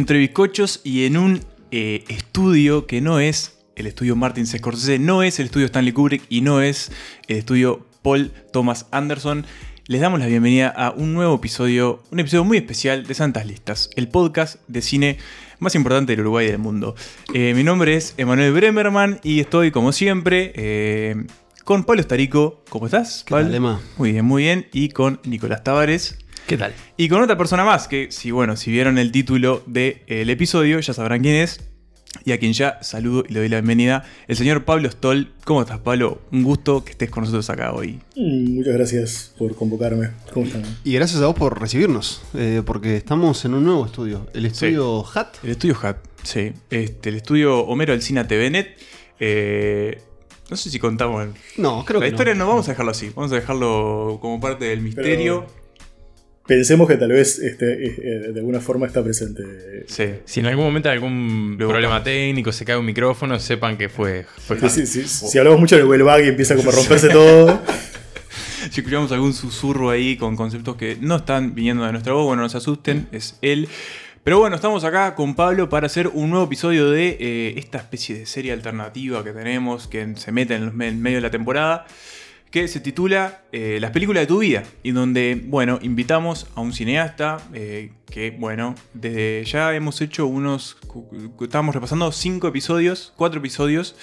entre bizcochos y en un eh, estudio que no es el estudio Martin Scorsese, no es el estudio Stanley Kubrick y no es el estudio Paul Thomas Anderson. Les damos la bienvenida a un nuevo episodio, un episodio muy especial de Santas Listas, el podcast de cine más importante del Uruguay y del mundo. Eh, mi nombre es Emanuel Bremerman y estoy, como siempre, eh, con Pablo Estarico. ¿Cómo estás? ¿Qué tal? Muy bien, muy bien. Y con Nicolás Tavares. ¿Qué tal? Y con otra persona más que, si bueno, si vieron el título del episodio, ya sabrán quién es. Y a quien ya saludo y le doy la bienvenida, el señor Pablo Stoll. ¿Cómo estás, Pablo? Un gusto que estés con nosotros acá hoy. Mm, Muchas gracias por convocarme. ¿Cómo están? Y gracias a vos por recibirnos, eh, porque estamos en un nuevo estudio, el estudio HAT. El estudio HAT, sí. Este, el estudio Homero Alcina TVNet. Eh, no sé si contamos No, creo la que historia, no. no. vamos a dejarlo así. Vamos a dejarlo como parte del misterio. Pensemos que tal vez este, eh, de alguna forma está presente. Sí. Si en algún momento hay algún problema técnico, se cae un micrófono, sepan que fue. fue Sí, sí, sí, si hablamos mucho del well bag y empieza como a romperse todo. Si escuchamos algún susurro ahí con conceptos que no están viniendo de nuestra voz, bueno, no se asusten, es él. Pero bueno, estamos acá con Pablo para hacer un nuevo episodio de eh, esta especie de serie alternativa que tenemos, que se mete en, los en medio de la temporada, que se titula eh, Las películas de tu vida, y donde, bueno, invitamos a un cineasta eh, que, bueno, desde ya hemos hecho unos, estábamos repasando cinco episodios, cuatro episodios,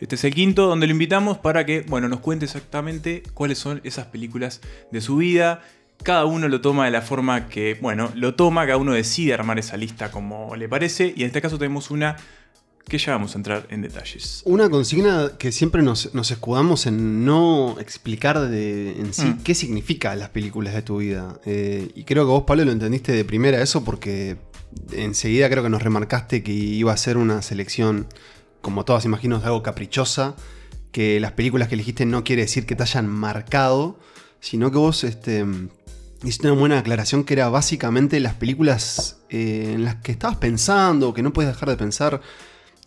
este es el quinto, donde lo invitamos para que, bueno, nos cuente exactamente cuáles son esas películas de su vida. Cada uno lo toma de la forma que, bueno, lo toma, cada uno decide armar esa lista como le parece, y en este caso tenemos una que ya vamos a entrar en detalles. Una consigna que siempre nos, nos escudamos en no explicar de, en sí Mm. qué significa las películas de tu vida. Eh, y creo que vos, Pablo, lo entendiste de primera eso porque enseguida creo que nos remarcaste que iba a ser una selección, como todas imagino, de algo caprichosa, que las películas que elegiste no quiere decir que te hayan marcado, sino que vos este, hiciste una buena aclaración que era básicamente las películas eh, en las que estabas pensando, que no puedes dejar de pensar.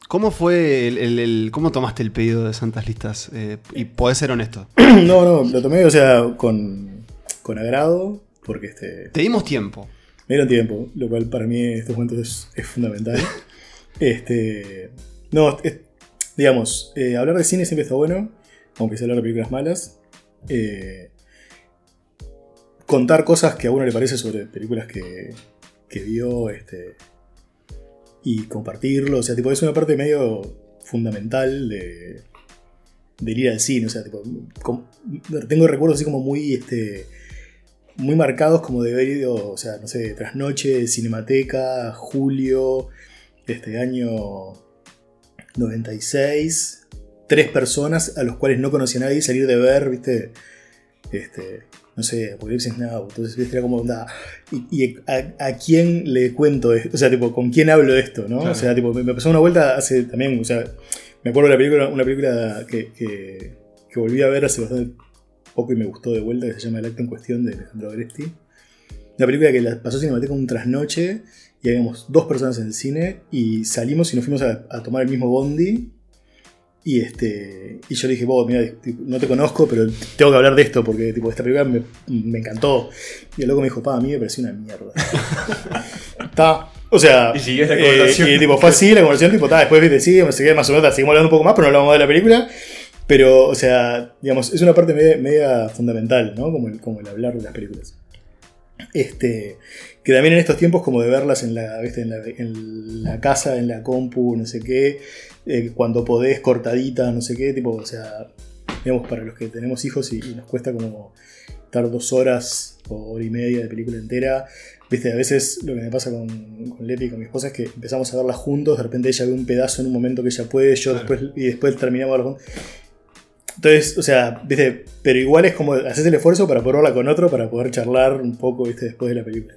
¿Cómo fue el, el- el- cómo tomaste el pedido de Santas Listas? Eh, y podés ser honesto. No, no, lo tomé, o sea, con, con agrado, porque este, Te dimos tiempo. me dieron tiempo, lo cual para mí en estos momentos es, es fundamental. Este, no, es- digamos, eh, hablar de cine siempre está bueno, aunque sea hablar de películas malas. Eh, contar cosas que a uno le parece sobre películas que, que vio, este, y compartirlo, o sea, tipo, es una parte medio fundamental de, del ir al cine, o sea, tipo, tengo recuerdos así como muy, este, muy marcados como de haber ido, o sea, no sé, trasnoche, Cinemateca, Julio, este año 96, tres personas a los cuales no conocía nadie salir de ver, viste, este, no sé, Apocalipsis Now, entonces era como, onda, y, y a, a quién le cuento esto, o sea, tipo, con quién hablo de esto, ¿no? Claro. O sea, tipo, me, me pasó una vuelta hace también, o sea, me acuerdo de la película, una película que, que, que volví a ver hace bastante poco y me gustó de vuelta, que se llama El acto en cuestión de Alejandro Agresti. Una película que la pasó Cinemateca un trasnoche y habíamos dos personas en el cine y salimos y nos fuimos a, a tomar el mismo bondi. Y, este, y yo le dije, vos, mira, no te conozco, pero tengo que hablar de esto porque tipo, esta película me, me encantó. Y el loco me dijo, pa, a mí me pareció una mierda. Está, o sea, Y siguió la eh, conversación. y tipo, fue así la conversación, tipo, ta, después viste, sí, me seguía más o menos, seguimos hablando un poco más, pero no hablamos de la película. Pero, o sea, digamos, es una parte media, media fundamental, ¿no? Como el, como el hablar de las películas. Este, que también en estos tiempos, como de verlas en la, ¿viste? En la, en la casa, en la compu, no sé qué, eh, cuando podés, cortadita, no sé qué, tipo, o sea, digamos, para los que tenemos hijos y, y nos cuesta como estar dos horas o hora y media de película entera, viste, a veces lo que me pasa con, con Lepi y con mi esposa es que empezamos a verla juntos, de repente ella ve un pedazo en un momento que ella puede, yo después, y después terminamos verla juntos. Entonces, o sea, viste, pero igual es como haces el esfuerzo para poder verla con otro, para poder charlar un poco, viste, después de la película.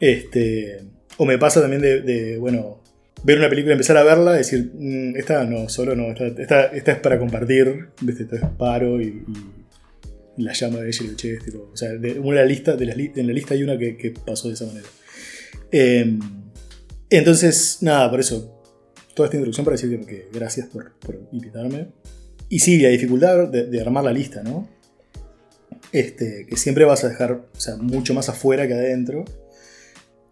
Este, o me pasa también de, de, bueno, ver una película, empezar a verla, decir, "Mm, esta no, solo no, esta, esta, es para compartir, viste, entonces paro y, y la llamo de ella y digo, che, tipo, o sea, de una lista, de las li- en la lista hay una que, pasó de esa manera. Eh, entonces, nada, por eso, toda esta introducción para decir que, gracias por, invitarme. Y sí, la dificultad de, de armar la lista, ¿no? Este, que siempre vas a dejar o sea, mucho más afuera que adentro.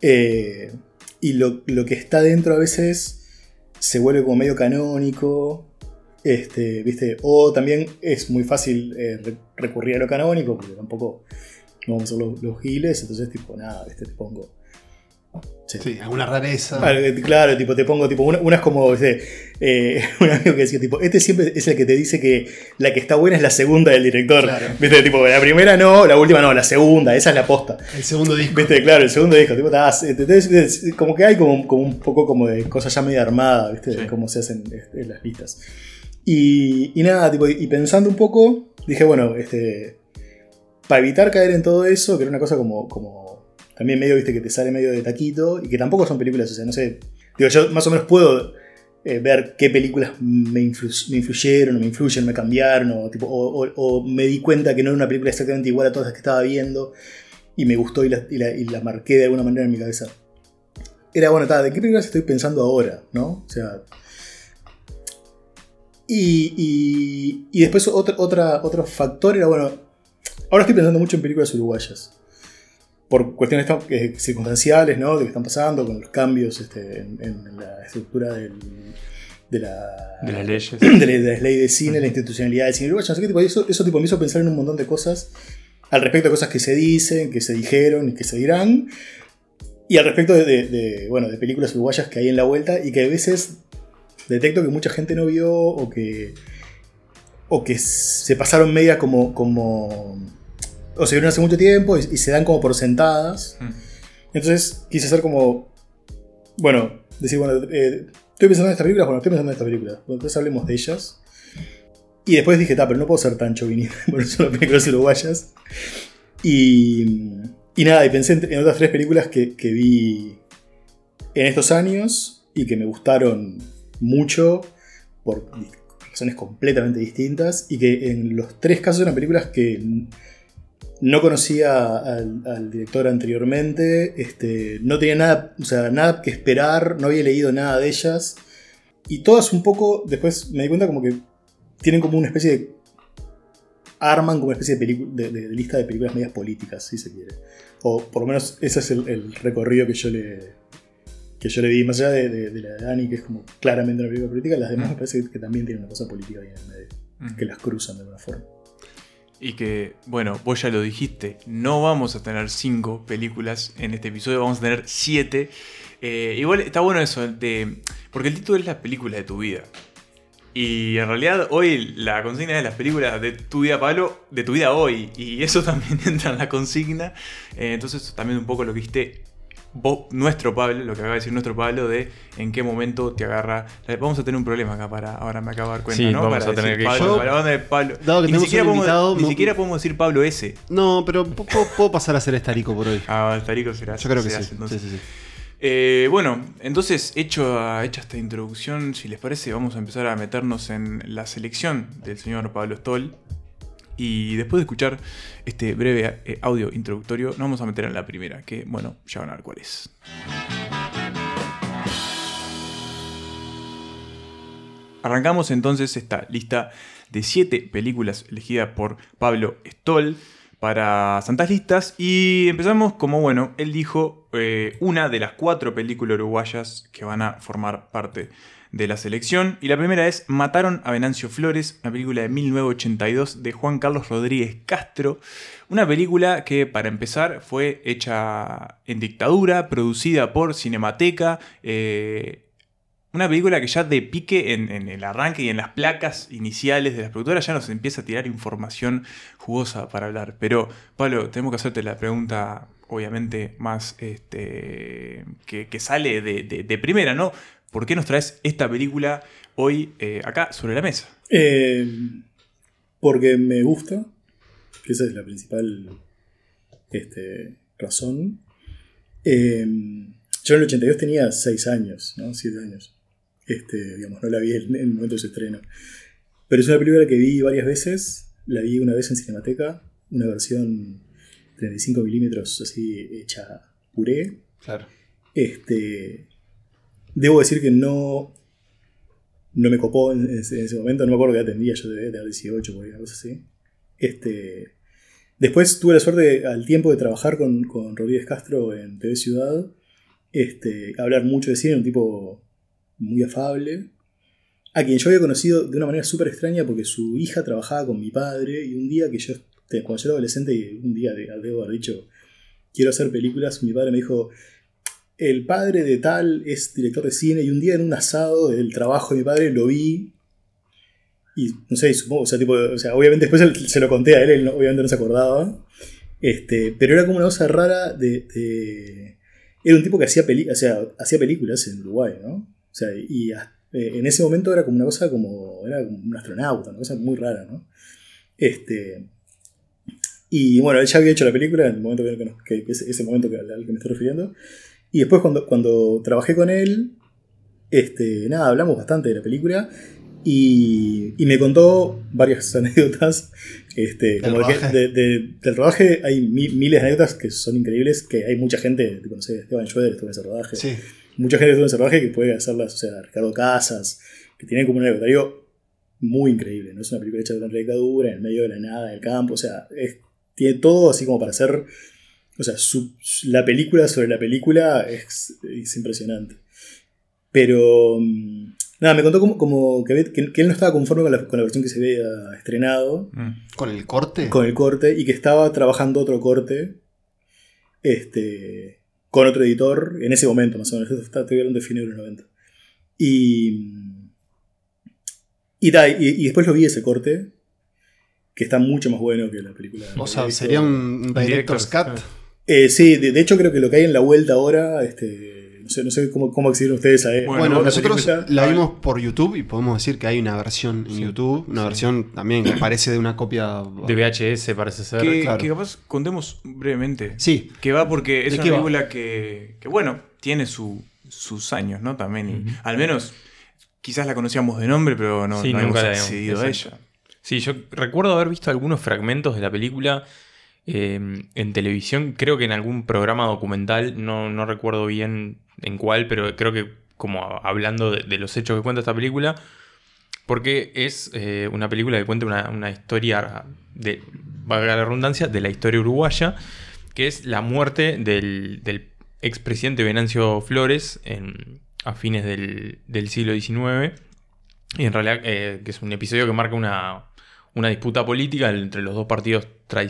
Eh, y lo, lo que está dentro a veces se vuelve como medio canónico. Este, ¿viste? O también es muy fácil eh, re- recurrir a lo canónico, porque tampoco no vamos a ser los, los giles, entonces tipo, nada, ¿viste? te pongo. Sí. Sí, alguna rareza. Ah, eh, Claro, tipo, te pongo, tipo, una, una es como. Eh, un amigo que decía, tipo, este siempre es el que te dice que la que está buena es la segunda del director. Claro. ¿Viste? Tipo, la primera no, la última no, la segunda, esa es la posta. El segundo disco. ¿Viste? Claro, el segundo disco, tipo, eh, como que hay como, como un poco como de cosas ya medio armadas, ¿viste? De Sí. cómo se hacen este, las listas. Y, y nada, tipo, y pensando un poco, dije, bueno, este, para evitar caer en todo eso, que era una cosa como, como también medio, viste, que te sale medio de taquito, y que tampoco son películas, o sea, no sé, digo, yo más o menos puedo eh, ver qué películas me, influ- me influyeron, me influyen, me cambiaron, o, me di cuenta que no era una película exactamente igual a todas las que estaba viendo, y me gustó y la, marqué de alguna manera en mi cabeza. Era, bueno, ¿de qué películas estoy pensando ahora? ¿No? O sea... Y, y, y después otro, otra, otro factor era, bueno, ahora estoy pensando mucho en películas uruguayas. Por cuestiones eh, circunstanciales, ¿no? De que están pasando, con los cambios este, en, en la estructura del- de la De las leyes. de la, de la ley de cine, la institucionalidad del cine uruguayo, no sé qué tipo, y eso, eso tipo, me hizo pensar en un montón de cosas al respecto de cosas que se dicen, que se dijeron y que se dirán, y al respecto de, de- de, bueno, de películas uruguayas que hay en la vuelta y que a veces detecto que mucha gente no vio o que, o que se pasaron media como, como o se vieron hace mucho tiempo y, y se dan como por sentadas. Mm. Entonces quise hacer como, bueno, decir, bueno, eh, estoy pensando en estas películas, bueno, estoy pensando en estas películas, bueno, entonces hablemos de ellas. Y después dije, ta, pero no puedo ser tan chauvinista, por eso las películas uruguayas. Y, y nada, y pensé en, en otras tres películas que, que vi en estos años y que me gustaron mucho por razones completamente distintas y que en los tres casos eran películas que no conocía al, al director anteriormente, este, no tenía nada, o sea, nada que esperar, no había leído nada de ellas. Y todas un poco, después me di cuenta como que tienen como una especie de... Arman como una especie de, de- de- de lista de películas medias políticas, si se quiere. O por lo menos ese es el, el recorrido que yo le, que yo le di. Más allá de, de- de la de Dani, que es como claramente una película política, las demás me parece que también tienen una cosa política ahí en el medio, que las cruzan de alguna forma. Y que, bueno, vos ya lo dijiste, no vamos a tener cinco películas en este episodio, vamos a tener siete. Eh, igual está bueno eso, de, porque el título es la película de tu vida. Y en realidad hoy la consigna es las películas de tu vida, Pablo, de tu vida hoy. Y eso también entra en la consigna. Eh, entonces también un poco lo que vos, nuestro Pablo, lo que acaba de decir nuestro Pablo, de en qué momento te agarra. Vamos a tener un problema acá para. Ahora me acabo de dar cuenta, Sí, ¿no? vamos para a tener decir que- Pablo, Yo- para dónde Pablo. Dado que ni tenemos siquiera, un podemos, invitado, ni no- siquiera podemos decir Pablo S. No, pero puedo, pasar a ser estarico por hoy. Ah, el tarico será. Yo creo que se sí. hace, entonces. Sí, sí, sí. Eh, bueno, entonces, hecho, hecha esta introducción, si les parece, vamos a empezar a meternos en la selección del señor Pablo Stoll. Y después de escuchar este breve eh, audio introductorio, nos vamos a meter en la primera, que, bueno, ya van a ver cuál es. Arrancamos entonces esta lista de 7 películas elegidas por Pablo Stoll para Santas Listas y empezamos como, bueno, él dijo eh, una de las cuatro películas uruguayas que van a formar parte de la selección y la primera es Mataron a Venancio Flores, una película de 1982 de Juan Carlos Rodríguez Castro, una película que para empezar fue hecha en dictadura, producida por Cinemateca, eh, una película que ya de pique en, el arranque y en las placas iniciales de las productoras ya nos empieza a tirar información jugosa para hablar. Pero, Pablo, tenemos que hacerte la pregunta, obviamente, más este, que, sale de primera, ¿no? ¿Por qué nos traes esta película hoy eh, acá sobre la mesa? Eh, porque me gusta, que esa es la principal este, razón. Eh, yo en el 82 tenía 6 años, ¿no? 7 años. Este, digamos, no la vi en en el momento de su estreno. Pero es una película que vi varias veces. La vi una vez en Cinemateca, una versión 35 milímetros así hecha puré. Claro. Este, debo decir que no, no me copó en ese, en ese momento, no me acuerdo qué edad yo debía tener 18 por ahí, una cosa así. Este, después tuve la suerte al tiempo de trabajar con, Rodríguez Castro en TV Ciudad este, hablar mucho de cine, un tipo muy afable, a quien yo había conocido de una manera súper extraña porque su hija trabajaba con mi padre y un día que yo, cuando yo era adolescente y un día de- debo haber dicho, quiero hacer películas, mi padre me dijo, el padre de tal es director de cine y un día en un asado del trabajo de mi padre lo vi y no sé, supongo, o sea, tipo, o sea, obviamente después se lo conté a él, él obviamente no se acordaba, este, pero era como una cosa rara de... era un tipo que hacía, peli o sea, hacía películas en Uruguay, ¿no? O sea, y eh, en ese momento era como una cosa como, era un astronauta, una cosa muy rara, ¿no? Este, y bueno, él ya había hecho la película en el momento que, que que- que es ese momento al que me estoy refiriendo. Y después cuando, cuando trabajé con él, este, nada, hablamos bastante de la película y, y me contó varias anécdotas. Este, ¿Del como de que- rodaje? de- de- del rodaje hay mi- miles de anécdotas que son increíbles, que hay mucha gente, no sé, Esteban Schroeder estuvo en ese rodaje, Sí. mucha gente estuvo en ese rodaje que puede hacerlas, o sea, Ricardo Casas, que tienen como un anecdotario muy increíble, ¿no? Es una película hecha durante la dictadura, en el medio de la nada, en el campo, o sea, es- tiene todo así como para hacer, o sea, su- la película sobre la película es, es impresionante. Pero, mm, nada, me contó como, como que, ve- que- que él no estaba conforme con la, con la versión que se había estrenado, Mm. ¿Con el corte? con el corte, y que estaba trabajando otro corte, este, con otro editor, en ese momento más o menos, esto estoy hablando de fines de los 90. Y, y, ta, y, y después lo vi ese corte, que está mucho más bueno que la película. O sea, sería un director's Director's cut. Eh, sí, de, de hecho creo que lo que hay en la vuelta ahora, este, no sé, no sé cómo, cómo accedieron ustedes a Bueno, Bueno, nosotros película. la vimos por YouTube y podemos decir que hay una versión en Sí. YouTube, una Sí. versión también que parece de una copia. De VHS parece ser. Que, claro. que capaz contemos brevemente. Sí, Que va porque es ¿De una película que, que, bueno, tiene su- sus años, ¿no? También. y al menos, quizás la conocíamos de nombre, pero no, Sí, no nunca hemos accedido a ella. Sí, yo recuerdo haber visto algunos fragmentos de la película eh, en televisión, creo que en algún programa documental, no, no recuerdo bien en cuál, pero creo que como hablando de, los hechos que cuenta esta película, porque es eh, una película que cuenta una, una historia, de, valga la redundancia, de la historia uruguaya, que es la muerte del, del expresidente Venancio Flores a fines del, del siglo XIX. Y en realidad, eh, que es un episodio que marca una, una disputa política entre los dos partidos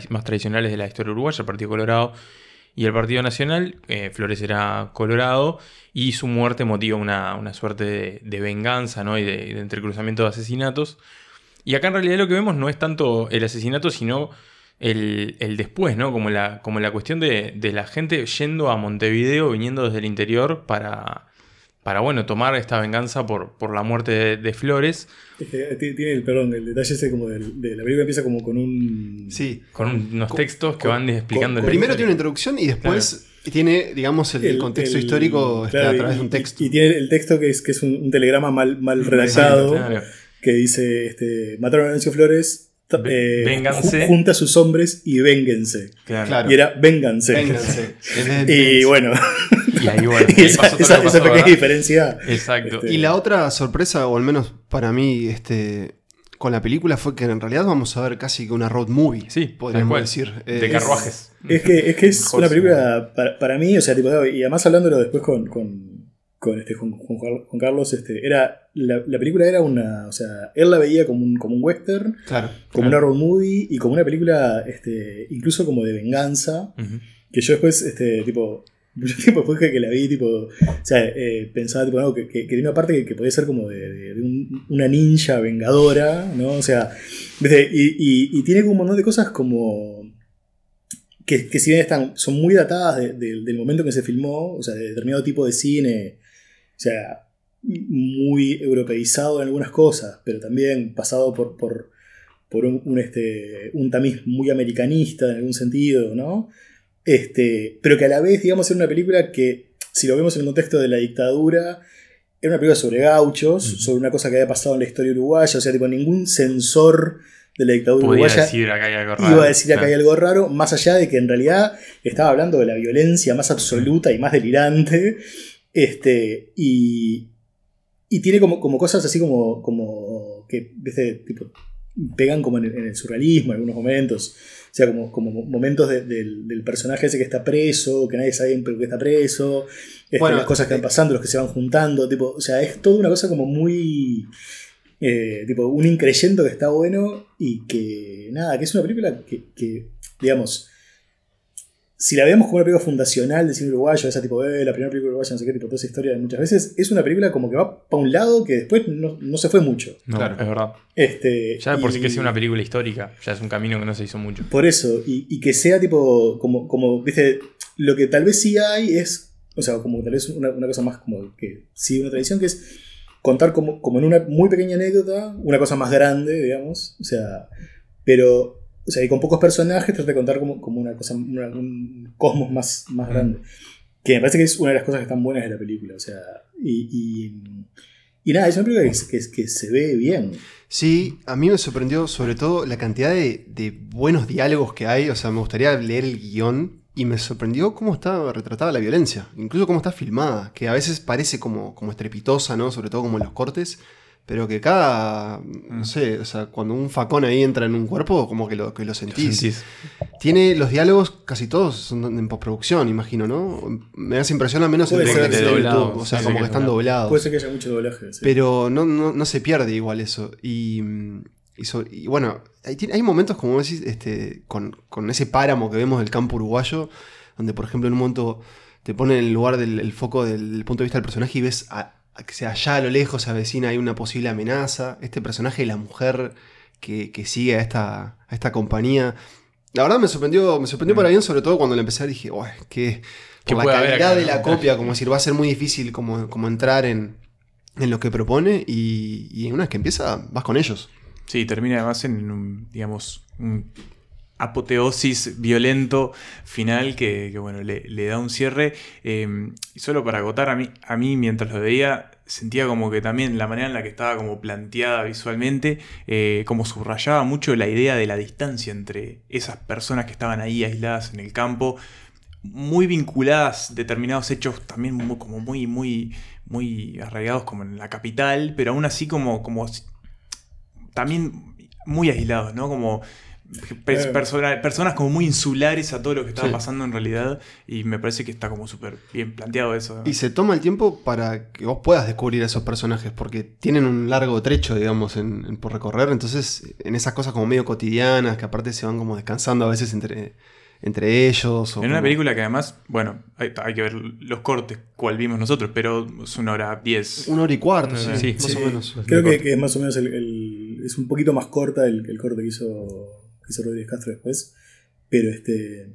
más tradicionales de la historia uruguaya, el Partido Colorado y el Partido Nacional. Eh, Flores era colorado y su muerte motiva una, una suerte de, de venganza ¿no? y de, de entrecruzamiento de asesinatos. Y acá en realidad lo que vemos no es tanto el asesinato, sino el, el después, ¿no? Como la, como la cuestión de, de la gente yendo a Montevideo, viniendo desde el interior para, para bueno, tomar esta venganza por, por la muerte de, de Flores. Tiene el, perdón, el detalle ese como del- de, la película empieza como con un... sí. Con un- unos Con- textos que con- van explicando con- Primero historia. tiene una introducción y después tiene, digamos, el, el- contexto el- histórico este, a través y- de un texto. Y, y tiene el texto que es, que es un, un telegrama mal, mal redactado Claro. que dice, este, mataron a Venancio Flores, eh, vénganse. ju- junta a sus hombres y. Claro. Y era vénganse. Vénganse. Y bueno, Y ahí, bueno, y esa, pasó esa- esa pequeña ¿verdad? diferencia. Exacto. Este, Y la otra sorpresa, o al menos para mí, este, con la película fue que en realidad vamos a ver casi que una road movie. Sí, podríamos cual. decir. de carruajes. Es que es, que es una película para, para mí, o sea, tipo, y además hablándolo después con, con, con este Juan Carlos, este, era la, la película era una, o sea, él la veía como un, como un western, Claro. como Claro. una road movie y como una película, este, incluso como de venganza, que yo después, este, tipo, mucho tiempo después que, la vi, tipo, o sea, eh, pensaba, tipo, no, que, que, tiene una parte que, que podía ser como de, de- de un- una ninja vengadora, ¿no? O sea. Y, y- tiene como un montón de cosas como que, que si bien están, son muy datadas de- de- del momento en que se filmó, o sea, de determinado tipo de cine, o sea, muy europeizado en algunas cosas, pero también pasado por, por, por un, este, un tamiz muy americanista en algún sentido, ¿no? Este, pero que a la vez, digamos, era una película que, si lo vemos en el contexto de la dictadura, era una película sobre gauchos, sobre una cosa que había pasado en la historia uruguaya, o sea, tipo, ningún censor de la dictadura Podía uruguaya decir acá hay algo raro. iba a decir acá hay algo raro, más allá de que en realidad estaba hablando de la violencia más absoluta y más delirante. Este, y, y tiene como, como cosas así como, como que, ¿viste? Tipo, pegan como en el, en el surrealismo en algunos momentos. O sea, como, como momentos de- del, del personaje ese que está preso, que nadie sabe por qué está preso, este, Bueno, las cosas que van pasando, los que se van juntando, tipo, o sea, es toda una cosa como muy... eh, tipo, un increyendo que está bueno y que, nada, que es una película que, que, digamos, si la vemos como una película fundacional del cine uruguayo, esa tipo, eh, la primera película uruguaya, no sé qué, tipo, toda esa historia muchas veces, es una película como que va para un lado que después no, no se fue mucho. No, Claro. es verdad. Este, Ya de por sí y- que sea una película histórica, ya es un camino que no se hizo mucho. Por eso, y, y que sea tipo, como, como, viste, lo que tal vez sí hay es, o sea, como tal vez una, una cosa más como que sigue una tradición, que es contar como, como en una muy pequeña anécdota, una cosa más grande, digamos, o sea, pero, o sea, y con pocos personajes trata de contar como, como una cosa, una- un cosmos más, más grande. Que me parece que es una de las cosas que están buenas de la película, o sea, y, y, y nada, es una película que, que- que se ve bien. Sí, a mí me sorprendió sobre todo la cantidad de, de buenos diálogos que hay. O sea, me gustaría leer el guion y me sorprendió cómo está retratada la violencia. Incluso cómo está filmada, que a veces parece como, como estrepitosa, ¿no? Sobre todo como en los cortes. Pero que cada, no sé, o sea, cuando un facón ahí entra en un cuerpo, como que lo, que lo sentís. Sentís. Tiene los diálogos, casi todos son en postproducción, imagino, ¿no? Me da esa impresión, al menos en lo en doblado, YouTube. O sea, sí, como que están doblado. doblados. Puede ser que haya mucho doblaje. sí. Pero no, no, no se pierde igual eso. Y, mm, y, so- y bueno, hay, momentos, como decís, este, con, con ese páramo que vemos del campo uruguayo, donde por ejemplo en un momento te ponen en el lugar del el foco del, del punto de vista del personaje y ves a que sea allá a lo lejos se avecina hay una posible amenaza. Este personaje y la mujer que, que sigue a esta, a esta compañía. La verdad me sorprendió, me sorprendió para bien, sobre todo cuando la empecé dije, "Uy, que ¿Qué por la calidad de la copia, como decir, va a ser muy difícil como, como entrar en, en lo que propone y, y una vez que empieza, vas con ellos. Sí, termina además en un, digamos, un apoteosis violento final que, bueno, le, da un cierre. Eh, y solo para agotar a mí, a mí mientras lo veía, sentía como que también la manera en la que estaba como planteada visualmente, eh, como subrayaba mucho la idea de la distancia entre esas personas que estaban ahí aisladas en el campo, muy vinculadas determinados hechos también mu- como muy, muy, muy arraigados como en la capital, pero aún así como, como también muy aislados, ¿no? Como. Persona- personas como muy insulares a todo lo que estaba Sí. pasando en realidad y me parece que está como súper bien planteado eso. Y se toma el tiempo para que vos puedas descubrir a esos personajes, porque tienen un largo trecho, digamos, en, en- por recorrer. Entonces, en esas cosas como medio cotidianas, que aparte se van como descansando a veces entre, entre ellos. o En una película que además, bueno, hay, hay que ver los cortes, cual vimos nosotros, pero es una hora diez. Una hora y cuarto, sí, Sí, más Sí, o menos. Creo que, que es más o menos el, el- es un poquito más corta el, el corte que hizo, hizo Rodríguez Castro después. Pero este.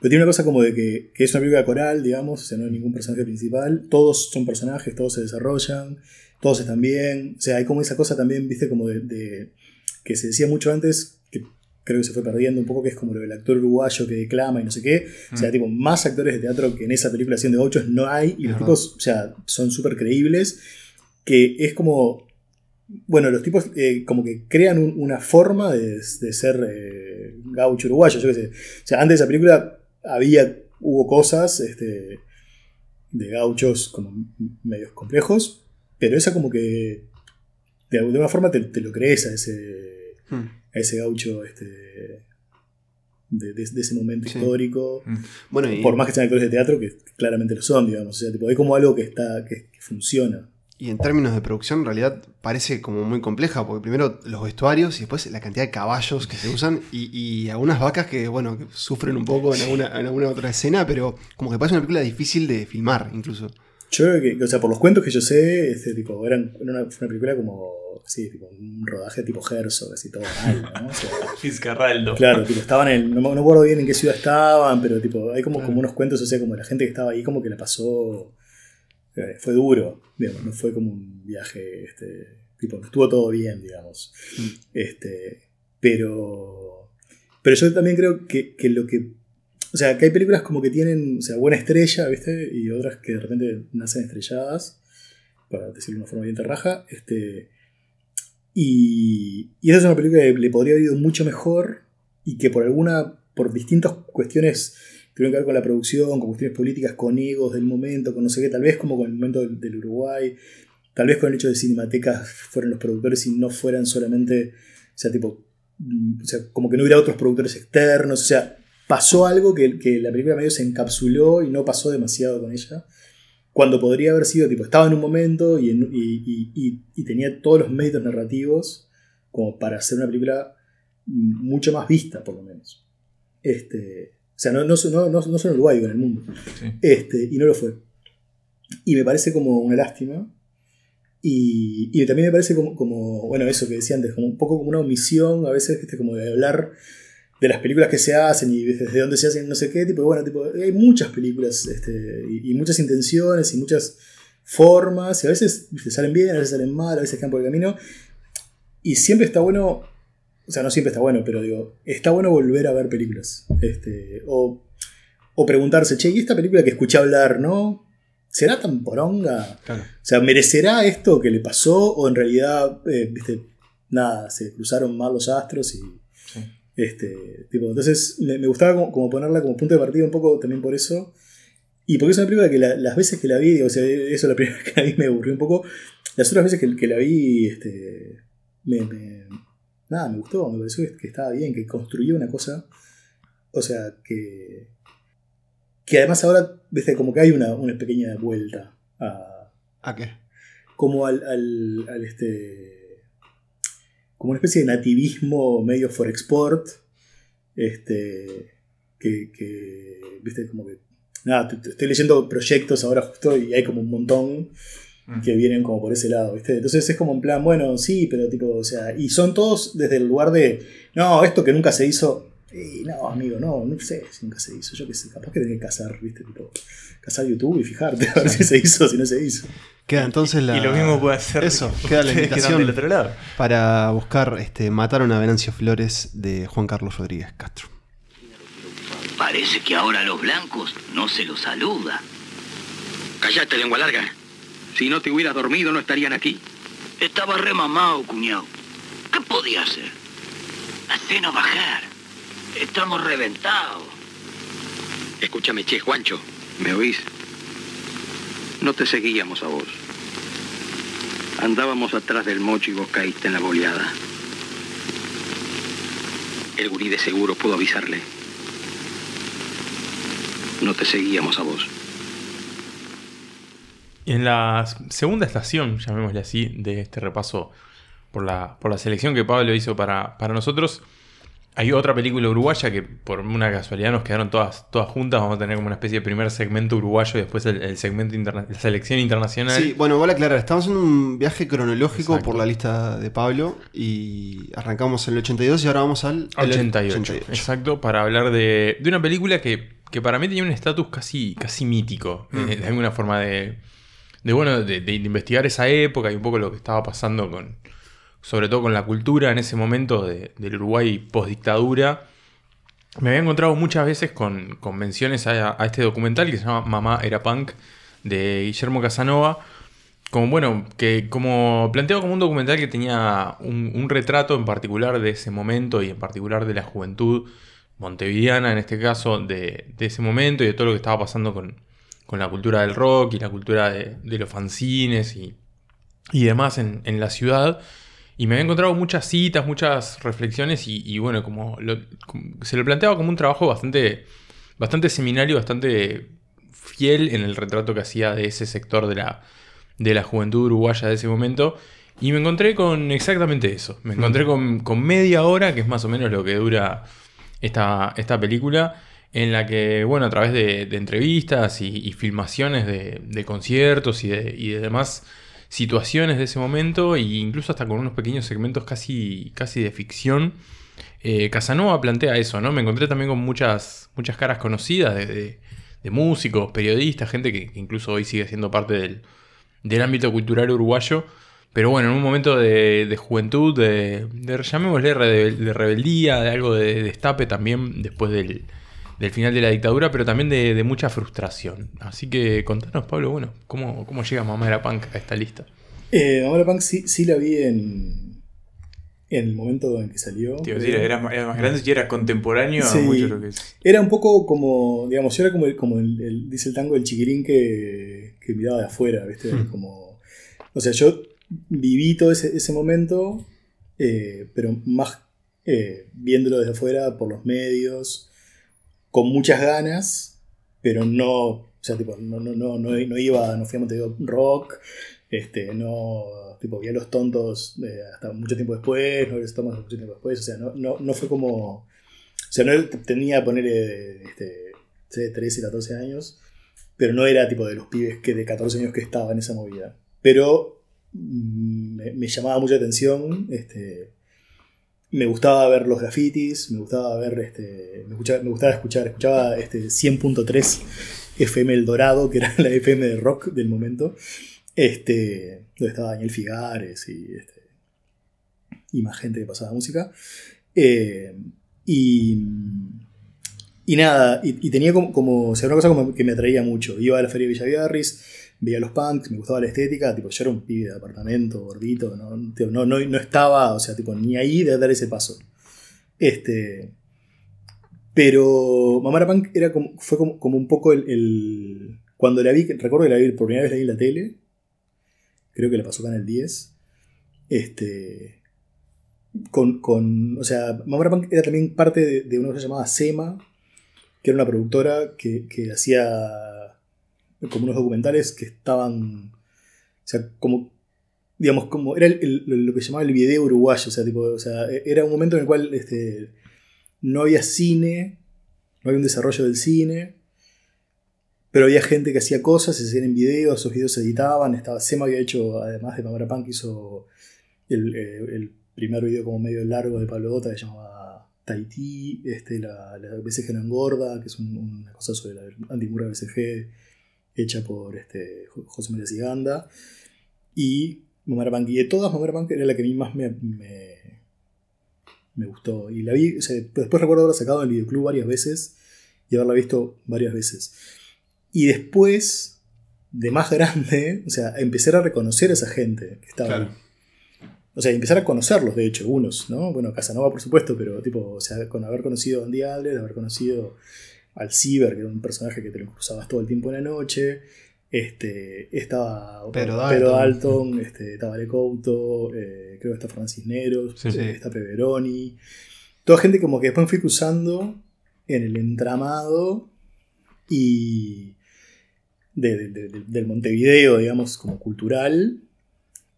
Pero tiene una cosa como de que, que es una película coral, digamos, o sea, no hay ningún personaje principal. Todos son personajes, todos se desarrollan, todos están bien. O sea, hay como esa cosa también, viste, como de, de- que se decía mucho antes, que creo que se fue perdiendo un poco, que es como lo del actor uruguayo que declama y no sé qué. O sea, Mm. tipo, más actores de teatro que en esa película haciendo gauchos no hay, y los tipos, o sea, son súper creíbles. Que es como. Bueno, los tipos eh, como que crean un- una forma de, de ser eh, gaucho uruguayo, yo qué sé. O sea, antes de esa película había, hubo cosas este, de gauchos como medios complejos, pero esa como que de alguna forma te, te lo crees a ese, Hmm. a ese gaucho este, de, de- de ese momento Sí. histórico. Mm. Bueno, y, Por más que sean actores de teatro, que claramente lo son, digamos. O sea, tipo, hay como algo que está que, que funciona. Y en términos de producción, en realidad parece como muy compleja, porque primero los vestuarios y después la cantidad de caballos que se usan y, y algunas vacas que, bueno, que sufren un poco en alguna, en alguna otra escena, pero como que parece una película difícil de filmar, incluso. Yo creo que, o sea, por los cuentos que yo sé, este, tipo, eran, era una, fue una película como, así, tipo, un rodaje tipo Herzog, así todo mal, ¿no? O sea, claro, tipo, estaban en, no me no me acuerdo bien en qué ciudad estaban, pero tipo, hay como, Claro. como unos cuentos, o sea, como la gente que estaba ahí como que la pasó, fue duro, digamos, no fue como un viaje, este, tipo, estuvo todo bien, digamos. Mm. Este, pero, pero yo también creo que, que lo que o sea, que hay películas como que tienen, o sea, buena estrella, ¿viste? Y otras que de repente nacen estrelladas, para decirlo de una forma bien terraja. Este, y, y esa es una película que le podría haber ido mucho mejor y que por alguna, por distintas cuestiones tuvieron que ver con la producción, con cuestiones políticas, con egos del momento, con no sé qué, tal vez como con el momento del, Uruguay, tal vez con el hecho de Cinematecas fueron los productores y no fueran solamente, o sea, tipo, mm, o sea, como que no hubiera otros productores externos, o sea, pasó algo que, la película medio se encapsuló y no pasó demasiado con ella. Cuando podría haber sido, tipo, estaba en un momento y, en- y- y- y- y tenía todos los méritos narrativos como para hacer una película mm, mucho más vista, por lo menos. Este, o sea, no, no, no, no, no solo en Uruguay, digo, en el mundo. Sí. Este, y no lo fue. Y me parece como una lástima. Y, y también me parece como, como, bueno, eso que decía antes, como un poco como una omisión, a veces, ¿viste? como de hablar de las películas que se hacen y desde dónde se hacen, no sé qué, tipo, bueno, tipo, hay muchas películas este, y, y muchas intenciones y muchas formas, y a veces ¿viste? salen bien, a veces salen mal, a veces quedan por el camino. Y siempre está bueno, o sea, no siempre está bueno, pero digo, está bueno volver a ver películas. Este, o, o preguntarse, che, ¿y esta película que escuché hablar, no? ¿Será tan poronga? Claro. O sea, ¿merecerá esto que le pasó? ¿O en realidad, eh, viste, nada, se cruzaron mal los astros y. Sí. Este, tipo, entonces me, me gustaba como, como ponerla como punto de partida un poco también por eso. Y porque es una película que la- las veces que la vi, digo, o sea, eso la primera vez que la vi me aburrió un poco. Las otras veces que, que la vi, este, me, me- nada, me gustó, me pareció que, estaba bien, que construía una cosa. O sea, que. Que además ahora, viste, como que hay una, una pequeña vuelta a, ¿A qué? como al, al, al este como una especie de nativismo medio for export este que, que viste como que nada estoy leyendo proyectos ahora justo y hay como un montón Mm. que vienen como por ese lado ¿viste? entonces es como en plan bueno sí pero tipo o sea y son todos desde el lugar de no esto que nunca se hizo no amigo no no sé si nunca se hizo yo qué sé capaz que tenés que cazar viste tipo cazar YouTube y fijarte a ver si se hizo o si no se hizo Queda entonces la. Y lo mismo puede hacer Eso, queda la invitación. del otro lado. Para buscar este, Mataron a Venancio Flores de Juan Carlos Rodríguez Castro. Parece que ahora a los blancos no se los saluda. Callate, lengua larga. Si no te hubieras dormido, no estarían aquí. Estaba remamado, cuñado. ¿Qué podía hacer? Hacenos bajar. Estamos reventados. Escúchame, che, Juancho. ¿Me oís? No te seguíamos a vos. Andábamos atrás del mocho y vos caíste en la boleada. El gurí de seguro pudo avisarle. No te seguíamos a vos. En la segunda estación, llamémosle así, de este repaso por la, por la selección que Pablo hizo para, para nosotros, hay otra película uruguaya que por una casualidad nos quedaron todas, todas juntas. Vamos a tener como una especie de primer segmento uruguayo y después el, el segmento interna- la selección internacional. Sí, bueno, vale aclarar, estamos en un viaje cronológico Exacto. por la lista de Pablo y arrancamos en el 82 y ahora vamos al el 88, exacto, para hablar de, de una película que, que para mí tenía un estatus casi, casi mítico, Mm. eh, de alguna forma de, de bueno, de, investigar esa época y un poco lo que estaba pasando con, sobre todo con la cultura en ese momento de- del Uruguay postdictadura. Me había encontrado muchas veces con, con menciones a, este documental que se llama Mamá era punk de Guillermo Casanova. Como bueno, que como planteado como un documental que tenía un, un retrato en particular de ese momento y en particular de la juventud montevideana, en este caso, de, de ese momento y de todo lo que estaba pasando con, con la cultura del rock y la cultura de, de los fanzines y, y demás en, en la ciudad. Y me había encontrado muchas citas, muchas reflexiones y, y bueno, como, lo- como- se lo planteaba como un trabajo bastante, bastante seminario, bastante fiel en el retrato que hacía de ese sector de la, de la juventud uruguaya de ese momento. Y me encontré con exactamente eso. Me encontré con, con media hora, que es más o menos lo que dura esta, esta película, en la que, bueno, a través de, entrevistas y, filmaciones de, conciertos y de, demás situaciones de ese momento, e incluso hasta con unos pequeños segmentos casi, casi de ficción, eh, Casanova plantea eso, ¿no? Me encontré también con muchas, muchas caras conocidas de, músicos, periodistas, gente que, incluso hoy sigue siendo parte del, del ámbito cultural uruguayo. Pero bueno, en un momento de, de juventud, de, llamémosle de rebeldía, de algo de destape también después del, del final de la dictadura, pero también de, de mucha frustración. Así que contanos, Pablo, bueno, ¿cómo, cómo llega Mamá era Punk a esta lista? Eh, Mamá Punk sí, sí la vi en, en el momento en que salió. Era, más- era más grande y era contemporáneo Sí. a mucho lo que es. Era un poco como, digamos, yo era como, el, como el, el- dice el tango, el chiquirín que, que miraba de afuera, ¿viste? Hmm. Como, o sea, yo viví todo ese, ese momento, eh, pero más eh, viéndolo desde afuera por los medios, con muchas ganas, pero no, o sea, tipo, no, no, no, no, iba, no fui a Montevideo Rock, este, no, tipo, vi a los tontos eh, hasta mucho tiempo después, no los tontos mucho tiempo después, o sea, no, no, no fue como, o sea, no tenía, poner, este, sé, 13, 14 años, pero no era tipo de los pibes que de 14 años que estaba en esa movida. Pero mm, me, me llamaba mucha atención, este, me gustaba ver los grafitis, me gustaba ver, este, me, gustaba escuchar, escuchaba este 100.3 FM El Dorado, que era la FM de rock del momento, este, donde estaba Daniel Figares y, este, y más gente que pasaba música. Eh, y, y nada, y, y tenía como, como, o sea, una cosa como que me atraía mucho. Iba a la feria de Villaviarris, veía los punks, me gustaba la estética, tipo, yo era un pibe de apartamento, gordito, no, no, no, no estaba, o sea, tipo, ni ahí de dar ese paso. Este. Pero Mamara Punk era como, fue como, como un poco el, el- Cuando la vi, recuerdo que la vi por primera vez la vi en la tele. Creo que la pasó Canal 10. Este. Con, con. O sea, Mamara Punk era también parte de, de una cosa llamada SEMA, que era una productora que, que hacía como unos documentales que estaban. O sea, como. Digamos, como. Era lo que llamaba el video uruguayo. O sea, tipo, o sea, era un momento en el cual este, no había cine, no había un desarrollo del cine. Pero había gente que hacía cosas, se hacían en videos, esos videos se editaban. Estaba, Sema había hecho, además de Mamara Punk, hizo el, eh, el primer video como medio largo de Pablo Dota que se llamaba Tahití, este, la, la BCG no engorda, que es un- una cosa sobre la antimura BCG hecha por este, Jo- José María Siganda. Y Mamara Punk. Y de todas, Mamara Punk era la que a mí más me, me, me gustó. Y la vi, o sea, después recuerdo haberla sacado en el videoclub varias veces y haberla visto varias veces. Y después, de más grande, o sea, empezar a reconocer a esa gente que estaba Claro. O sea, empezar a conocerlos, de hecho, unos, ¿no? Bueno, Casanova, por supuesto, pero tipo, o sea, con haber conocido a Andy Adler, haber conocido al Ciber, que era un personaje que te lo cruzabas todo el tiempo en la noche. Este, estaba Pedro Pedro Dalton. Este, Tabaré Couto, eh, creo que está Francis Neros, Sí. eh, está Peveroni. Toda gente como que después fui cruzando en el entramado y de- de- de- de- del Montevideo, digamos, como cultural.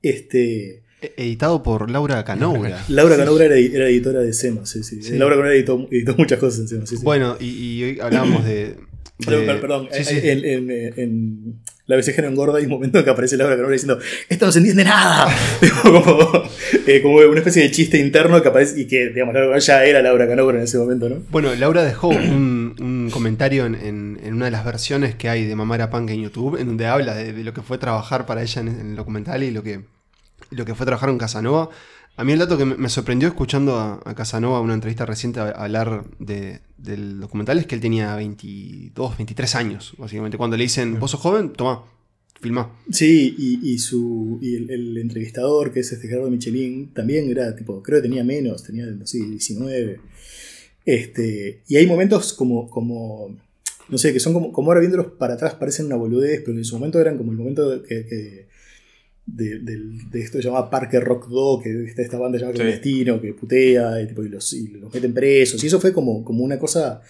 Este, Editado por Laura Canoura. Laura Canobra era, era editora de SEMA, sí, sí. Sí. Laura Canobra editó, editó muchas cosas en SEMA, sí, sí. Bueno, y, y hoy hablábamos de. de- Perdón, per- perdón. Sí, sí. En, en- en la BCG no engorda hay un momento en que aparece Laura Canobra diciendo ¡Esto no se entiende nada! como, eh, como una especie de chiste interno que aparece y que, digamos, Laura ya era Laura Canobra en ese momento, ¿no? Bueno, Laura dejó un, un comentario en, en- en una de las versiones que hay de Mamara Punk en YouTube, en donde habla de, de lo que fue trabajar para ella en, en el documental y lo que, lo que fue trabajar con Casanova. A mí el dato que me, sorprendió escuchando a, a Casanova, una entrevista reciente, a- hablar de- del documental es que él tenía 22, 23 años, básicamente. Cuando le dicen, vos sos joven, toma, filmá. Sí, y, y su, y el, el entrevistador, que es este Gerardo Michelin, también era tipo, creo que tenía menos, tenía, no sé, 19. Este, y hay momentos como, como no sé, que son como, como ahora viéndolos para atrás parecen una boludez, pero en su momento eran como el momento que, que- de, del- de esto que se llama Parque Rock 2, que está esta banda llamada Sí. Clandestino, que putea y, tipo, y los, y los meten presos. Y eso fue como, como una cosa.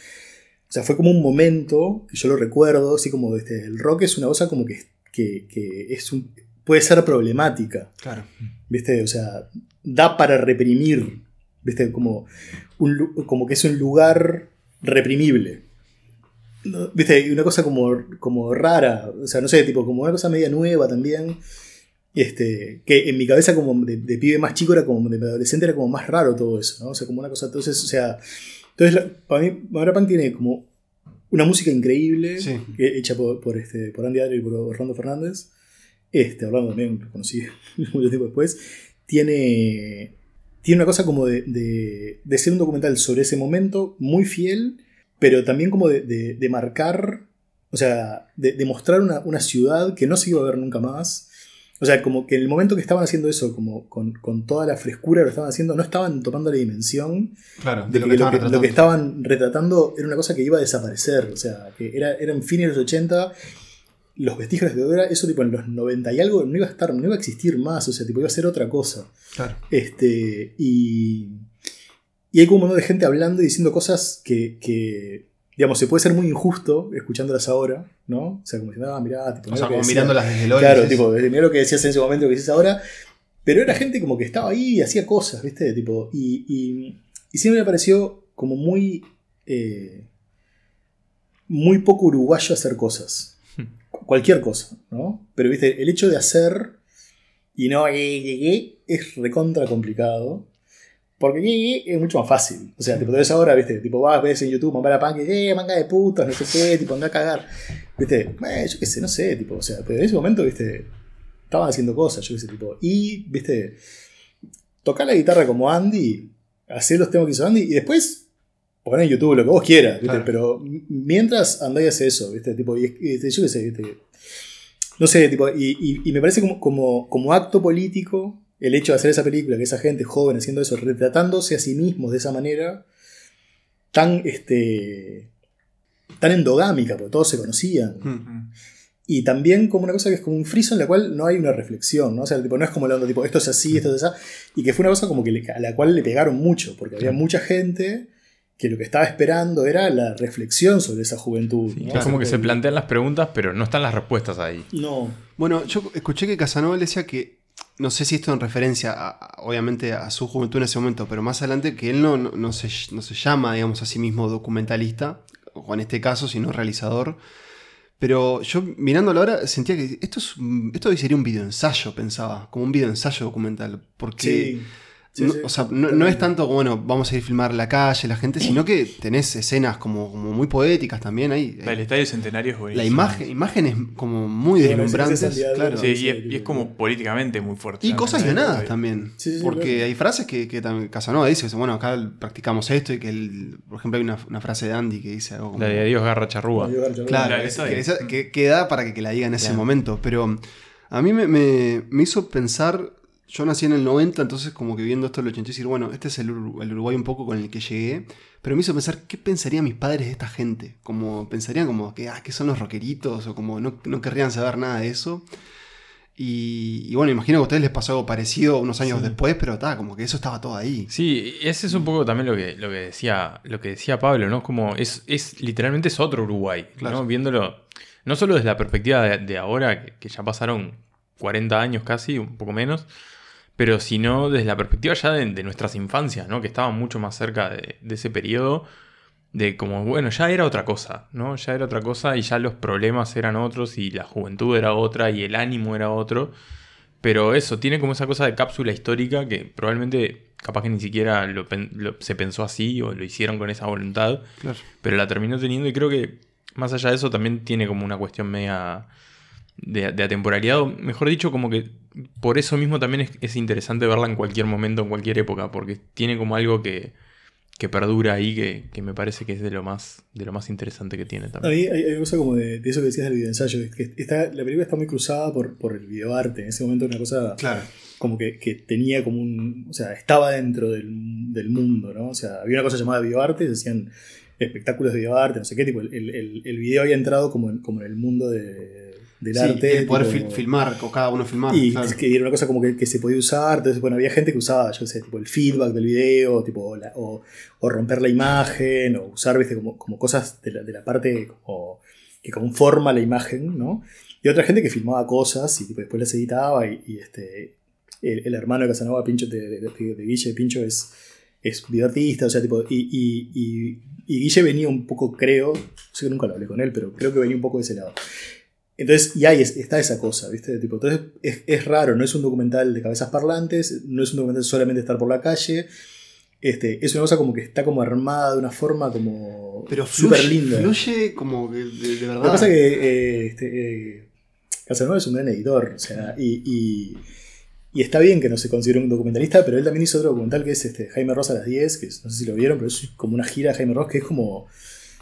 O sea, fue como un momento que yo lo recuerdo, así como este, el rock es una cosa como que, que, que es un, puede ser problemática. Claro. ¿Viste? O sea, da para reprimir. ¿Viste? Como, un, como que es un lugar reprimible. ¿Viste? Y una cosa como, como rara. O sea, no sé, tipo, como una cosa media nueva también. Este, que en mi cabeza como de, de pibe más chico era como de adolescente era como más raro todo eso, ¿no? O sea, como una cosa, entonces, o sea, entonces la- para mí Mamara Punk tiene como una música increíble Sí. que- hecha por, por, este, por Andy Adler y por Orlando Fernández. Este, Orlando también lo conocí mucho tiempo después. Tiene, tiene una cosa como de, de, de ser un documental sobre ese momento, muy fiel, pero también como de, de- marcar, o sea, de, de mostrar una, una ciudad que no se iba a ver nunca más. O sea, como que en el momento que estaban haciendo eso, como con, con toda la frescura que lo estaban haciendo, no estaban tomando la dimensión Claro, de que lo, que, lo que estaban retratando era una cosa que iba a desaparecer. O sea, que era, eran fines de los 80, los vestigios de Dora, eso tipo en los 90 y algo no iba a estar, no iba a existir más, o sea, tipo iba a ser otra cosa. Claro. Este, y, y hay como un montón de gente hablando y diciendo cosas que, que, digamos, se puede ser muy injusto escuchándolas ahora, ¿no? O sea, como diciendo, ah, mirá, tipo, O sea, como mirándolas desde LOL. Claro, tipo, mirá lo que decías en ese momento, lo que dices ahora. Pero era gente como que estaba ahí y hacía cosas, ¿viste? Tipo, y, y, y siempre me pareció como muy. eh, muy poco uruguayo hacer cosas. Cualquier cosa, ¿no? Pero, ¿viste? El hecho de hacer y no eh, es recontra complicado. Porque eh, es mucho más fácil. O sea, tipo, te ves ahora, ¿viste? Tipo, vas, ves en YouTube, mamá la pan, que eh, manga de putas, no sé qué, tipo, anda a cagar. ¿Viste? Eh, yo qué sé, no sé, tipo, o sea, pero en ese momento, ¿viste? Estaban haciendo cosas, yo qué sé, tipo. Y, ¿viste? Tocar la guitarra como Andy, hacer los temas que hizo Andy, y después poner en YouTube lo que vos quieras, ¿viste? Claro. Pero mientras andá y hace eso, ¿viste? Tipo, y, y, yo qué sé, ¿viste? No sé, tipo, y, y- y me parece como, como, como acto político el hecho de hacer esa película, que esa gente joven haciendo eso, retratándose a sí mismos de esa manera, tan, este, tan endogámica, porque todos se conocían. Mm. Y también como una cosa que es como un friso en la cual no hay una reflexión, ¿no? O sea, tipo, no es como la onda, tipo, esto es así, esto es así, y que fue una cosa como que le- a la cual le pegaron mucho, porque había mucha gente que lo que estaba esperando era la reflexión sobre esa juventud. Sí, ¿no? es como que se plantean las preguntas, pero no están las respuestas ahí. No. Bueno, yo escuché que Casanova decía que, no sé si esto en referencia, a- obviamente, a su juventud en ese momento, pero más adelante que él no, no, se, no se llama, digamos, a sí mismo documentalista, o en este caso, sino realizador. Pero yo mirándolo ahora sentía que esto, esto sería un videoensayo, pensaba, como un videoensayo documental. Porque Sí. Sí, no, sí, o sea, no, es tanto como, bueno, vamos a ir a filmar la calle, la gente, sino que tenés escenas como, como muy poéticas también ahí. El Estadio Centenario es La buenísimo. imagen, imágenes como muy Sí, deslumbrantes. claro. Sí, y es, y es como políticamente muy fuerte. Y cosas ¿no? guionadas también. Sí, sí, sí, porque claro. hay frases que, que también Casanova dice, bueno, acá practicamos esto y que, el- por ejemplo, hay una, una frase de Andy que dice algo como... La de Dios garra charrúa. Claro, La es- que, queda para que, que la diga en ese Claro. momento. Pero a mí me, me- me hizo pensar, yo nací en el 90, entonces como que viendo esto en el 80 y decir, bueno, este es el, Uru- el Uruguay un poco con el que llegué, pero me hizo pensar qué pensarían mis padres de esta gente. Como pensarían como que, ah, que son los rockeritos o como no, no querrían saber nada de eso. Y, y bueno, imagino que a ustedes les pasó algo parecido unos años después, pero está, como que eso estaba todo ahí. Sí, ese es un poco también lo que, lo que decía, lo que decía Pablo, ¿no? Como es, es literalmente es otro Uruguay, Claro. ¿no? Viéndolo, no solo desde la perspectiva de, de ahora, que, que ya pasaron 40 años casi, un poco menos, pero sino desde la perspectiva ya de, de nuestras infancias, ¿no? Que estaban mucho más cerca de, de ese periodo, de como, bueno, ya era otra cosa, ¿no? Ya era otra cosa y ya los problemas eran otros y la juventud era otra y el ánimo era otro. Pero eso, tiene como esa cosa de cápsula histórica que probablemente, capaz que ni siquiera lo pen- lo- se pensó así o lo hicieron con esa voluntad, Claro. pero la terminó teniendo y creo que más allá de eso también tiene como una cuestión media de, de atemporalidad, o mejor dicho, como que por eso mismo también es, es interesante verla en cualquier momento, en cualquier época, porque tiene como algo que, que perdura ahí, que, que me parece que es de lo más, de lo más interesante que tiene A también. mí hay, hay una cosa como de, de eso que decías del videoensayo, es que está, la película está muy cruzada por, por el videoarte. En ese momento era una cosa Claro. como que, que tenía como un. O sea, estaba dentro del, del mundo, ¿no? O sea, había una cosa llamada videoarte, se hacían espectáculos de videoarte, no sé qué, tipo, el, el, el video había entrado como en, como en el mundo de, del Sí, arte. el poder tipo- fil- filmar, o cada uno filmar. y claro. es que era una cosa como que, que se podía usar, entonces bueno, había gente que usaba, yo sé, tipo el feedback del video, tipo, o, la- o- o romper la imagen, o usar, viste, como, como cosas de la, de la parte como, que conforma la imagen, ¿no? Y otra gente que filmaba cosas y tipo, después las editaba y, y, este, el, el hermano de Casanova, Pincho, de, de, de- de Guille Pincho, es, es videoartista, o sea, tipo, y, y, y- y Guille venía un poco, creo, sé que nunca lo hablé con él, pero creo que venía un poco de ese lado. Entonces, y ahí es- está esa cosa, ¿viste? Tipo, entonces es, es raro, no es un documental de cabezas parlantes, no es un documental solamente estar por la calle. Este, es una cosa como que está como armada de una forma como Pero súper linda. fluye como que de, de verdad. Lo que pasa es que eh, este, eh, Casanova es un gran editor, o sea, y, y- y está bien que no se considere un documentalista, pero él también hizo otro documental que es este, Jaime Ross a las 10, que es- no sé si lo vieron, pero es como una gira de Jaime Ross que es como,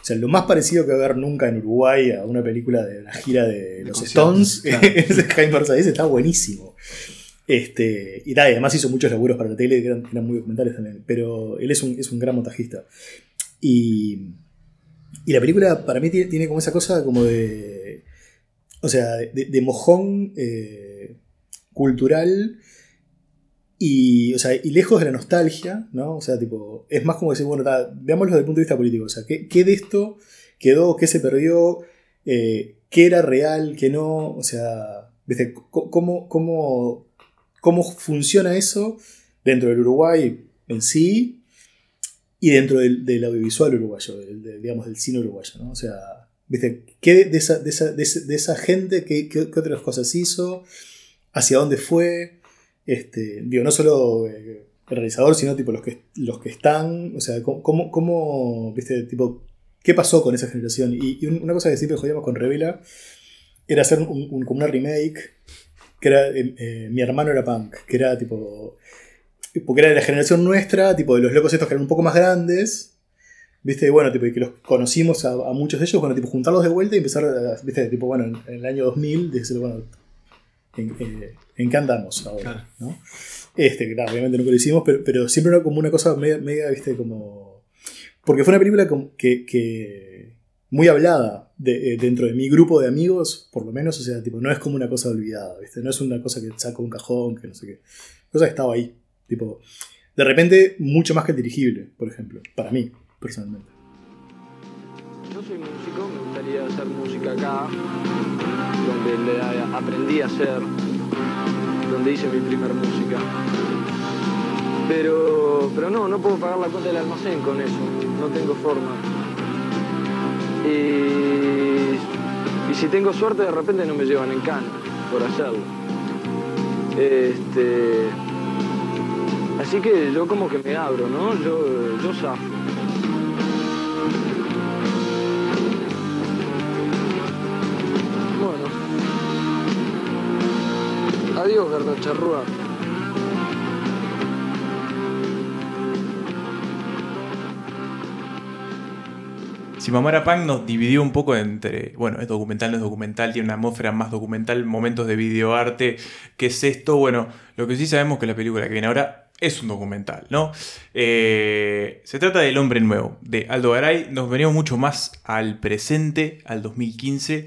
sea, lo más parecido que va a haber nunca en Uruguay a una película de la gira de los Stones, claro. es Jaime Ross a las 10, está buenísimo. Este, y y además hizo muchos laburos para la tele que eran, eran muy documentales también, pero él es un, es un gran montajista. Y, y la película para mí tiene, tiene como esa cosa como de. O sea, de, de mojón eh, cultural Y, o sea, y lejos de la nostalgia, ¿no? O sea, tipo, es más como decir, bueno, veámoslo desde el punto de vista político. O sea, ¿qué, qué de esto quedó? ¿Qué se perdió? Eh, ¿Qué era real? ¿Qué no? O sea, ¿viste? ¿Cómo, cómo, cómo funciona eso dentro del Uruguay en sí y dentro del, del audiovisual uruguayo, del- digamos, del cine uruguayo, ¿no? O sea, ¿viste? ¿Qué de esa, de esa, de esa, de esa gente, qué- qué otras cosas hizo? ¿Hacia dónde fue? Este, digo, no solo eh, el realizador, sino tipo los que, los que están, o sea, cómo, cómo- viste, tipo, qué pasó con esa generación. Y, y un- una cosa que siempre jodíamos con Revela era hacer un, como una remake, que era eh, eh, Mi hermano era punk, que era tipo, porque era de la generación nuestra, tipo de los locos estos que eran un poco más grandes, viste, bueno, tipo, y que los conocimos a, muchos de ellos, bueno, tipo, juntarlos de vuelta y empezar, viste, tipo, bueno, en, el año 2000, decir, bueno, en, eh, ¿en qué andamos ahora? Claro. ¿no? Este, claro, obviamente nunca lo hicimos, pero, pero siempre era como una cosa media, media, viste, como... Porque fue una película que, que muy hablada de- eh, dentro de mi grupo de amigos, por lo menos, o sea, tipo, no es como una cosa olvidada, ¿viste? No es una cosa que saco un cajón, que no sé qué. Cosa que estaba ahí. Tipo, de repente, mucho más que el dirigible, por ejemplo, para mí, personalmente. Yo soy músico, me gustaría hacer música acá, donde le aprendí a hacer, donde hice mi primer música. Pero, pero no, no puedo pagar la cuenta del almacén con eso, no tengo forma. Y, y si tengo suerte, de repente no me llevan en cana por hacerlo. Este, así que yo como que me abro, ¿no? Yo, yo zafo. Adiós, Garda Charrúa. Si Mamara Punk nos dividió un poco entre, bueno, es documental, no es documental, tiene una atmósfera más documental, momentos de videoarte, ¿qué es esto? Bueno, lo que sí sabemos que la película que viene ahora es un documental, ¿no? Eh, se trata del Hombre Nuevo, de Aldo Garay, nos venimos mucho más al presente, al 2015,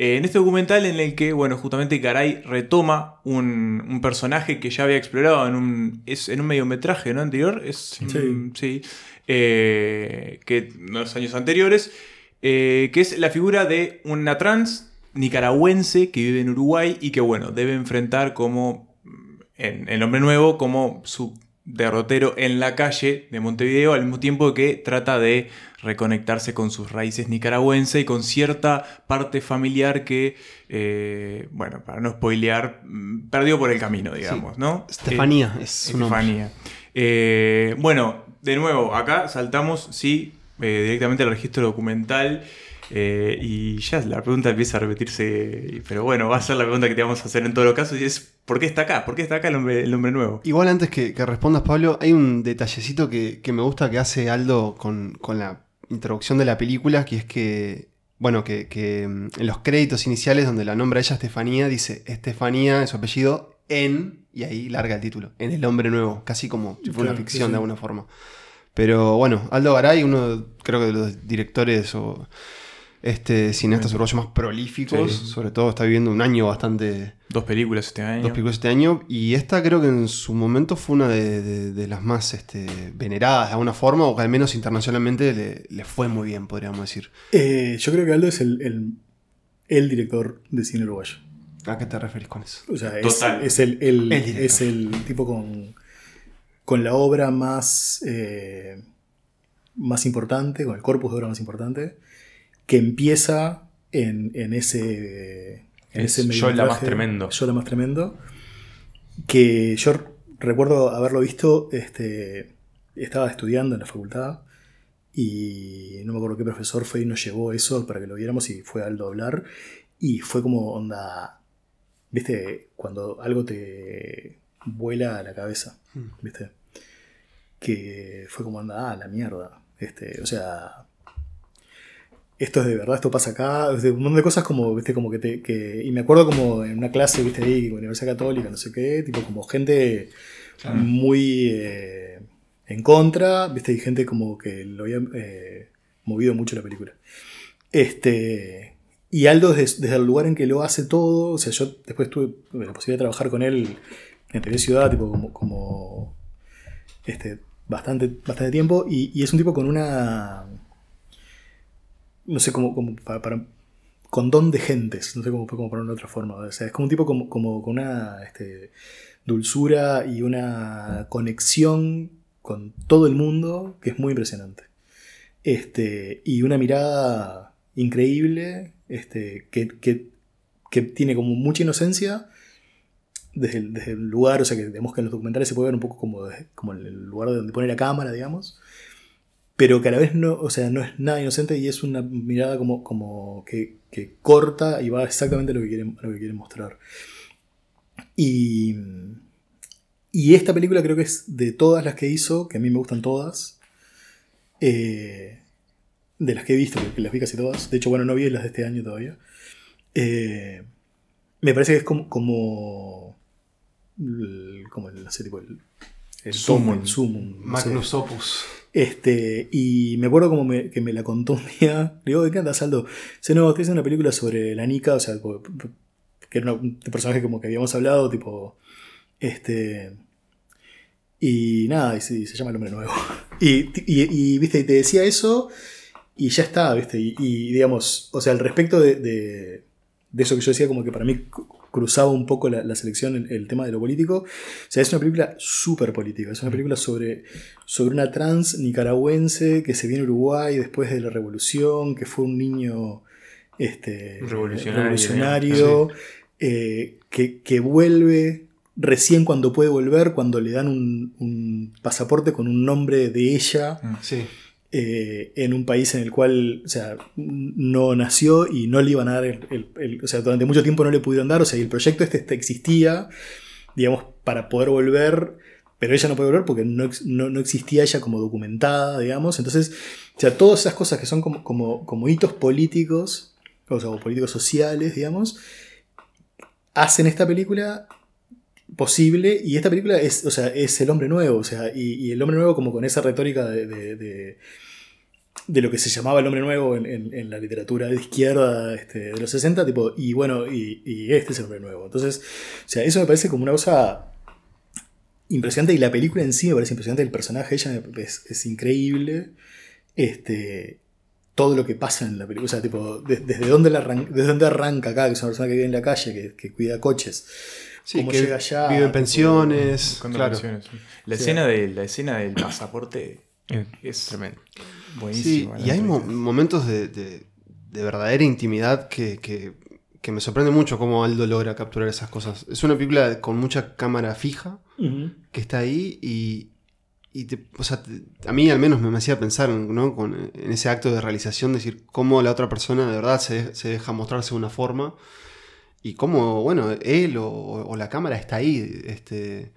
eh, en este documental en el que, bueno, justamente Garay retoma un, un personaje que ya había explorado en un, es, en un mediometraje, ¿no? Anterior, es, mm, sí, eh, que en los años anteriores, eh, que es la figura de una trans nicaragüense que vive en Uruguay y que, bueno, debe enfrentar como, mm, en El Hombre Nuevo, como su derrotero en la calle de Montevideo, al mismo tiempo que trata de reconectarse con sus raíces nicaragüenses y con cierta parte familiar que, eh, bueno, para no spoilear, mm, perdió por el camino, digamos, ¿no? Estefanía Eh, es su nombre. Estefanía. Eh, bueno, de nuevo, acá saltamos, sí, directamente al registro documental. Eh, y ya la pregunta empieza a repetirse, pero bueno, va a ser la pregunta que te vamos a hacer en todos los casos y es, ¿por qué está acá? ¿Por qué está acá el hombre, el hombre nuevo? Igual antes que, que respondas, Pablo, hay un detallecito que, que me gusta que hace Aldo con, con la introducción de la película, que es que, bueno, que, que, mm, en los créditos iniciales donde la nombra ella Estefanía, dice Estefanía, es su apellido, en, y ahí larga el título, en El Hombre Nuevo, casi como si fuera una ficción sí, sí. de alguna forma. Pero bueno, Aldo Garay, uno creo que de los directores o este, cineastas uruguayos más prolíficos, Sí. sobre todo está viviendo un año bastante Dos películas este año. Dos películas este año. Y esta creo que en su momento fue una de, de- de las más este, veneradas de alguna forma, o que al menos internacionalmente le, le fue muy bien, podríamos decir. Eh, yo creo que Aldo es el, el, el director de cine uruguayo. ¿A qué te referís con eso? O sea, es, Total. es el, el- es el tipo con, con la obra más, eh, más importante, con el corpus de obra más importante, que empieza en, en ese. En Es ese Yo la más tremendo. Yo la más tremendo. Que yo recuerdo haberlo visto. Este, estaba estudiando en la facultad. Y no me acuerdo qué profesor fue y nos llevó eso para que lo viéramos y fue Aldo a hablar. Y fue como onda. ¿Viste? Cuando algo te vuela a la cabeza. ¿Viste? Que fue como onda, ah, la mierda. Este, o sea. Esto es de verdad, esto pasa acá. es de un montón de cosas como, ¿viste? Como que te. Que, y me acuerdo como en una clase, ¿viste? Ahí, en la Universidad Católica, no sé qué. Tipo, como gente muy. eh, en contra, ¿viste? Y gente como que lo había eh, movido mucho la película. Este. Y Aldo, desde, desde el lugar en que lo hace todo, o sea, yo después tuve la posibilidad de trabajar con él en TV Ciudad, tipo como, como este, bastante, bastante tiempo, y, y es un tipo con una, no sé, como, como para, de gentes, no sé cómo, cómo ponerlo de otra forma, es como un tipo como, como con una este, dulzura y una conexión con todo el mundo que es muy impresionante. Este, y una mirada increíble, este, que, que- tiene como mucha inocencia desde el, desde el lugar, o sea que digamos que en los documentales se puede ver un poco como, desde- como el lugar donde pone la cámara, digamos, pero que a la vez no, o sea, no es nada inocente y es una mirada como, como que, que corta y va exactamente a lo que quieren, a lo que quieren mostrar. Y, y esta película creo que es de todas las que hizo, que a mí me gustan todas, eh, de las que he visto, porque las vi casi todas, de hecho, bueno, no vi las de este año todavía, eh, me parece que es como, como, el- como el, no sé, tipo el, el el sumum. Magnus Opus. Este, y me acuerdo como me- que me la contó un día. Digo, ¿de qué andas, Saldo? Dice, no, estoy haciendo una película sobre la Nika, o sea, que era un personaje como que habíamos hablado, tipo. Este. Y nada, y se, se llama El Hombre Nuevo. Y, y, viste, y te decía eso, y ya está, viste. Y, digamos, o sea, al respecto de, de, eso que yo decía, como que para mí cruzaba un poco la, la selección, el, el tema de lo político. O sea, es una película súper política. Es una película sobre, sobre una trans nicaragüense que se viene a Uruguay después de la revolución, que fue un niño este, Revolucionario, revolucionario, eh, que, que vuelve recién cuando puede volver, cuando le dan un, un pasaporte con un nombre de ella Sí. Eh, en un país en el cual, o sea, no nació y no le iban a dar el, o sea, durante mucho tiempo no le pudieron dar, o sea, y el proyecto este, este existía, digamos, para poder volver, pero ella no puede volver porque no, no- no existía ella como documentada, digamos, entonces, o sea, todas esas cosas que son como, como, como hitos políticos, o sea, o políticos sociales, digamos, hacen esta película posible y esta película es, o sea, es el hombre nuevo, o sea, y, el hombre nuevo como con esa retórica de, de- lo que se llamaba el hombre nuevo en, en- la literatura de izquierda este, de los 60, tipo, y bueno, y, este es el hombre nuevo. Entonces, o sea, eso me parece como una cosa impresionante y la película en sí me parece impresionante, el personaje ella es, increíble, este, todo lo que pasa en la película, o sea, tipo, de- desde, dónde la arran- desde dónde arranca acá, que es una persona que vive en la calle, que, que cuida coches, Sí, cómo que llega allá, vive en pensiones. Claro. La, Sí. escena de, la escena del pasaporte Eh, es tremendo. Sí, buenísima. y hay mo- momentos de, de- de verdadera intimidad que, que- que me sorprende mucho cómo Aldo logra capturar esas cosas. Es una película con mucha cámara fija que está ahí y, y te- o sea, te- a mí al menos me, me hacía pensar ¿no? Con- en ese acto de realización, decir cómo la otra persona de verdad se, de- se deja mostrarse de una forma y cómo, bueno, él o, o la cámara está ahí. Este,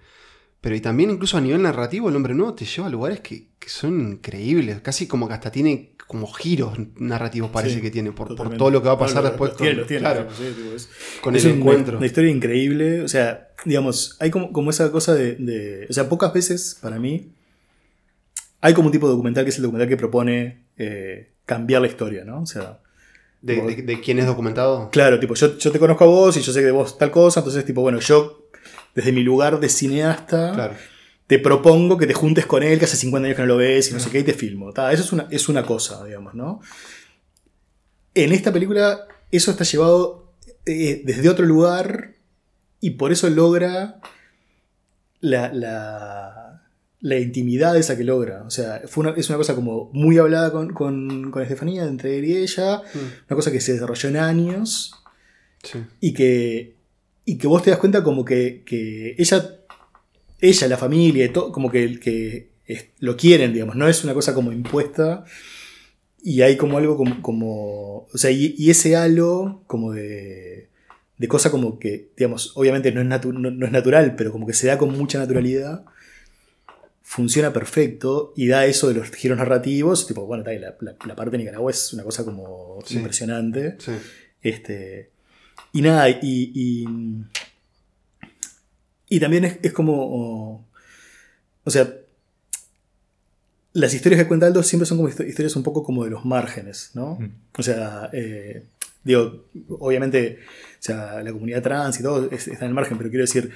pero y también incluso a nivel narrativo el hombre nuevo te lleva a lugares que, que son increíbles, casi como que hasta tiene como giros narrativos parece Sí, que tiene, por, por todo lo que va a No, pasar lo- después tiene, con, lo tiene, claro, sí, tipo, es- con es el encuentro. Una historia increíble. O sea, digamos, hay como, como esa cosa de, de- O sea, pocas veces para mí. Hay como un tipo de documental que es el documental que propone eh, cambiar la historia, ¿no? O sea, De, de- de quién es documentado. claro, tipo, yo, yo te conozco a vos y yo sé que de vos tal cosa, entonces, tipo, bueno, yo, desde mi lugar de cineasta, Claro. te propongo que te juntes con él, que hace 50 años que no lo ves y no sé qué, y te filmo. Ta, Eso es una, es una cosa, digamos, ¿no? En esta película, eso está llevado eh, desde otro lugar y por eso logra la, la, la intimidad esa que logra. O sea, fue una- es una cosa como muy hablada con, con, con Estefanía, entre él y ella, una cosa que se desarrolló en años Sí. y que, y que vos te das cuenta como que, que ella, ella, la familia, y todo, como que, que es- lo quieren, digamos, no es una cosa como impuesta. Y hay como algo como, como o sea, y, y ese halo como de, de cosa como que, digamos, obviamente no es, natu- no, no es natural, pero como que se da con mucha naturalidad, funciona perfecto y da eso de los giros narrativos, tipo, bueno, la, la- la parte de Nicaragua es una cosa como Sí. impresionante. Sí. Este, y nada, y, y, y también es, es como, o, o sea, las historias que cuenta Aldo siempre son como histo- historias un poco como de los márgenes, ¿no? Mm. O sea, eh, digo, obviamente, o sea, la comunidad trans y todo es- está en el margen, pero quiero decir,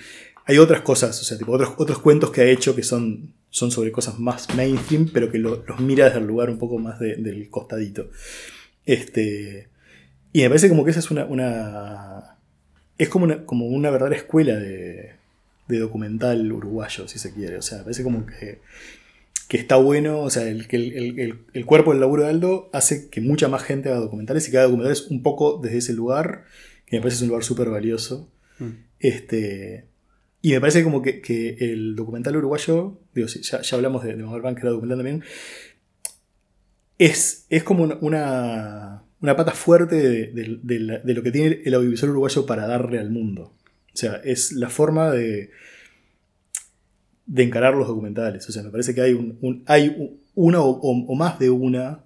hay otras cosas, o sea, tipo otros, otros cuentos que ha hecho que son, son sobre cosas más mainstream, pero que lo- los mira desde el lugar un poco más de- del costadito. Este, y me parece como que esa es una. una es como una, como una verdadera escuela de, de documental uruguayo, si se quiere. O sea, me parece como que, que está bueno. O sea, el, el, el- cuerpo del laburo de Aldo hace que mucha más gente haga documentales y que haga documentales un poco desde ese lugar, que me parece es un lugar súper valioso. Mm. Este, y me parece como que, que el documental uruguayo, digo, ya, ya hablamos de, de Manuel que era documental también, es, es como una, una, pata fuerte de, de- lo que tiene el audiovisual uruguayo para darle al mundo. O sea, es la forma de, de encarar los documentales. O sea, me parece que hay, un, hay una o más de una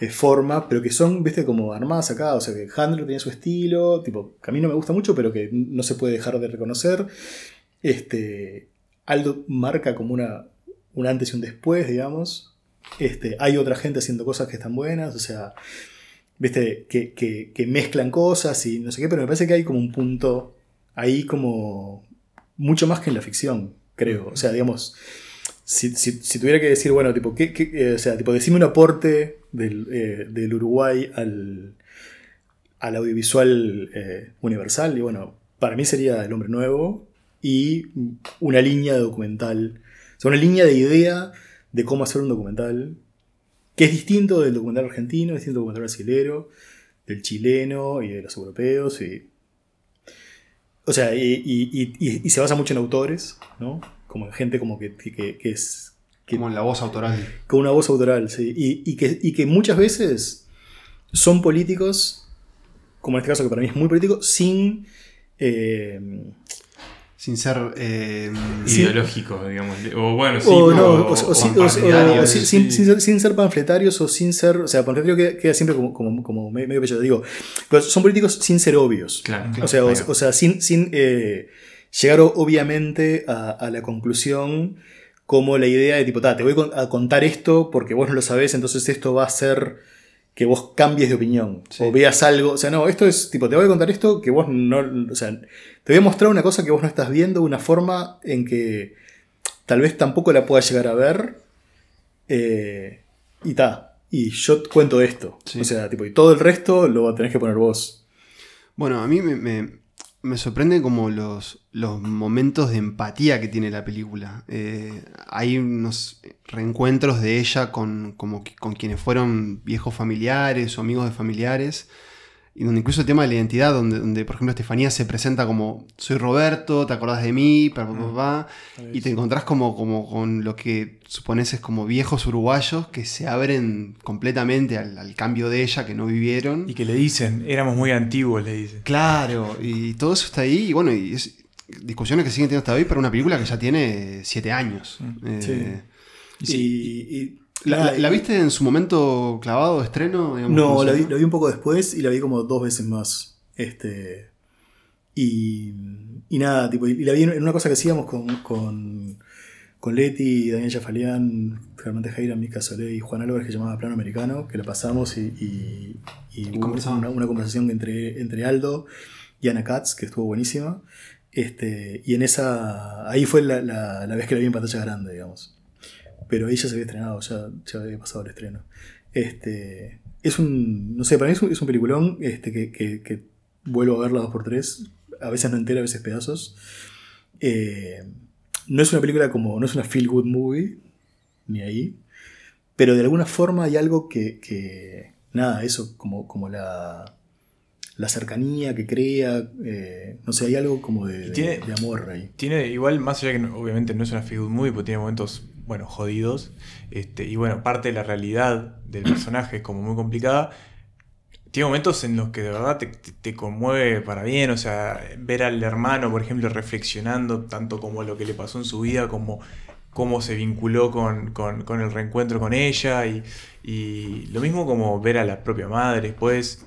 eh, forma, pero que son, viste, como armadas acá. O sea, que Handler tiene su estilo, tipo, que a mí no me gusta mucho, pero que no se puede dejar de reconocer. Este, Aldo marca como una, un antes y un después, digamos. Este, hay otra gente haciendo cosas que están buenas, o sea, viste, que, que- que mezclan cosas y no sé qué, pero me parece que hay como un punto ahí como mucho más que en la ficción, creo. O sea, digamos, si, si- tuviera que decir, bueno, tipo, ¿qué, qué- eh, o sea, tipo, decime un aporte del, eh, del Uruguay al, al audiovisual eh, universal, y bueno, para mí sería El Hombre Nuevo y una línea documental, o sea, una línea de idea de cómo hacer un documental que es distinto del documental argentino, distinto del documental brasilero, del chileno y de los europeos. Y, o sea, y- y- y se basa mucho en autores, ¿no? Como en gente como que, que- que es... que- Como en la voz autoral. con una voz autoral, sí. Y, y que, y que muchas veces son políticos, como en este caso que para mí es muy político, sin... eh, Sin ser. eh. Ideológico, digamos. O bueno, sí. o, no, o, o- o- o sin- o- partidarios, o- sin, sin- sí. sin ser, sin ser panfletarios o sin ser. O sea, panfletario queda, queda siempre como, como, como medio pecho. Digo, pero son políticos sin ser obvios. Claro, O sea, o, sea sin, sin eh, llegar obviamente a, a la conclusión como la idea de tipo, "Ta, te voy a contar esto porque vos no lo sabés, entonces esto va a hacer que vos cambies de opinión Sí. o veas algo. O sea, no, esto es tipo, te voy a contar esto que vos no. O sea, te voy a mostrar una cosa que vos no estás viendo, una forma en que tal vez tampoco la puedas llegar a ver. eh, y ta. Y yo cuento esto. Sí. O sea, tipo, y todo el resto lo tenés que poner vos. Bueno, a mí me, me- me sorprende como los, los momentos de empatía que tiene la película. Eh, hay unos reencuentros de ella con, como con quienes fueron viejos familiares o amigos de familiares. Y donde incluso el tema de la identidad, donde, donde por ejemplo Estefanía se presenta como soy Roberto, te acordás de mí, pa, pa, pa, pa", y te encontrás como, como con lo que supones es como viejos uruguayos que se abren completamente al, al cambio de ella, que no vivieron. Y que le dicen, éramos muy antiguos, le dicen. Claro, y todo eso está ahí, y bueno, y es discusiones que siguen teniendo hasta hoy para una película que ya tiene siete años. Eh, Y, y- ¿la, la- la viste en su momento clavado estreno? digamos, No, la vi, llama? la vi un poco después y la vi como dos veces más. Este. Y. Y nada, tipo, y la vi en en una cosa que hacíamos con. con con Leti, Daniel Jafalián, Germán Tejera, Mica Solé y Juan Álvarez que llamaba Plano Americano, que la pasamos y, y, y hubo una, una conversación entre, entre Aldo y Ana Katz, que estuvo buenísima. Este, y en esa. Ahí fue la, la- la vez que la vi en pantalla grande, digamos. Pero ya se había estrenado, ya, ya había pasado el estreno. Este, es un. No sé, para mí es un, es un peliculón este, que, que- que vuelvo a verla dos por tres. A veces no entera, a veces pedazos. Eh, no es una película como. No es una feel good movie, ni ahí. Pero de alguna forma hay algo que. que- nada, eso, como, como la. La cercanía que crea. eh, no sé, hay algo como de, de- amor ahí. Tiene igual, más allá que obviamente no es una feel good movie, porque tiene momentos, bueno, jodidos. Este, y bueno, parte de la realidad del personaje es como muy complicada. Tiene momentos en los que de verdad te, te- te conmueve para bien. O sea, ver al hermano, por ejemplo, reflexionando tanto como lo que le pasó en su vida, como cómo se vinculó con, con- con el reencuentro con ella. Y, y lo mismo como ver a la propia madre después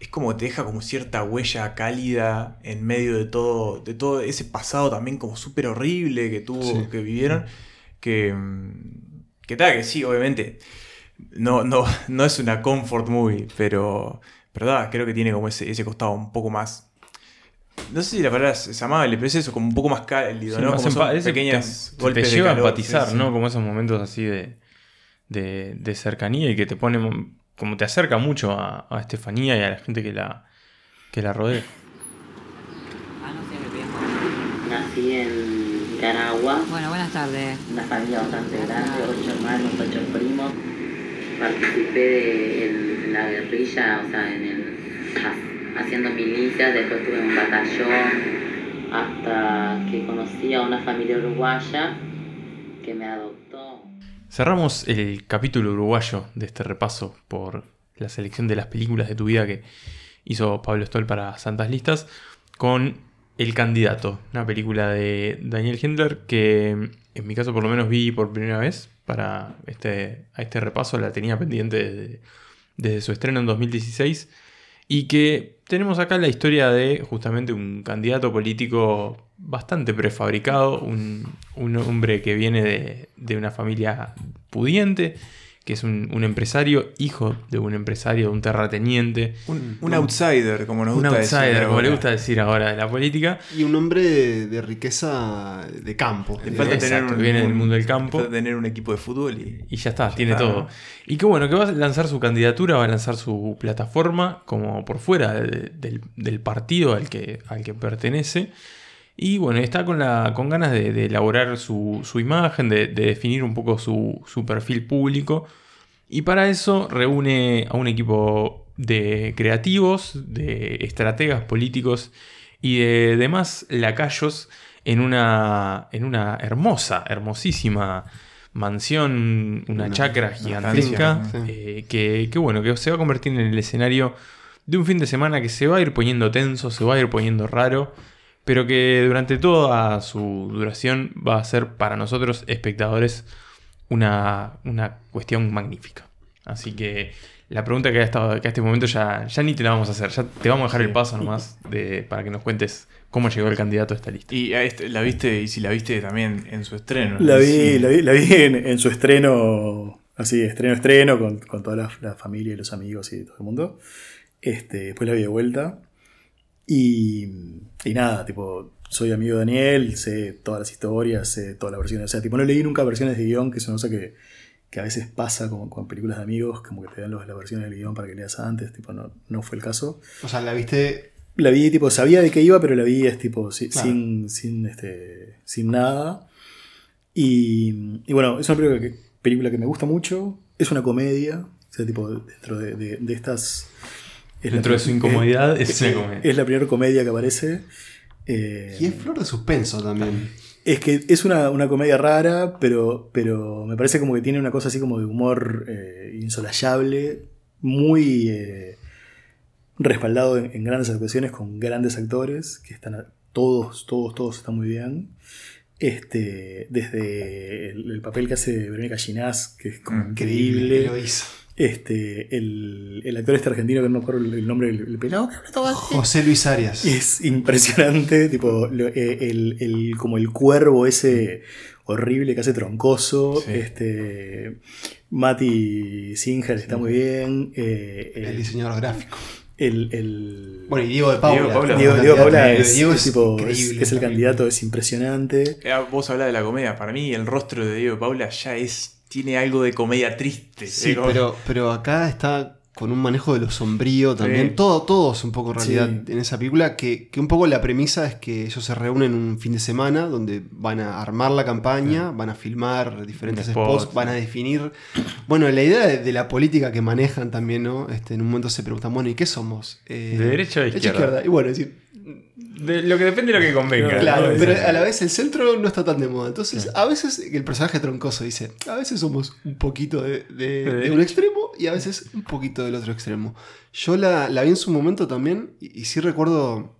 es como te deja como cierta huella cálida en medio de todo, de todo ese pasado también como súper horrible que tuvo, Sí. que vivieron, que, que tal, que sí, obviamente, no, no, no es una comfort movie, pero, pero da, creo que tiene como ese, ese costado un poco más No sé si la palabra es amable, pero es eso, como un poco más cálido, Sí, ¿no? más Como son pequeñas te, golpes te de lleva calor, a empatizar, sí, sí. ¿no? Como esos momentos así de, de, de cercanía y que te ponen, como te acerca mucho a, a Estefanía y a la gente que la, que la rodea. Nací en Nicaragua, Bueno, buenas tardes. una familia bastante grande, ocho hermanos, ocho primos. Participé de, en, en la guerrilla, o sea, en el, ha- haciendo milicias, después estuve en un batallón, hasta que conocí a una familia uruguaya que me adoptó. Cerramos el capítulo uruguayo de este repaso por la selección de las películas de tu vida que hizo Pablo Stoll para Santas Listas con El Candidato, una película de Daniel Hendler que en mi caso por lo menos vi por primera vez para este, este repaso, la tenía pendiente desde, desde su estreno en 2016 y que tenemos acá la historia de justamente un candidato político bastante prefabricado, un, un hombre que viene de, de una familia pudiente, que es un, un empresario, hijo de un empresario, de un terrateniente, Un, un outsider, como nos un gusta decir outsider, como le gusta decir ahora de la política. Y un hombre de, de riqueza de campo. Le falta Exacto, tener un, viene del un- mundo del le campo. falta tener un equipo de fútbol y. Y ya está, Ya tiene está, todo. Y que bueno, que va a lanzar su candidatura, va a lanzar su plataforma como por fuera de- del, del partido al que, al que pertenece. Y bueno, está con, la, con ganas de, de elaborar su, su imagen, de, de definir un poco su, su perfil público. Y para eso reúne a un equipo de creativos, de estrategas políticos y de demás lacayos en una, en una hermosa, hermosísima mansión, una, Una- chacra gigantesca, sí. eh, que, que bueno, que se va a convertir en el escenario de un fin de semana que se va a ir poniendo tenso, se va a ir poniendo raro, pero que durante toda su duración va a ser para nosotros espectadores una, una cuestión magnífica. Así que la pregunta que a, esta- que a este momento ya, ya ni te la vamos a hacer, ya te vamos a dejar el paso nomás de, para que nos cuentes cómo llegó el candidato a esta lista. Y a este- la viste, y si la viste también en su estreno. La vi, Sí. la vi, la vi en, en su estreno, así, estreno, estreno, con, con toda la, la familia y los amigos y todo el mundo. Este, después la vi de vuelta. Y, y nada, tipo, soy amigo de Daniel, sé todas las historias, sé todas las versiones. O sea, tipo, no leí nunca versiones de guion, que es una cosa que, que a veces pasa con, con películas de amigos, como que te dan los- las versiones del guion para que leas antes. Tipo, no, no fue el caso. O sea, la viste. La vi, tipo, sabía de qué iba, pero la vi es tipo si- Claro. sin, sin, este, sin nada. Y, y bueno, es una película que, película que me gusta mucho. Es una comedia. O sea, tipo, dentro de, de- de estas. Es la Dentro de su incomodidad, es es, una comedia. es la primera comedia que aparece. Eh, Y es flor de suspenso también. es que es una, una comedia rara, pero, pero me parece como que tiene una cosa así como de humor eh, insolayable, muy eh, respaldado en, en grandes actuaciones con grandes actores, que están todos, todos, todos están muy bien. Este, desde el, el papel que hace Verónica Ginás, que es como Mm, increíble. Lo hizo. Este, el, el actor este argentino que no me acuerdo el, el nombre del el pelado que habla todo así. José Luis Arias. Es impresionante, tipo, lo- eh, el, el- como el cuervo ese horrible que hace troncoso. Sí. Este, Mati Singer está muy bien. eh, El el, diseñador gráfico. el- el- Bueno, y Diego de Paula. Diego Paula. Diego, Diego Paula de es, Diego es tipo, es- el candidato, es impresionante. Eh, Vos hablás de la comedia. Para mí, el rostro de Diego Paula ya es. Tiene algo de comedia triste. Sí, Es como- pero, pero acá está con un manejo de lo sombrío también. Sí. Todo, todo es un poco en realidad Sí. en esa película. Que, que un poco la premisa es que ellos se reúnen un fin de semana donde van a armar la campaña, van a filmar diferentes spot, spots, van a definir. Bueno, la idea de, de la política que manejan también, ¿no? Este, en un momento se preguntan, bueno, ¿y qué somos? Eh, ¿De derecha o de izquierda? Y bueno, decir, De lo que depende de lo que convenga. Claro, pero a la vez el centro no está tan de moda. Entonces, a veces el personaje troncoso dice, a veces somos un poquito de, de- De de un extremo y a veces un poquito del otro extremo. Yo la, la vi en su momento también y, y sí recuerdo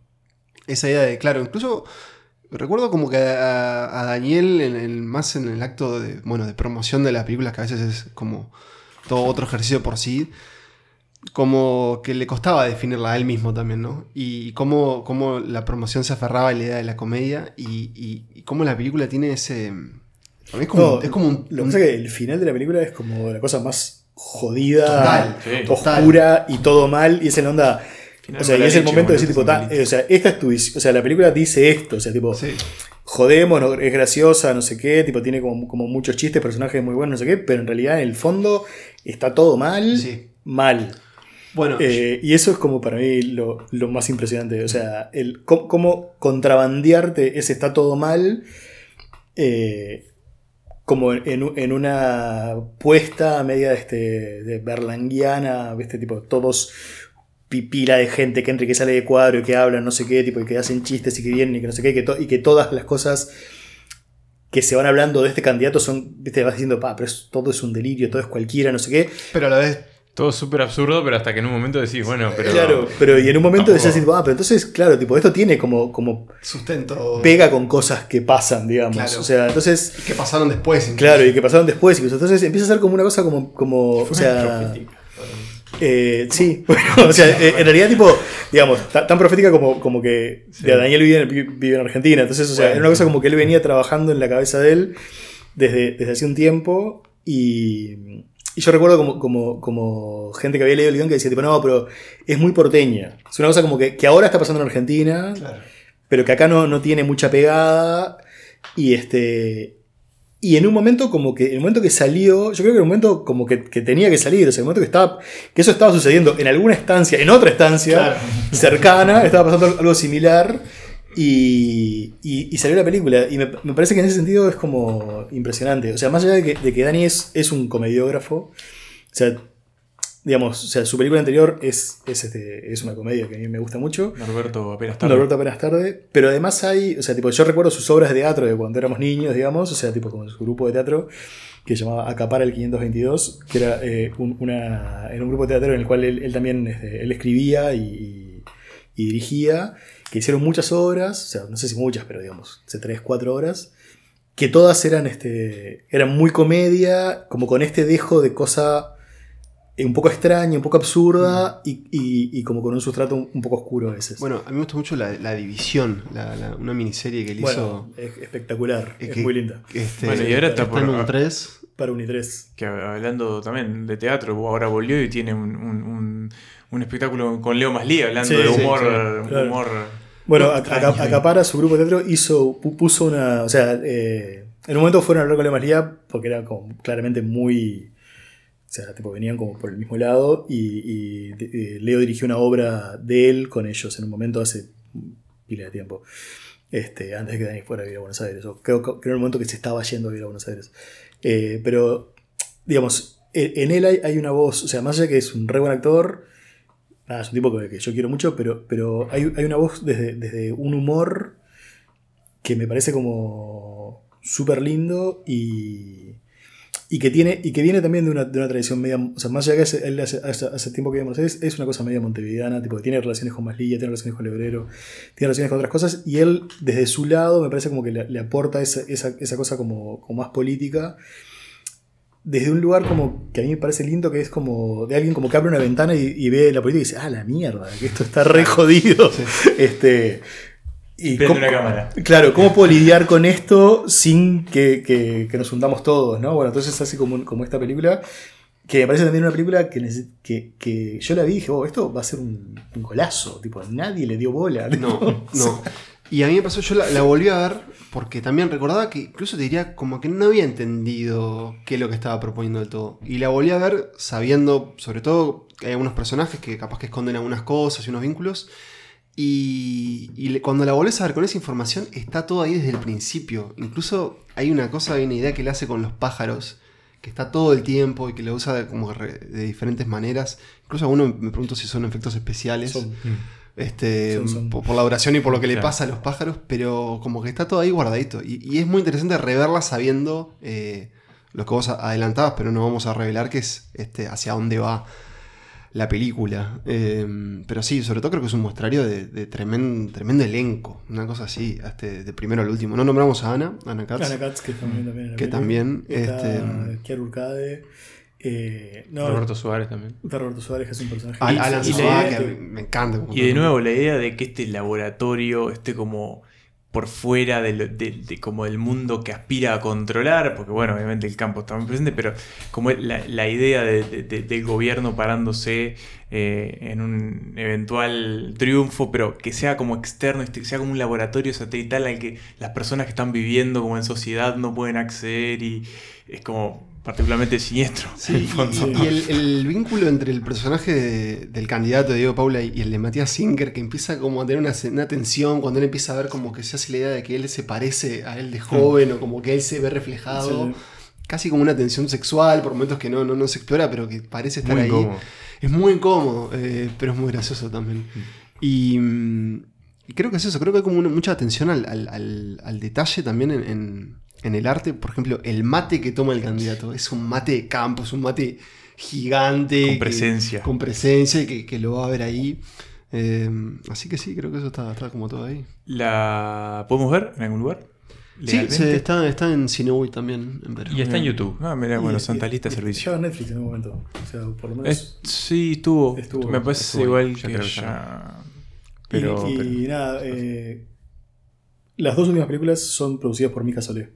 esa idea de, claro, incluso recuerdo como que a, a Daniel, en el- más en el acto de, bueno, de promoción de las películas, que a veces es como todo otro ejercicio por sí, como que le costaba definirla a él mismo también, ¿no? Y cómo, cómo la promoción se aferraba a la idea de la comedia y, y- y cómo la película tiene ese... para mí Es como, No, es como un... Lo que pasa es que el final de la película es como la cosa más jodida, Total, sí, total. oscura y todo mal. Y es en la onda. final. O sea, y es el leche, momento de decir, tipo, ta- mala o sea, esta es tu O sea, la película dice esto. O sea, tipo, Sí. jodemos, no- es graciosa, no sé qué, tipo, tiene como, como muchos chistes, personajes muy buenos, no sé qué, pero en realidad en el fondo está todo mal. Sí. Mal. Bueno, Eh, y eso es como para mí lo, lo más impresionante. O sea, el cómo, cómo contrabandearte ese está todo mal. eh, como en, en una puesta media este, de berlanguiana, ¿viste? Tipo, todos pipila de gente que entra y que sale de cuadro y que hablan, no sé qué, tipo, y que hacen chistes y que vienen y que no sé qué, y que, to- y que todas las cosas que se van hablando de este candidato son, viste, vas diciendo, pa, pero es- todo es un delirio, todo es cualquiera, no sé qué. pero a la vez Todo súper absurdo, pero hasta que en un momento decís, bueno, pero. Claro, pero y en un momento tampoco- decías, ah, pero entonces, claro, tipo, esto tiene como, como sustento. pega con cosas que pasan, digamos. Claro. O sea, entonces, que pasaron después. incluso. claro, y que pasaron después. incluso. Entonces empieza a ser como una cosa como, como o sea, eh, sí, bueno, o sea, eh, en realidad, tipo, digamos, ta- tan profética como, como que ya Daniel vive en, vive en Argentina. Entonces, o sea, Bueno, era una cosa sí. como que él venía trabajando en la cabeza de él desde, desde hace un tiempo y, y yo recuerdo como, como, como gente que había leído el guion que decía, tipo, no, pero es muy porteña. Es una cosa como que, que ahora está pasando en Argentina, Claro. pero que acá no, no tiene mucha pegada. Y este. Y en un momento como que, en el momento que salió, yo creo que en un momento como que, que tenía que salir, o sea, en el momento que estaba, que eso estaba sucediendo en alguna estancia, en otra estancia Claro. cercana, estaba pasando algo similar y, y- y salió la película. Y me, me parece que en ese sentido es como impresionante. O sea, más allá de que, de que Dani es, es un comediógrafo, o sea, digamos, o sea, su película anterior es, es, este, es una comedia que a mí me gusta mucho. Norberto apenas tarde. Norberto apenas tarde. Pero además hay, o sea, tipo, yo recuerdo sus obras de teatro de cuando éramos niños, digamos, o sea, tipo como su grupo de teatro que se llamaba Acapara el 522, que era, eh, un, una, un grupo de teatro en el cual él, él también este, él escribía y dirigía, que hicieron muchas obras, o sea, no sé si muchas, pero digamos, hace 3, 4 horas, que todas eran, este, eran muy comedia, como con este dejo de cosa eh, un poco extraña, un poco absurda y, y- y como con un sustrato un, un poco oscuro a veces. Bueno, a mí me gusta mucho la, la división, la- la- una miniserie que él hizo. Es espectacular, Es es, que- muy linda. Este, Bueno, y ahora está está en por- un 3. Para Unitres. Que hablando también de teatro, ahora volvió y tiene un, un- un- un espectáculo con Leo Maslía hablando Sí, de humor. sí, claro. humor Bueno. Acapara, su grupo de teatro, hizo, pu- puso una. O sea, eh, en un momento fueron a hablar con Leo Maslía porque era como claramente muy. O sea, tipo, venían como por el mismo lado y, y, eh, Leo dirigió una obra de él con ellos en un momento hace pila de tiempo. Este, antes de que Dani fuera a vivir a Buenos Aires. O creo, creo en el momento que se estaba yendo a vivir a Buenos Aires. Eh, pero, digamos, en en él hay, hay una voz, o sea, más allá que es un re buen actor, nada, es un tipo que, que yo quiero mucho, pero, pero hay, hay una voz desde, desde un humor que me parece como súper lindo y, y que tiene y que viene también de una, de una tradición media, o sea, más allá que hace, él hace, hace- hace tiempo que vive en Aires, es una cosa media montevideana, tipo que tiene relaciones con Maslilla, tiene relaciones con Lebrero, tiene relaciones con otras cosas, y él desde su lado me parece como que le, le aporta esa, esa, esa cosa como, como más política desde un lugar como que a mí me parece lindo, que es como de alguien como que abre una ventana y, y ve la política y dice, ah, la mierda, que esto está re jodido. Este, y cómo- una cámara. Claro, ¿cómo puedo lidiar con esto sin que, que- que nos hundamos todos? ¿no? Bueno, entonces así como, como esta película, que me parece también una película que, que, que yo la vi y dije, oh, esto va a ser un, un golazo, tipo, nadie le dio bola. No, no. Y a mí me pasó, yo la, la volví a ver porque también recordaba que incluso te diría como que no había entendido qué es lo que estaba proponiendo del todo. Y la volví a ver sabiendo, sobre todo, que hay algunos personajes que capaz que esconden algunas cosas y unos vínculos. Y, cuando la volvés a ver con esa información, está todo ahí desde el principio. Incluso hay una cosa, hay una idea que le hace con los pájaros, que está todo el tiempo y que lo usa de, como de diferentes maneras. Incluso a uno me pregunto si son efectos especiales. Son- Este, Por, por la duración y por lo que le Claro. pasa a los pájaros, pero como que está todo ahí guardadito. Y, y es muy interesante reverla sabiendo eh, lo que vos adelantabas, pero no vamos a revelar que es este, hacia dónde va la película. Eh, pero sí, sobre todo creo que es un muestrario de, de tremen- tremendo elenco, una cosa así, este, de primero al último. No nombramos a Ana, Ana Katz. Ana Katz, que también, también Que película. también, este- Kiara Urcade. Eh, no, Roberto Suárez también. Roberto Suárez, que es un personaje. Al- Alan y que me encanta. Y de nuevo, la idea de que este laboratorio esté como por fuera del, de, de- como del mundo que aspira a controlar, porque bueno, obviamente el campo está muy presente, pero como la, la idea de- de- de- del gobierno parándose eh, en un eventual triunfo, pero que sea como externo, este, que sea como un laboratorio satelital al que las personas que están viviendo como en sociedad no pueden acceder y es como particularmente siniestro. Sí, en el y- fondo. y, el, el vínculo entre el personaje de- del candidato de Diego Paula y el de Matías Singer, que empieza como a tener una, una tensión cuando él empieza a ver como que se hace la idea de que él se parece a él de joven o como que él se ve reflejado. Sí. Casi como una tensión sexual, por momentos que no, no, no se explora, pero que parece estar Muy ahí. incómodo. Es muy incómodo, eh, pero es muy gracioso también. Y, mm, y creo que es eso, creo que hay como una- mucha atención al, al- al- al detalle también en, en- en el arte. Por ejemplo, el mate que toma el candidato es un mate de campo, es un mate gigante. Con que- presencia. con presencia y que, que lo va a ver ahí. Eh, así que sí, creo que eso está, está como todo ahí. ¿La podemos ver en algún lugar? Sí, se- está, está en Cinebuy también. En Perú. Y está en YouTube. Ah, mira, bueno, Y- Santa y- Lista y Servicio. Estaba en Netflix en un momento. O sea, por lo menos. Es- sí, estuvo. Estuvo, Me parece estuvo, igual ya que creo ya. Y- Pero, y, pero- nada, eh, las dos últimas películas son producidas por Mika Solé.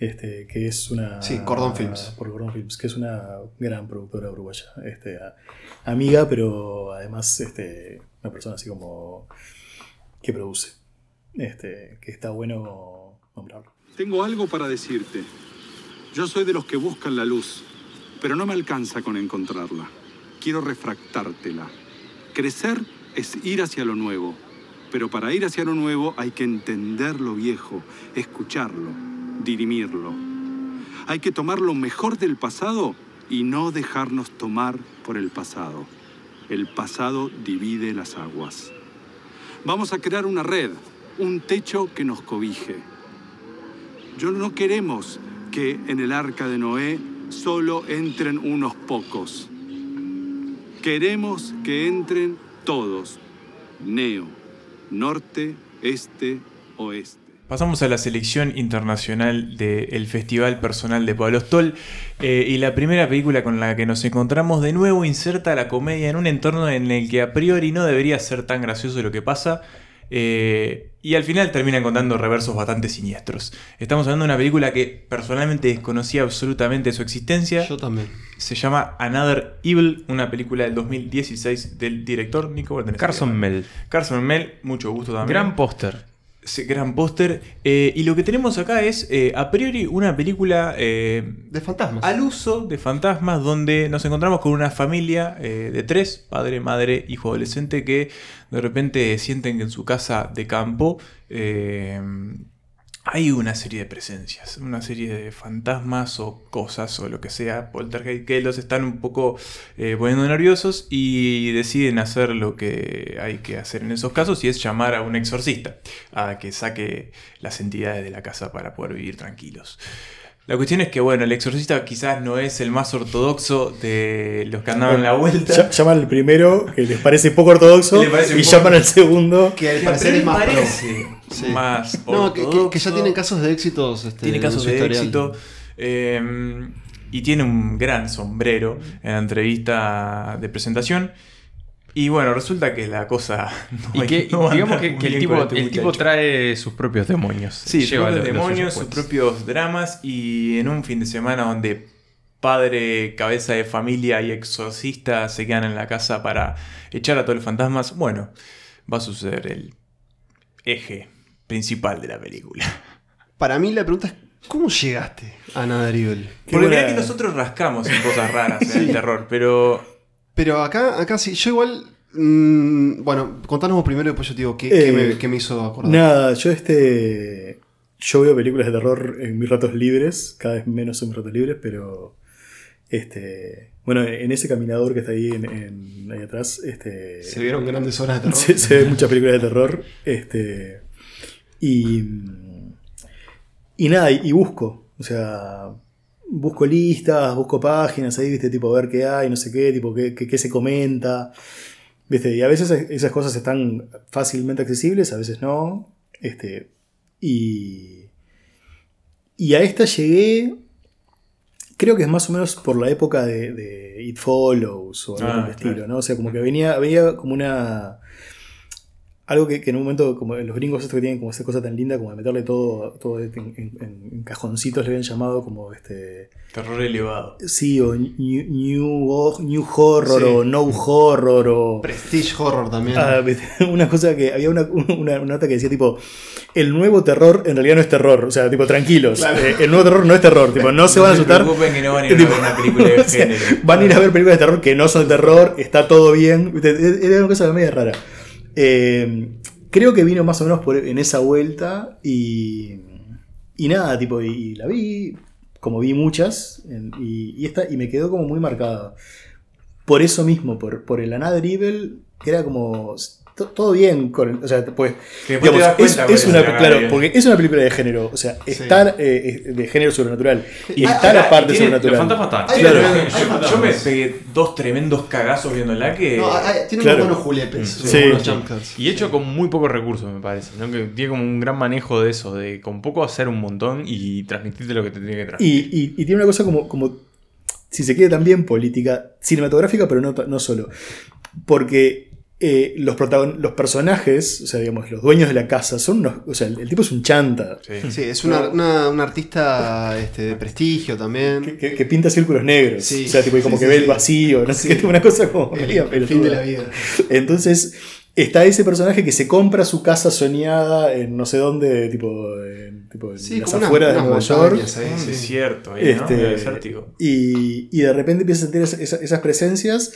Este, que es una. Sí, Cordon Films. Por Cordon Films, que es una gran productora uruguaya. Este, a- amiga, pero además este, una persona así como. que produce. Este, que está bueno nombrarlo. Tengo algo para decirte. Yo soy de los que buscan la luz, pero no me alcanza con encontrarla. Quiero refractártela. Crecer es ir hacia lo nuevo, pero para ir hacia lo nuevo hay que entender lo viejo, escucharlo, dirimirlo. Hay que tomar lo mejor del pasado y no dejarnos tomar por el pasado. El pasado divide las aguas. Vamos a crear una red, un techo que nos cobije. Yo no queremos que en el arca de Noé solo entren unos pocos. Queremos que entren todos. Neo, norte, este, oeste. Pasamos a la selección internacional del Festival Personal de Pablo Stoll. eh, y la primera película con la que nos encontramos de nuevo inserta la comedia en un entorno en el que a priori no debería ser tan gracioso lo que pasa. eh, y al final terminan contando reversos bastante siniestros. Estamos hablando de una película que personalmente desconocía absolutamente su existencia. Yo también. Se llama Another Evil, una película del 2016 del director Nico. Carson Mel. Carson Mel, mucho gusto también. Gran póster. Gran póster. Eh, y lo que tenemos acá es, eh, a priori, una película eh, De fantasmas. al uso de fantasmas donde nos encontramos con una familia de tres, padre, madre, hijo adolescente, que de repente sienten que en su casa de campo eh, hay una serie de presencias, una serie de fantasmas o cosas o lo que sea, poltergeist, que los están un poco eh, poniendo nerviosos y deciden hacer lo que hay que hacer en esos casos y es llamar a un exorcista a que saque las entidades de la casa para poder vivir tranquilos. La cuestión es que, bueno, el exorcista quizás no es el más ortodoxo de los que andaban la vuelta. Llaman al primero, que les parece poco ortodoxo, parece y poco- llaman al segundo. Que al parecer es más parece Sí. más No, que, que- que ya tienen casos de éxitos. Este, tiene en casos de historial. éxito. eh, y tiene un gran sombrero en la entrevista de presentación. Y bueno, resulta que la cosa. No Y que, no digamos que, el, tipo, este el tipo trae sus propios demonios. Sí, sus Lleva propios demonios, sus propios dramas. Y en un fin de semana donde padre, cabeza de familia y exorcista se quedan en la casa para echar a todos los fantasmas, bueno, va a suceder el eje principal de la película. Para mí la pregunta es, ¿cómo llegaste a? Qué Porque mirá que nosotros rascamos en cosas raras en el terror, pero Pero acá, acá sí, yo igual... mm, bueno, contanos primero y después yo te digo qué, Eh, qué me, qué me hizo acordar. Nada, yo este. Yo veo películas de terror en mis ratos libres, cada vez menos en mis ratos libres, pero. Este. Bueno, en ese caminador que está ahí, en, en- ahí atrás, este. Se vieron grandes horas de terror. se, se ven muchas películas de terror. Este. Y. Y nada, y, y busco. O sea. Busco listas, busco páginas ahí, viste, tipo, a ver qué hay, no sé qué, tipo, qué, qué- qué se comenta. ¿Viste? Y a veces esas cosas están fácilmente accesibles, a veces no. Este, y, y a esta llegué, creo que es más o menos por la época de, de It Follows o algo Ah, por el estilo, claro. ¿no? O sea, como que venía, venía como una... algo que, que en un momento, como los gringos estos que tienen como esa cosa tan linda, como de meterle todo, todo en, en- en cajoncitos, le habían llamado como este. Terror elevado. Sí, o new, new, new horror, Sí. o no horror, o. Prestige Horror también. Ah, una cosa que había una, una- una nota que decía tipo el nuevo terror en realidad no es terror o sea tipo tranquilos eh, el nuevo terror no es terror tipo no se van a se asustar preocupen que no van a ir a ver una película de o sea, género. van a ir a ver películas de terror que no son terror está todo bien era una cosa media rara Eh, creo que vino más o menos por, en esa vuelta y y nada tipo y, la vi como vi muchas y, esta y me quedó como muy marcada por eso mismo, por, por el que era como. To- Todo bien con O sea, pues. Te es, cuenta una, claro, porque es una película de género. O sea, está eh, de género sobrenatural. Y Ah, está ah, la parte y tiene- Los sobrenatural. fantasmas están. Claro. Yo, yo me pegué dos tremendos cagazos viéndola que. No, hay- hay- tiene Claro. unos buenos julepes. Sí. buenos. Y hecho con muy pocos recursos, me parece. ¿no? Que tiene como un gran manejo de eso, de con poco hacer un montón y transmitirte lo que te tiene que transmitir. Y, y- y tiene una cosa como, como, si se quiere también política, cinematográfica, pero no, no solo. Porque eh, los, protagon- los personajes, o sea, digamos, los dueños de la casa, son unos. O sea, el, el tipo es un chanta. Sí. Sí, es una, una- un artista este, de prestigio también. Que, que- que pinta círculos negros. Sí, o sea, tipo, y como sí, que sí, ve sí. el vacío, no sé Sí. qué, tipo, una cosa como. El, fin de la vida. Entonces, está ese personaje que se compra su casa soñada en no sé dónde, tipo, en, tipo en Sí, las afueras de unas Nueva York. montañas ahí, Un sí. desierto ahí, ¿no? Este, Desértico. y, y de repente empieza a sentir esa- esa- esas presencias.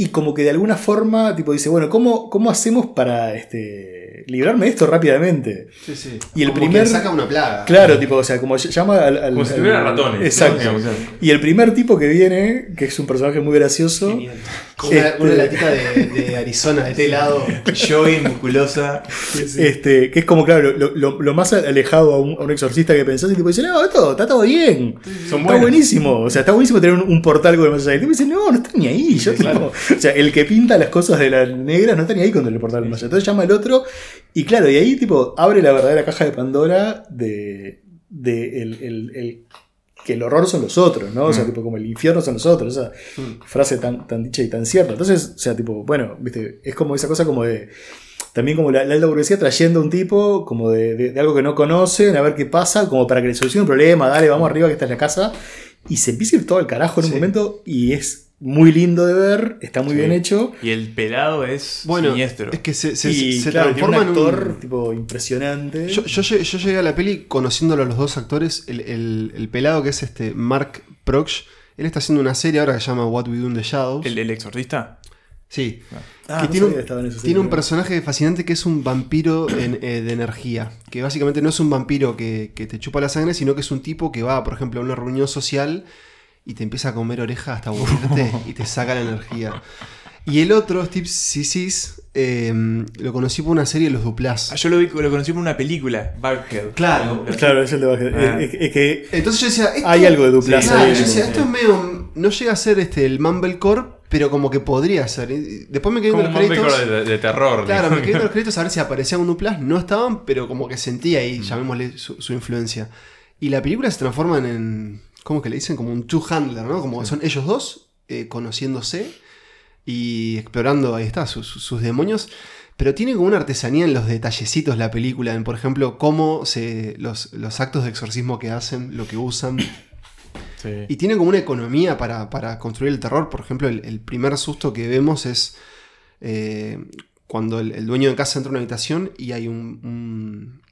Y como que de alguna forma, tipo, dice, bueno, ¿cómo, cómo hacemos para este, librarme de esto rápidamente? Sí, sí. Y el Como primer- que saca una plaga. Claro, tipo, o sea, como llama al. al- Como si al- tuviera ratones. Exacto. Y el primer tipo que viene, que es un personaje muy gracioso. Una, Este- una latita de, de Arizona de este lado. Joey, musculosa. Este, que es como, claro, lo, lo- lo más alejado a un, a un exorcista que pensás y tipo dice, no, esto está todo bien. Son está buenísimo. O sea, está buenísimo tener un, un portal con el más allá. Y tipo dice, no, no está ni ahí. Yo, tipo, o sea, el que pinta las cosas de la negra no está ni ahí con el portal del más allá. Entonces llama al otro. Y claro, y ahí tipo abre la verdadera caja de Pandora de, de el, el- el- que el horror son los otros, ¿no? O sea, tipo, como el infierno son los otros. Esa frase tan, tan dicha y tan cierta. Entonces, o sea, tipo, bueno, viste, es como esa cosa como de. También como la, la alta burguesía trayendo a un tipo como de, de- de algo que no conocen, a ver qué pasa, como para que le solucione un problema, dale, vamos arriba que esta es la casa. Y se empieza a ir todo al carajo en un Sí. momento y es muy lindo de ver, está muy Sí. bien hecho. Y el pelado es Bueno, siniestro. es que se, se, y se claro, tiene un transforma en un actor tipo impresionante. Yo, yo llegué, yo llegué a la peli conociéndolo a los dos actores. El, el- el pelado que es este Mark Proch. Él está haciendo una serie ahora que se llama What We Do in the Shadows. ¿El, el exorcista? sí. Ah, que no tiene, un, tiene un serie. personaje fascinante que es un vampiro en- eh, de energía. Que básicamente no es un vampiro que, que te chupa la sangre, sino que es un tipo que va, por ejemplo, a una reunión social y te empieza a comer oreja hasta aburrirte y te saca la energía. Y el otro, Steve Sissis, eh, lo conocí por una serie de los Duplas. Ah, yo lo, vi, lo conocí por una película, Buckhead. Claro. Claro, es el de. Ah. Es, que Entonces yo decía, esto- hay algo de duplas Claro, ahí. yo decía, Sí. esto es medio. No llega a ser este, el Mumblecore, pero como que podría ser. Después me quedé Como un los Mumblecore créditos. de, de terror. Claro, digamos. me quedé viendo los créditos a ver si aparecía un Duplas. No estaban, pero como que sentía Mm. ahí, llamémosle su, su influencia. Y la película se transforma en. ¿Cómo que le dicen? Como un two-handler, ¿no? Como son ellos dos eh, conociéndose y explorando, ahí está, sus, sus demonios. Pero tiene como una artesanía en los detallecitos la película, en por ejemplo, cómo se, los, los actos de exorcismo que hacen, lo que usan. Sí. Y tiene como una economía para, para construir el terror. Por ejemplo, el, el primer susto que vemos es eh, cuando el, el dueño de casa entra a una habitación y hay un, un-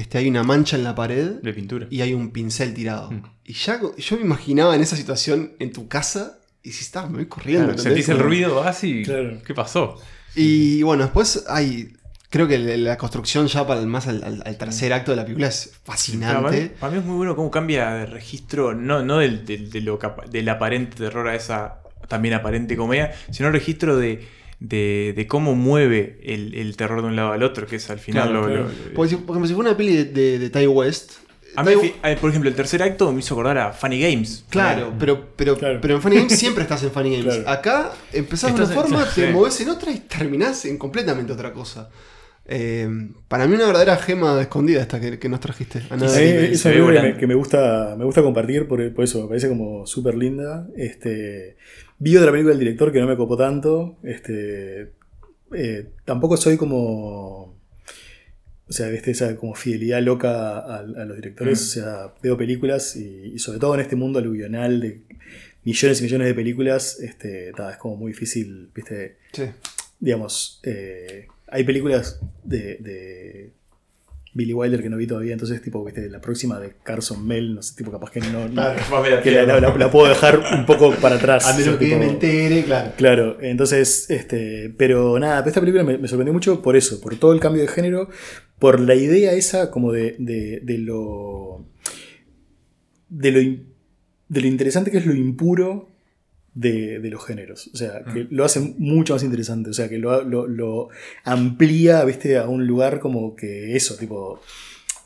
este, hay una mancha en la pared De pintura. y hay un pincel tirado. Mm. Y ya yo me imaginaba en esa situación en tu casa y si estabas, me voy corriendo. Claro, sentís el ruido, vas y. Claro. ¿Qué pasó? Y bueno, después hay. Creo que la construcción ya para el, más al, al- al tercer acto de la película es Claro, para, mí, fascinante. para mí es muy bueno cómo cambia de registro, no, no del, del, de lo del aparente terror a esa también aparente comedia, sino el registro de, de, de cómo mueve el, el terror de un lado al otro, que es al final Claro, lo- claro. lo- lo- Porque, si- por ejemplo, si fuera una peli de, de, de Ty West. A mí, eh, por ejemplo, el tercer acto me hizo acordar a Funny Games. Claro, pero, pero, Claro. pero en Funny Games siempre estás en Funny Games. Claro. Acá empezás de una en- forma, te sí. movés en otra y terminás en completamente otra cosa. Eh, para mí una verdadera gema escondida esta que, que nos trajiste. A A nada mí de- es que me, que me gusta, me gusta compartir por, por eso, me parece como súper linda. Este, vi otra película del director que no me copó tanto. Este, eh, tampoco soy como. O sea, ¿viste? esa como fidelidad loca a, a los directores. Mm. O sea, veo películas y, y sobre todo en este mundo aluvional de millones y millones de películas, este, ta, es como muy difícil, ¿viste? Sí. Digamos, eh, hay películas de, de Billy Wilder que no vi todavía, entonces, tipo, ¿viste? La próxima de Carson Mel, no sé, tipo, capaz que no. no- que la, la- la- la puedo dejar un poco para atrás. A menos que tipo- me entere, claro. Claro, entonces, este, pero nada, esta película me, me sorprendió mucho por eso, por todo el cambio de género, por la idea esa como de, de, de lo, de lo de lo interesante que es lo impuro de, de los géneros. O sea, que lo hace mucho más interesante, o sea, que lo, lo- lo amplía, viste, a un lugar como que eso, tipo...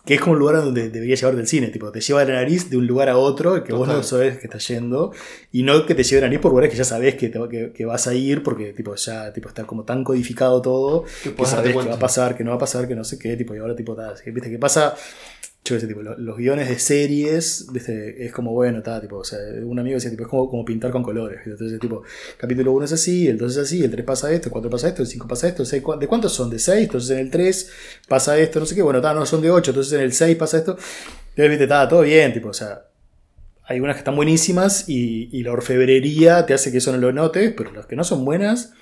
Que es como un lugar donde debería llevarte el cine, tipo, te lleva la nariz de un lugar a otro que vos no Total. sabes que estás yendo, y no que te lleve la nariz por lugares que ya sabes que, te que, que vas a ir, porque tipo, ya tipo, está como tan codificado todo, Que sabes que va a pasar, que no va a pasar, que no sé qué, tipo, y ahora tipo, ta, así, viste, que pasa, yo sé, tipo, lo- los, guiones de series, es como, bueno, está, tipo, o sea, un amigo decía, tipo, es como, como pintar con colores, entonces, tipo, capítulo 1 es así, el 2 es así, el 3 pasa esto, el 4 pasa esto, el 5 pasa esto, el 6, ¿de cuántos son? De 6, entonces en el 3 pasa esto, no sé qué, bueno, ta, no son de 8, entonces en el 6 pasa esto, entonces, viste, está, todo bien, tipo, o sea, hay unas que están buenísimas y, y la orfebrería te hace que eso no lo notes, pero las que no son buenas,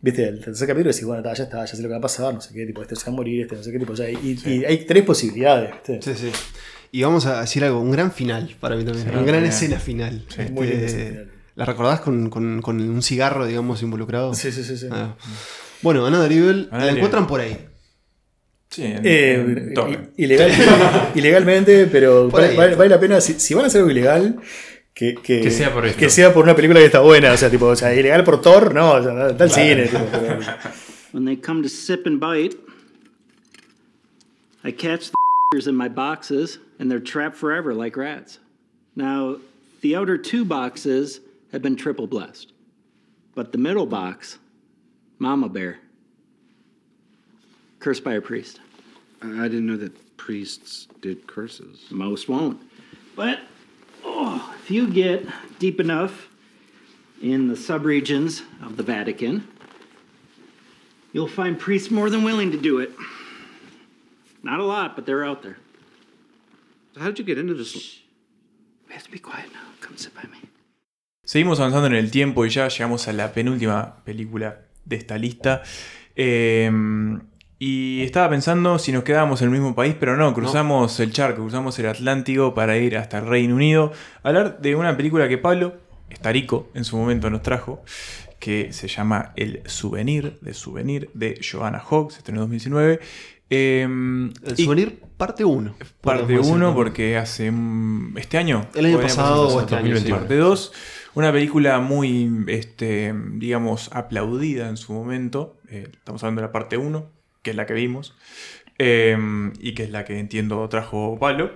viste, el tercer capítulo decís, bueno, ta, ya está, ya sé lo que va a pasar, no sé qué, tipo, este se va a morir, este no sé qué, tipo, ya, y, y hay tres posibilidades, viste. Sí, sí. Y vamos a decir algo, un gran final para mí también. Sí, una gran escena final. Sí, muy linda Este, escena final. ¿La recordás con, con- con un cigarro, digamos, involucrado? Sí, sí, sí, sí. Ah. Bueno, Another Evil Another la Evil. encuentran por ahí. Sí, en, Eh, en ilegal- ilegalmente, pero vale, vale- vale la pena, si, si van a hacer algo ilegal, que, que, Que sea por esto. que sea por una película que está buena, o sea, tipo, o sea, ilegal por Thor, no, o sea, está el cine, tipo, pero- When they come to sip and bite, I catch the in my boxes, and they're trapped forever like rats. Now, the outer two boxes have been triple blessed, but the middle box, Mama Bear, cursed by a priest. I didn't know that priests did curses. Most won't. But oh, if you get deep enough in the subregions of the Vatican, you'll find priests more than willing to do it. Not a lot, but they're out there. How did you get into this? We have to be quiet now. Come sit by me. Seguimos avanzando en el tiempo y ya llegamos a la penúltima película de esta lista. Eh, y estaba pensando si nos quedábamos en el mismo país, pero no, cruzamos el charco, cruzamos el Atlántico para ir hasta el Reino Unido. a Hablar de una película que Pablo Estarico en su momento nos trajo, que se llama El Souvenir, de Souvenir, de Joanna Hogg, se estrenó en 2019. Eh, El souvenir parte 1. Parte 1 porque hace este año. El año pasado o este año, 2021. sí. Parte 2. Una película muy, este, digamos, aplaudida en su momento. Eh, estamos hablando de la parte 1, que es la que vimos. eh, y que es la que entiendo trajo Pablo.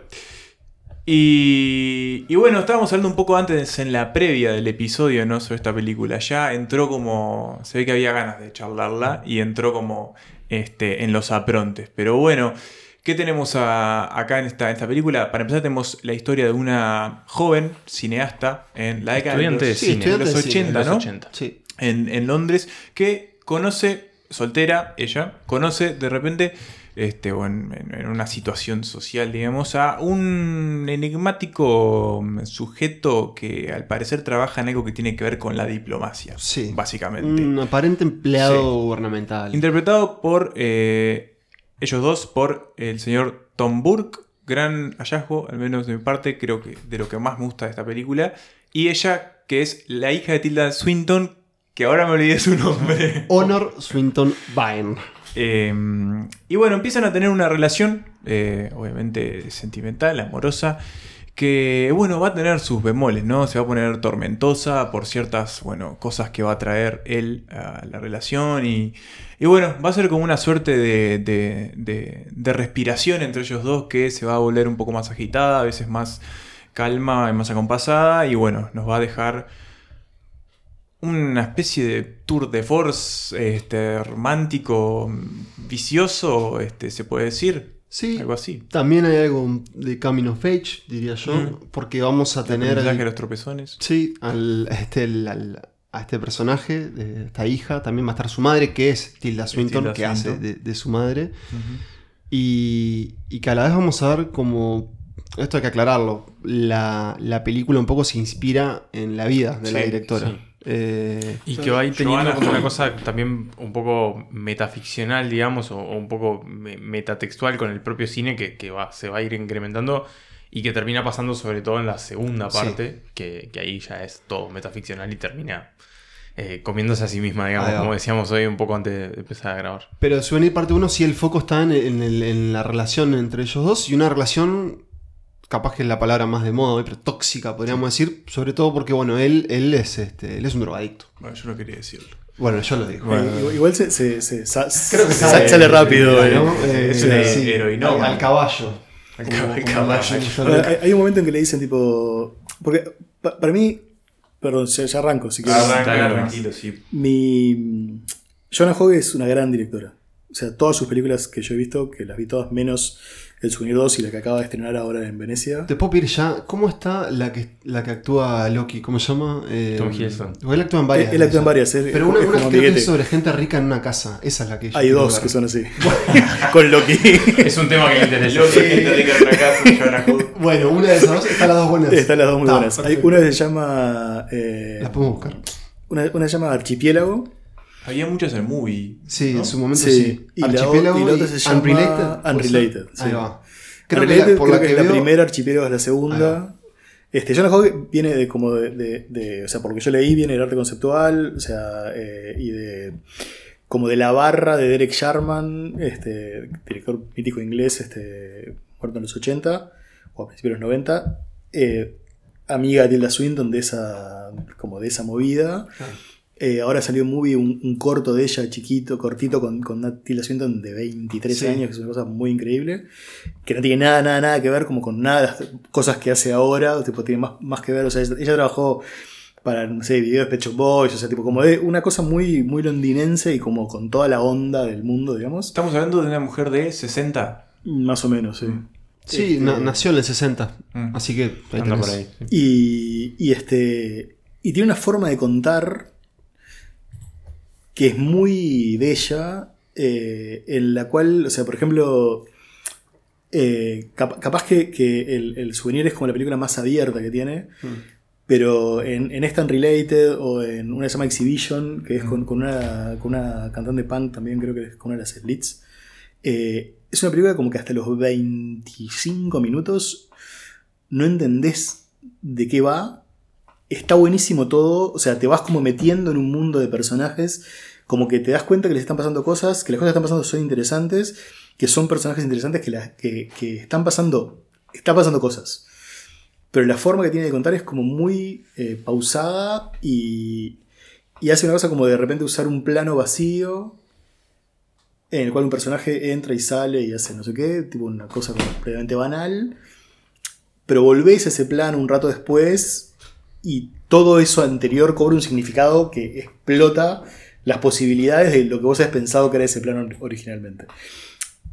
Y, y bueno, estábamos hablando un poco antes en la previa del episodio, ¿no? Sobre esta película. Ya entró como. Se ve que había ganas de charlarla y entró como este, en los aprontes. Pero bueno, ¿qué tenemos a- acá en esta, en esta película? Para empezar, tenemos la historia de una joven cineasta en la década Estudiante de de los, cine. de los estudiante de cine, 80, en los ¿no? 80. Sí. en, en Londres, que conoce, soltera, ella, conoce de repente, este, o en, una situación social, digamos, a un enigmático sujeto que al parecer trabaja en algo que tiene que ver con la diplomacia, Sí. básicamente. Un aparente empleado Sí. gubernamental. Interpretado por eh, ellos dos, por el señor Tom Burke, gran hallazgo, al menos de mi parte, creo que de lo que más me gusta de esta película, y ella, que es la hija de Tilda Swinton, que ahora me olvidé su nombre. Honor Swinton Vine. Eh, y bueno, empiezan a tener una relación, eh, obviamente sentimental, amorosa, que bueno, va a tener sus bemoles, ¿no? Se va a poner tormentosa por ciertas, bueno, cosas que va a traer él a la relación y, y bueno, va a ser como una suerte de, de- de- de respiración entre ellos dos que se va a volver un poco más agitada, a veces más calma y más acompasada y bueno, nos va a dejar una especie de tour de force este, romántico, vicioso, este, se puede decir. Sí. Algo así. También hay algo de Coming of Age, diría yo, Mm. porque vamos a tener... el- de los tropezones. Sí, al, este, el- al- a este personaje, de esta hija, también va a estar su madre, que es Tilda Swinton, Tilda que hace de, de su madre. y, y que a la vez vamos a ver como, esto hay que aclararlo, la, la película un poco se inspira en la vida de la directora. sí. Eh, Y que va ahí teniendo como una cosa también un poco metaficcional, digamos, o, o un poco me- metatextual con el propio cine que, que va, se va a ir incrementando y que termina pasando sobre todo en la segunda Sí. parte, que, que ahí ya es todo metaficcional y termina eh, comiéndose a sí misma, digamos, como decíamos hoy un poco antes de empezar a grabar. Pero Souvenir parte 1 sí el foco está en, en el- en la relación entre ellos dos y una relación, capaz que es la palabra más de moda hoy, pero tóxica podríamos decir, sobre todo porque bueno, él, él, es, este, él es un drogadicto. Bueno, yo no quería decirlo. Bueno, yo lo digo. Eh, igual- igual se, se- se- sa- Creo que sa- sale- sale rápido. eh. ¿no? Eh, Es una sí, heroinómana. Al, al caballo. Al caballo. hay, hay un momento en que le dicen tipo... Porque pa- para mí... Perdón, ya, ya arranco. Si quieres. Arranca, tranquilo, sí. Mi. Jonah Hogg es una gran directora. O sea, todas sus películas que yo he visto, que las vi todas menos El Souvenir 2 y la que acaba de estrenar ahora en Venecia. Te puedo pedir ya, ¿cómo está la que, la que actúa Loki? ¿Cómo se llama? Eh, Tom Hiddleston. Él actúa en varias. Él- él actúa en varias, es- Pero es una, como una creo que es sobre gente rica en una casa. Esa es la que yo Hay dos ver. que son así. Con Loki. Es un tema que le interesa. Loki, gente rica en una casa, Hood. Bueno, una de esas dos están las dos buenas. Están las dos muy buenas. Hay una que se llama. eh, Las podemos buscar. una, una se llama Archipiélago. Había muchas en el movie. Sí, ¿no? en su momento Sí, sí. y la o- Archipiélago y la otra se llama Unrelated. ¿puede Unrelated, sí. Ahí va. Creo que la, por creo la que que, es la veo- primera, Archipiélago es la segunda. Este, Jonah Hogg viene de como de, de- de- O sea, por lo que yo leí, viene del arte conceptual. O sea, eh, y de. Como de la barra de Derek Sharman, este, director mítico inglés, este, muerto en los 80 o a principios de los 90. eh, amiga de Tilda Swinton de esa, como de esa movida. Eh, ahora salió un movie, un, un corto de ella, chiquito, cortito, con, con una Tilda Swinton de 23 Sí. años, que es una cosa muy increíble. Que no tiene nada, nada, nada que ver como con nada de las cosas que hace ahora, tipo, tiene más, más que ver. O sea, ella, ella trabajó para, no sé, videos de Pecho Boys, o sea, tipo, como de una cosa muy, muy londinense y como con toda la onda del mundo, digamos. Estamos hablando de una mujer de 60. Más o menos, sí. Sí, Este, na- nació en el 60. Mm. Así que ahí Anda por ahí. sí. Y, y este. Y tiene una forma de contar que es muy bella. eh, en la cual, o sea, por ejemplo. eh, cap- capaz que, que el, el souvenir es como la película más abierta que tiene. Pero en, en esta Unrelated o en una que se llama Exhibition, que es con, con una, con una cantante punk también, creo que es con una de las Slits. eh, es una película como que hasta los 25 minutos no entendés de qué va. Está buenísimo todo, o sea, te vas como metiendo en un mundo de personajes, como que te das cuenta que les están pasando cosas, que las cosas que están pasando son interesantes, que son personajes interesantes, que, la- que, que están pasando, están pasando cosas. Pero la forma que tiene de contar es como muy eh, pausada y, y hace una cosa como de repente usar un plano vacío en el cual un personaje entra y sale y hace no sé qué, tipo una cosa como previamente banal, pero volvés a ese plano un rato después y todo eso anterior cobra un significado que explota las posibilidades de lo que vos habías pensado que era ese plano originalmente.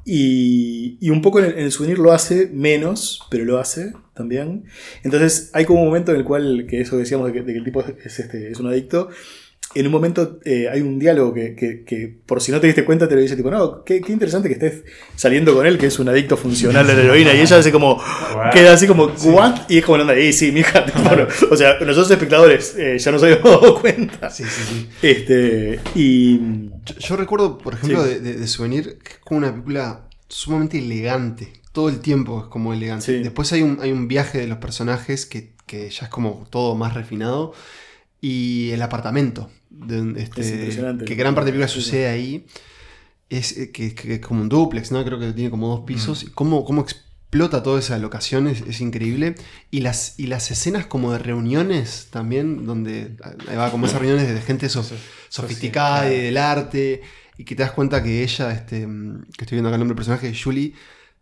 Y, un poco en el, en el souvenir lo hace menos, pero lo hace también. Entonces hay como un momento en el cual, que eso decíamos de que, de que el tipo es, este, es un adicto, en un momento eh, hay un diálogo que, que- que, por si no te diste cuenta te lo dice tipo, no, qué, qué interesante que estés saliendo con él, que es un adicto funcional a la heroína, y ella hace como, queda así como, ¿what? Y es como, onda, y sí, mi hija, o sea, nosotros espectadores eh, ya nos habíamos dado cuenta. Sí, sí, sí. Este, y... Yo, yo recuerdo, por ejemplo, Sí. de, de- de Souvenir, que es como una película sumamente elegante. Todo el tiempo es como elegante. Sí. Después hay un, hay un viaje de los personajes que, que ya es como todo más refinado. Y el apartamento. De- este, Es impresionante. Que gran parte de la película sucede ahí. Es eh, que, que es como un duplex, ¿no? Creo que tiene como dos pisos. Y cómo, cómo explota toda esa locación es, es increíble. Y las, y las escenas como de reuniones también, donde ahí va como esas reuniones de gente so- sofisticada y del arte. Y que te das cuenta que ella, este, mm, que estoy viendo acá el nombre del personaje, Julie,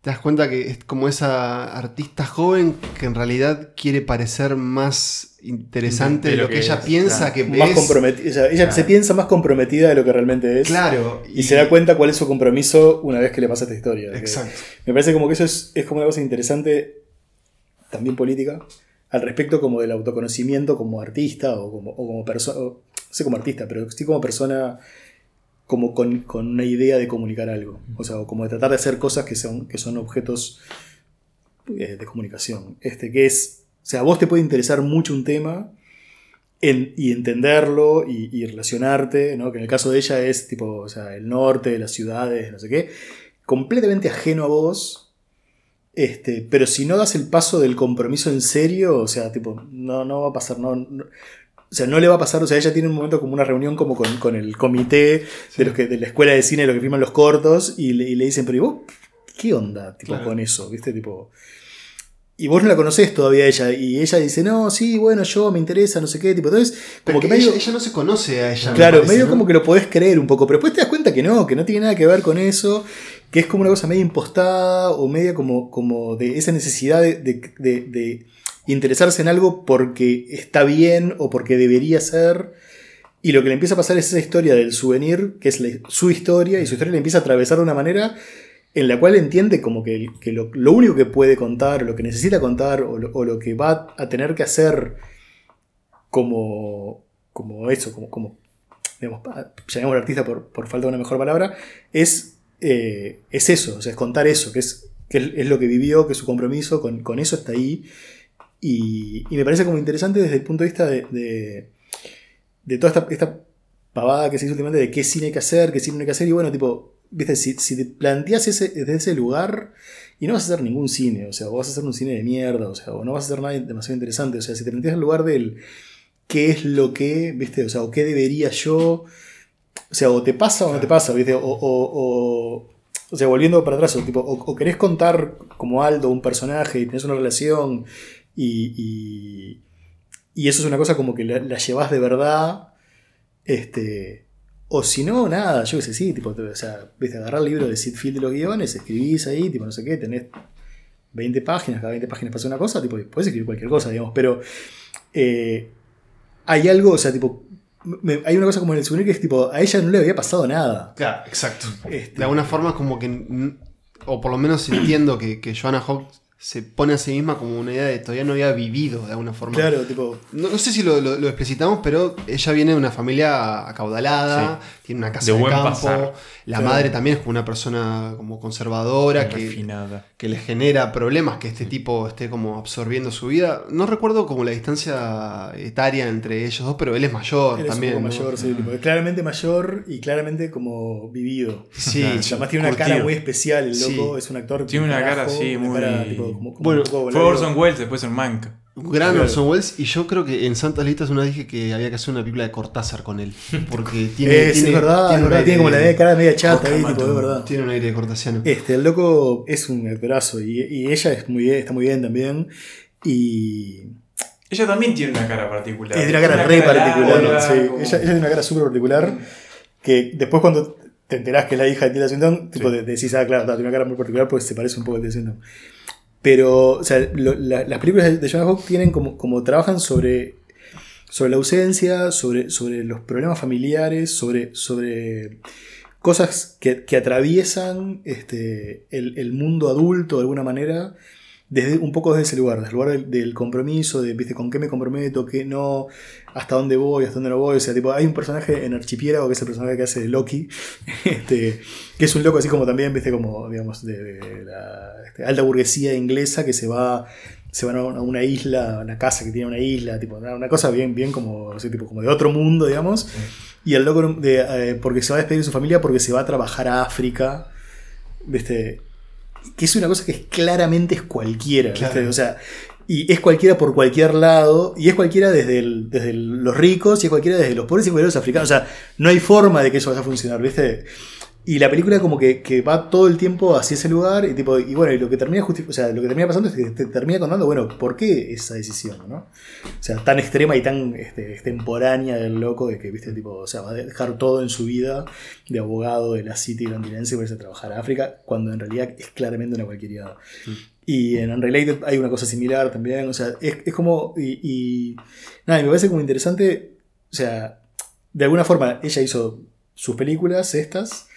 te das cuenta que es como esa artista joven que en realidad quiere parecer más interesante de, lo, que, ella es, piensa claro. que más es. comprometida. o sea, ella se piensa más comprometida de lo que realmente es. Claro. Y, se da cuenta cuál es su compromiso una vez que le pasa esta historia. Exacto. Me parece como que eso es, es como una cosa interesante, también política, al respecto como del autoconocimiento como artista o como, o como persona. O sé como artista, pero sí como persona como con, con una idea de comunicar algo. O sea, o como de tratar de hacer cosas que son, que son objetos eh, de comunicación. Este, que es, o sea, a vos te puede interesar mucho un tema en- y entenderlo y, y relacionarte, ¿no? que en el caso de ella es tipo, o sea, el norte, las ciudades, no sé qué, completamente ajeno a vos. Este, pero si no das el paso del compromiso en serio, o sea, tipo, no, no va a pasar, no, no- o sea, no le va a pasar, o sea, ella tiene un momento como una reunión como con, con el comité de los que de la escuela de cine, de los que firman los cortos, y le, y le dicen, pero ¿y vos qué onda tipo, Claro. con eso? ¿Viste? Tipo. Y vos no la conocés todavía a ella. Y ella dice, no, sí, bueno, yo me interesa, no sé qué. Tipo, entonces, como que que medio. ella, ella no se conoce a ella. me Claro, parece, medio ¿no? como que lo podés creer un poco, pero después te das cuenta que no, que no tiene nada que ver con eso, que es como una cosa media impostada o media como, como de esa necesidad de, de- de- de interesarse en algo porque está bien o porque debería ser. Y lo que le empieza a pasar es esa historia del souvenir, que es su historia, y su historia le empieza a atravesar de una manera en la cual entiende como que, lo, único que puede contar, lo que necesita contar, o lo, que va a tener que hacer como, como eso, como, como digamos, pa- llamémoslo artista por, por falta de una mejor palabra, es, eh, es eso, es contar eso, que es, que es, lo que vivió, que su compromiso, con, con eso está ahí. Y, me parece como interesante desde el punto de vista de, de, toda esta, esta pavada que se hizo últimamente de qué cine hay que hacer, qué cine hay que hacer, y bueno, tipo, viste, si, te planteas ese, desde ese lugar, y no vas a hacer ningún cine, o sea, o vas a hacer un cine de mierda, o sea, o no vas a hacer nada demasiado interesante, o sea, si te planteas el lugar del qué es lo que, viste, o sea, o qué debería yo, o sea, o te pasa o no te pasa, viste, o, o, o, o sea, volviendo para atrás, o, tipo, o, o querés contar como Aldo un personaje y tenés una relación y, y, y eso es una cosa como que la, la llevas de verdad, este, o si no, nada, yo qué sé, sí, tipo, o sea, viste, agarrar el libro de Sid Field de los guiones, escribís ahí, tipo, no sé qué, tenés 20 páginas, cada 20 páginas pasa una cosa, tipo, puedes escribir cualquier cosa, digamos, pero eh, hay algo, o sea, tipo, me- hay una cosa como en el souvenir que es tipo, a ella no le había pasado nada. Claro, exacto. Este, De alguna forma, como que. O por lo menos entiendo que, que Joanna Hawks se pone a sí misma como una idea de todavía no había vivido de alguna forma. Claro, tipo. No, no sé si lo, lo- lo explicitamos, pero ella viene de una familia acaudalada, tiene una casa De de, buen campo. pasar. La Claro. madre también es como una persona como conservadora que, Refinada. Que le genera problemas que este tipo esté como absorbiendo su vida. No recuerdo como la distancia etaria entre ellos dos, pero él es mayor Él es también. un poco ¿no? mayor, sí, tipo, es claramente mayor y claramente como vivido. Sí, además tiene una cara muy especial, el Sí. loco, es un actor. Tiene una cara así, muy- cara, tipo, como- como Bueno, un poco Fue. Orson Welles, después en Mank. Un gran Claro. Orson Welles, y yo creo que en Santas Listas una dije que había que hacer una película de Cortázar con él. Porque tiene. Es, tiene, es verdad, tiene verdad, como la de- cara media chata ahí, tipo, es verdad. Tiene un aire de cortasiano. Este, el loco es un actorazo y, y ella es muy bien, está muy bien también. Y Ella también tiene una cara particular. es de una cara re particular. larga, sí. como- ella, ella tiene una cara súper particular que después cuando te enterás que es la hija de Tilda Swinton, tipo, te, te decís, ah, claro, tiene una cara muy particular porque se parece un poco a Tilda Swinton. Pero, o sea, lo- la- las películas de- Jonah Hawk tienen como, como trabajan sobre, sobre la ausencia, sobre, sobre los problemas familiares, sobre, sobre cosas que, atraviesan este, el mundo adulto de alguna manera, desde, un poco desde ese lugar, desde el lugar del, del compromiso, de ¿viste, con qué me comprometo, qué no, hasta dónde voy, hasta dónde no voy. O sea, tipo, hay un personaje en Archipiélago que es el personaje que hace de Loki, este, que es un loco así como también, viste, como, digamos, de, de la este, alta burguesía inglesa que se va. Se van a una, isla, a una casa que tiene una isla, tipo, una, cosa bien, bien como, así, tipo, como de otro mundo, digamos. Y el loco, de, eh, porque se va a despedir de su familia, porque se va a trabajar a África, ¿viste? Que es una cosa que es, claramente es cualquiera. O sea, y es cualquiera por cualquier lado, y es cualquiera desde, el- desde el- los ricos, y es cualquiera desde los pobres y cualquiera de los africanos. O sea, no hay forma de que eso vaya a funcionar, ¿viste? Y la película como que, que va todo el tiempo hacia ese lugar, y tipo, y bueno, y lo que termina o sea, lo que termina pasando es que te termina contando, bueno, ¿por qué esa decisión, no? O sea, tan extrema y tan este, extemporánea del loco de que, viste, tipo, o sea, va a dejar todo en su vida de abogado de la City londinense para irse a trabajar a África, cuando en realidad es claramente una cualquiera. Y en Unrelated hay una cosa similar también, o sea, es, es como, y, y nada, y me parece como interesante, o sea, de alguna forma ella hizo sus películas, estas,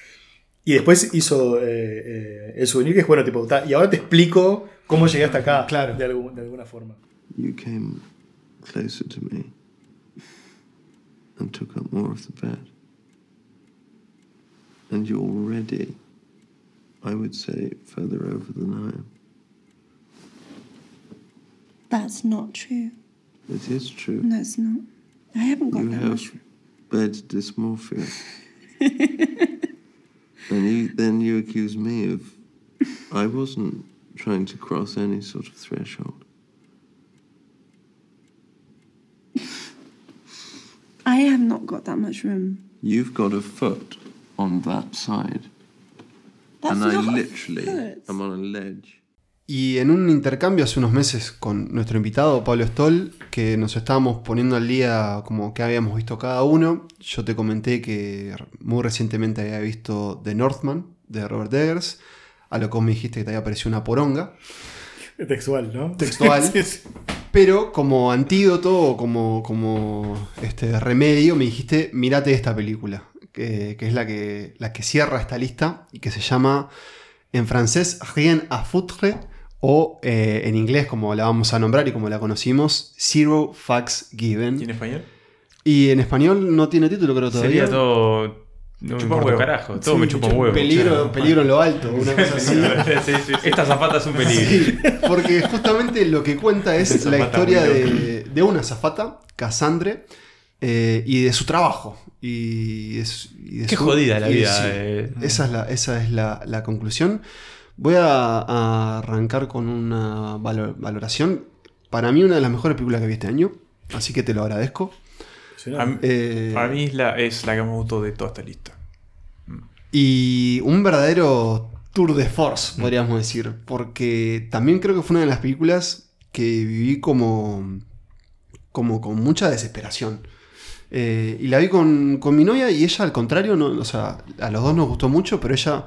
y después hizo eh, eh, el souvenir, que es bueno, tipo, ta, y ahora te explico cómo llegué hasta acá, Claro. de, algún- de alguna forma. You came closer to me. and took up more of the bed. And you're already, I would say, further over than I am. That's not true. It is true. No, it's not. I haven't got you that have much. bed dysmorphia. and you, then you accuse me of. I wasn't trying to cross any sort of threshold. I have not got that much room. You've got a foot on that side. That's and I not a literally foot. am on a ledge. Y en un intercambio hace unos meses con nuestro invitado Pablo Stoll, que nos estábamos poniendo al día como que habíamos visto cada uno, yo te comenté que muy recientemente había visto The Northman de Robert Eggers, a lo que vos me dijiste que te había parecido una poronga, Textual, ¿no? textual, Sí, sí. pero como antídoto o como, como este remedio me dijiste, mirate esta película, que, que es la que, la que cierra esta lista y que se llama en francés Rien à foutre o eh, en inglés como la vamos a nombrar y como la conocimos, Zero Facts Given. ¿Y en español? Y en español no tiene título creo todavía. Sería todo. No Chupa huevo. carajo. Todo Sí, me chupa huevo. Peligro, peligro en lo alto, una cosa así. Sí, sí, sí. Esta zapata es un peligro. Sí, porque justamente lo que cuenta es la historia de, de una azafata, Cassandre, eh, y de su trabajo. Y, es- y de Qué su- jodida la y vida, sí, eh. Esa es, la, esa es la, la conclusión. Voy a, a arrancar con una valo- valoración. Para mí, una de las mejores películas que vi este año. Así que te lo agradezco. A mí- Eh, Para mí es la, es la que me gustó de toda esta lista. Y un verdadero tour de force, podríamos decir. Porque también creo que fue una de las películas que viví como, como con mucha desesperación. Eh, y la vi con, con mi novia y ella al contrario, no, o sea, a los dos nos gustó mucho, pero ella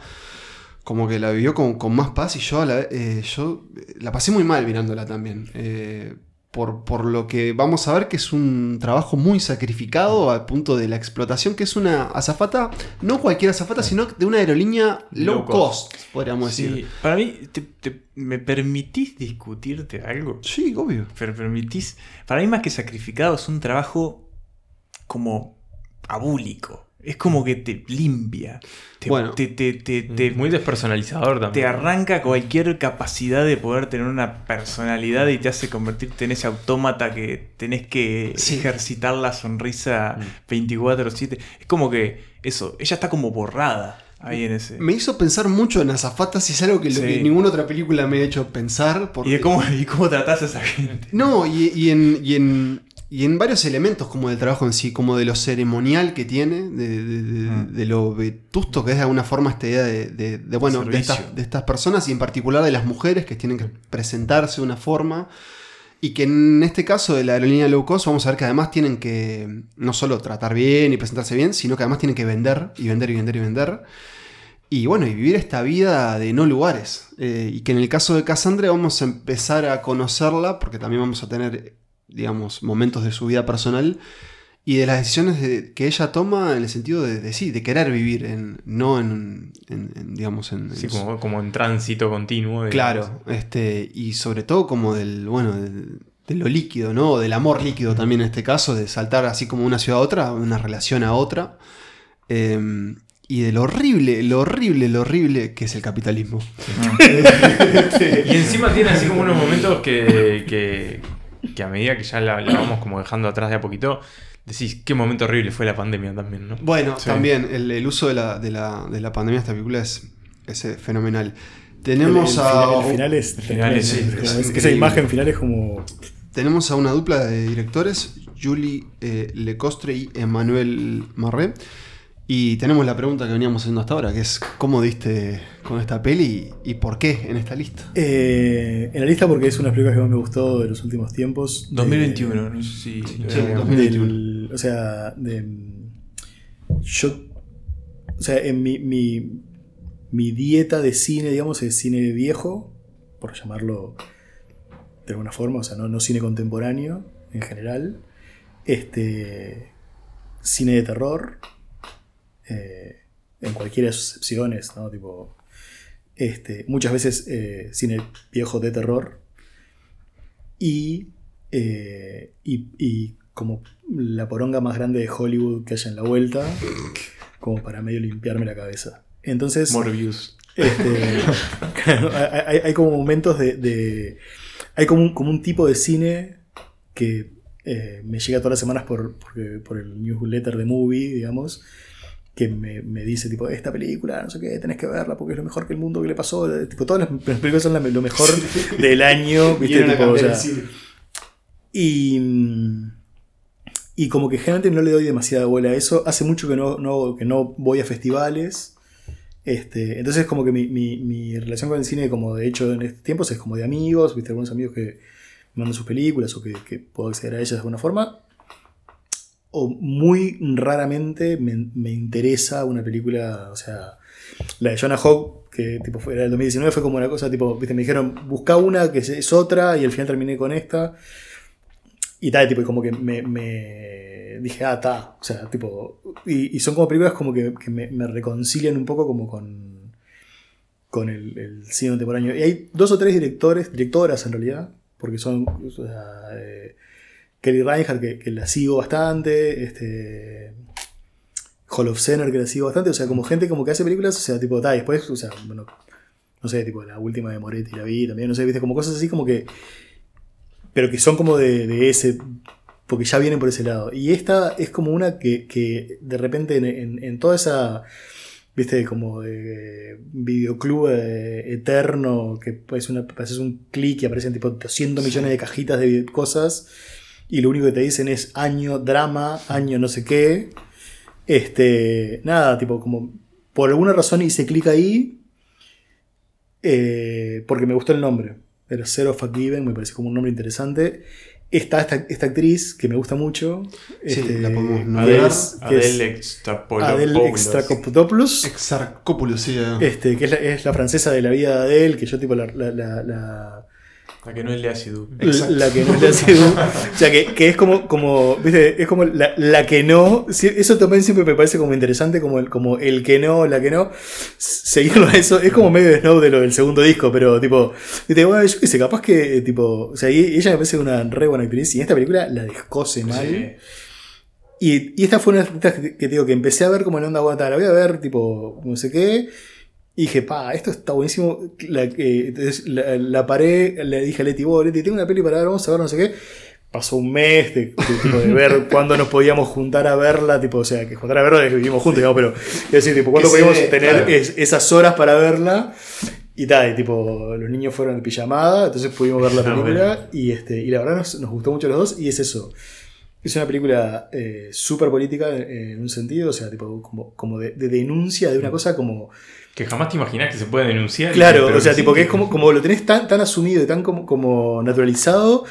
como que la vivió con, con más paz y yo, a la, eh, yo la pasé muy mal mirándola también. Eh, por, por lo que vamos a ver que es un trabajo muy sacrificado al punto de la explotación, que es una azafata, no cualquier azafata, sino de una aerolínea low, Low cost, cost. podríamos Sí, decir. Para mí, te- te- ¿me permitís discutirte algo? Sí, obvio. Pero permitís. Para mí, más que sacrificado, es un trabajo como abúlico. Es como que te limpia. Te, Bueno. te, te- te- te- Muy despersonalizador te también. arranca cualquier capacidad de poder tener una personalidad y te hace convertirte en ese autómata que tenés que Sí. ejercitar la sonrisa 24-7. Es como que eso, ella está como borrada ahí en ese. Me hizo pensar mucho en azafatas y es algo que, lo Sí. que ninguna otra película me ha hecho pensar. Porque... ¿Y de cómo, y cómo tratás a esa gente? No, y, y en, y, en, y en varios elementos como del trabajo en sí, como de lo ceremonial que tiene, de, de- de- Mm. de lo vetusto que es de alguna forma esta idea de, bueno, estas, de estas personas y en particular de las mujeres que tienen que presentarse de una forma. Y que en este caso de la aerolínea low cost vamos a ver que además tienen que no solo tratar bien y presentarse bien, sino que además tienen que vender y vender y vender y vender. Y bueno, y vivir esta vida de no lugares. Eh, y que en el caso de Cassandra vamos a empezar a conocerla, porque también vamos a tener, digamos, momentos de su vida personal y de las decisiones de- que ella toma en el sentido de, de sí, de querer vivir, en, no en, en- en, digamos, en... Sí, en- como, como en tránsito continuo. digamos. Claro, este, y sobre todo como del, bueno, del- de lo líquido, ¿no? O del amor líquido también en este caso, de saltar así como de una ciudad a otra, una relación a otra. Eh, y de lo horrible, lo horrible, lo horrible que es el capitalismo. Y encima tiene así como unos momentos que, que, que a medida que ya la, la vamos como dejando atrás de a poquito, decís qué momento horrible fue la pandemia también, ¿no? Bueno, Sí. también el, el uso de la, de, la, de la pandemia de esta película es, es eh, fenomenal. Tenemos el, el a. final, el final es, el final es- tremendo, es como esa imagen final es como. Tenemos a una dupla de directores, Julie eh, Lecostre y Emmanuel Marré. Y tenemos la pregunta que veníamos haciendo hasta ahora, que es ¿cómo diste con esta peli y, por qué en esta lista? Eh, en la lista porque es una de las películas que más me gustó de los últimos tiempos. de- 2021, no sé si. Sí, Eh, 2021. del- o sea, de, yo, o sea, en mi, mi, mi dieta de cine, digamos, es cine viejo, por llamarlo de alguna forma, o sea, no, no cine contemporáneo en general, este, cine de terror, eh, en cualquiera de sus excepciones, ¿no? Tipo, este, muchas veces eh, cine viejo de terror y, eh, y, y como la poronga más grande de Hollywood que haya en la vuelta, como para medio limpiarme la cabeza. Entonces. Morbius. Este, hay, como momentos de. de- hay como un, como un tipo de cine que eh, me llega todas las semanas por, porque- por el newsletter de movie, digamos. Que me, me dice, tipo, esta película, no sé qué, tenés que verla porque es lo mejor que el mundo que le pasó. Tipo, todas las, las películas son la- lo mejor del año, ¿viste? Tipo, o sea, y, y como que generalmente no le doy demasiada bola a eso. Hace mucho que no, no- que no voy a festivales. Este, entonces como que mi, mi- mi relación con el cine, como de hecho en estos tiempos, es como de amigos, viste, algunos amigos que me mandan sus películas o que, que puedo acceder a ellas de alguna forma. O muy raramente me, me interesa una película, o sea, la de Jonah Hawk, que tipo era del 2019, fue como una cosa, tipo, viste, me dijeron, busca una que es- otra y al final terminé con esta. Y tal, tipo, y como que me, dije, ah, ta. O sea, tipo. Y, son como películas como que, que me, me reconcilian un poco como con. con el, el cine contemporáneo. Y hay dos o tres directores, directoras en realidad, porque son. o sea, eh, Kelly Reinhardt, que, que la sigo bastante. Este. Hall of Center, que la sigo bastante. O sea, como gente como que hace películas, o sea, tipo, ta, y después, o sea, bueno. No sé, tipo, la última de Moretti la vi también, no sé, viste, como cosas así como que pero que son como de, de ese, porque ya vienen por ese lado. Y esta es como una que, que de repente en, en- en toda esa, viste, como de videoclub eh, eterno, que es una, haces un clic y aparecen tipo 200 millones de cajitas de cosas, y lo único que te dicen es año drama, año no sé qué. Este, nada, tipo, como por alguna razón hice clic ahí, eh, porque me gustó el nombre. Era Zero Forgiven, me pareció como un nombre interesante. Está esta, esta actriz que me gusta mucho. Sí, este, la podemos nombrar. es- que es Adele Extrapolopoulos. Adele Extracopoulos. Exarcópulos, sí. eh. Este, que es la, es la francesa de la vida de Adele, que yo tipo la, la, la, la- que no es de ácido. la que no es la Sidu. O sea, que, que es como, como, viste, es como la, la que no. sí, Eso también siempre me parece como interesante, como el, como el que no, la que no. Seguirlo a eso, es como medio de snow de lo del segundo disco, pero tipo, viste, bueno, yo qué sé, capaz que, eh, tipo, o sea, y- ella me parece una re buena actriz y en esta película la descose mal. Sí. Y, y esta fue una de las que, que te digo que empecé a ver como en onda guata, la voy a ver, tipo, no sé qué. Y dije, pa, esto está buenísimo. La, eh, la, la paré, le dije a Leti, vos, Leti, tengo una peli para ver, vamos a ver, no sé qué. Pasó un mes de, de- tipo, de ver cuándo nos podíamos juntar a verla, tipo, o sea, que juntar a verla vivimos juntos, digamos, pero es decir, tipo, cuándo se podíamos tener claro. es- esas horas para verla. Y tal, y tipo, los niños fueron en pijamada, entonces pudimos ver la Ah, película. bueno. Y, este, y la verdad nos, nos gustó mucho los dos, y es eso. Es una película eh, súper política en, en un sentido, o sea, tipo, como, como de, de denuncia de una cosa como. Que jamás te imaginás que se puede denunciar. Claro, o sea, sí, tipo que es como, como lo tenés tan, tan asumido y tan como, como naturalizado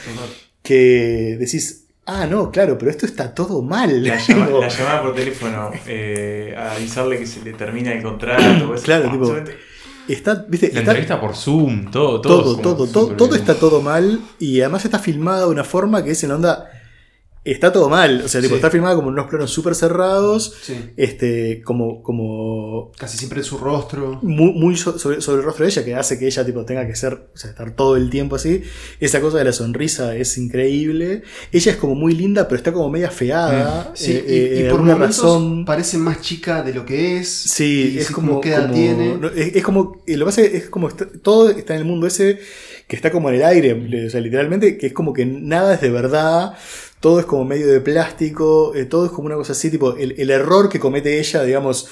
que decís, ah, no, claro, pero esto está todo mal. La, llama- Tipo, la llamada por teléfono eh, a avisarle que se le termina el contrato. eso. Claro, Ah, tipo, está, viste, La está- entrevista por Zoom, todo, todo. todo, todo, todo, todo está todo mal y además está filmada de una forma que es en la onda. Está todo mal, o sea, tipo, Sí. está filmada como unos planos súper cerrados, Sí. este, como, como Casi siempre en su rostro. muy, muy so- sobre, sobre el rostro de ella, que hace que ella tipo, tenga que ser, o sea, estar todo el tiempo así. Esa cosa de la sonrisa es increíble. Ella es como muy linda, pero está como media feada. Sí, eh, y, eh, y de por alguna momentos razón. parece más chica de lo que es. Sí, y es sí, como. como- tiene. no, es, es como. eh, Lo que pasa es que es como. está- todo está en el mundo ese que está como en el aire. O sea, literalmente, que es como que nada es de verdad. Todo es como medio de plástico. eh, todo es como una cosa así. Tipo, el, el error que comete ella, digamos.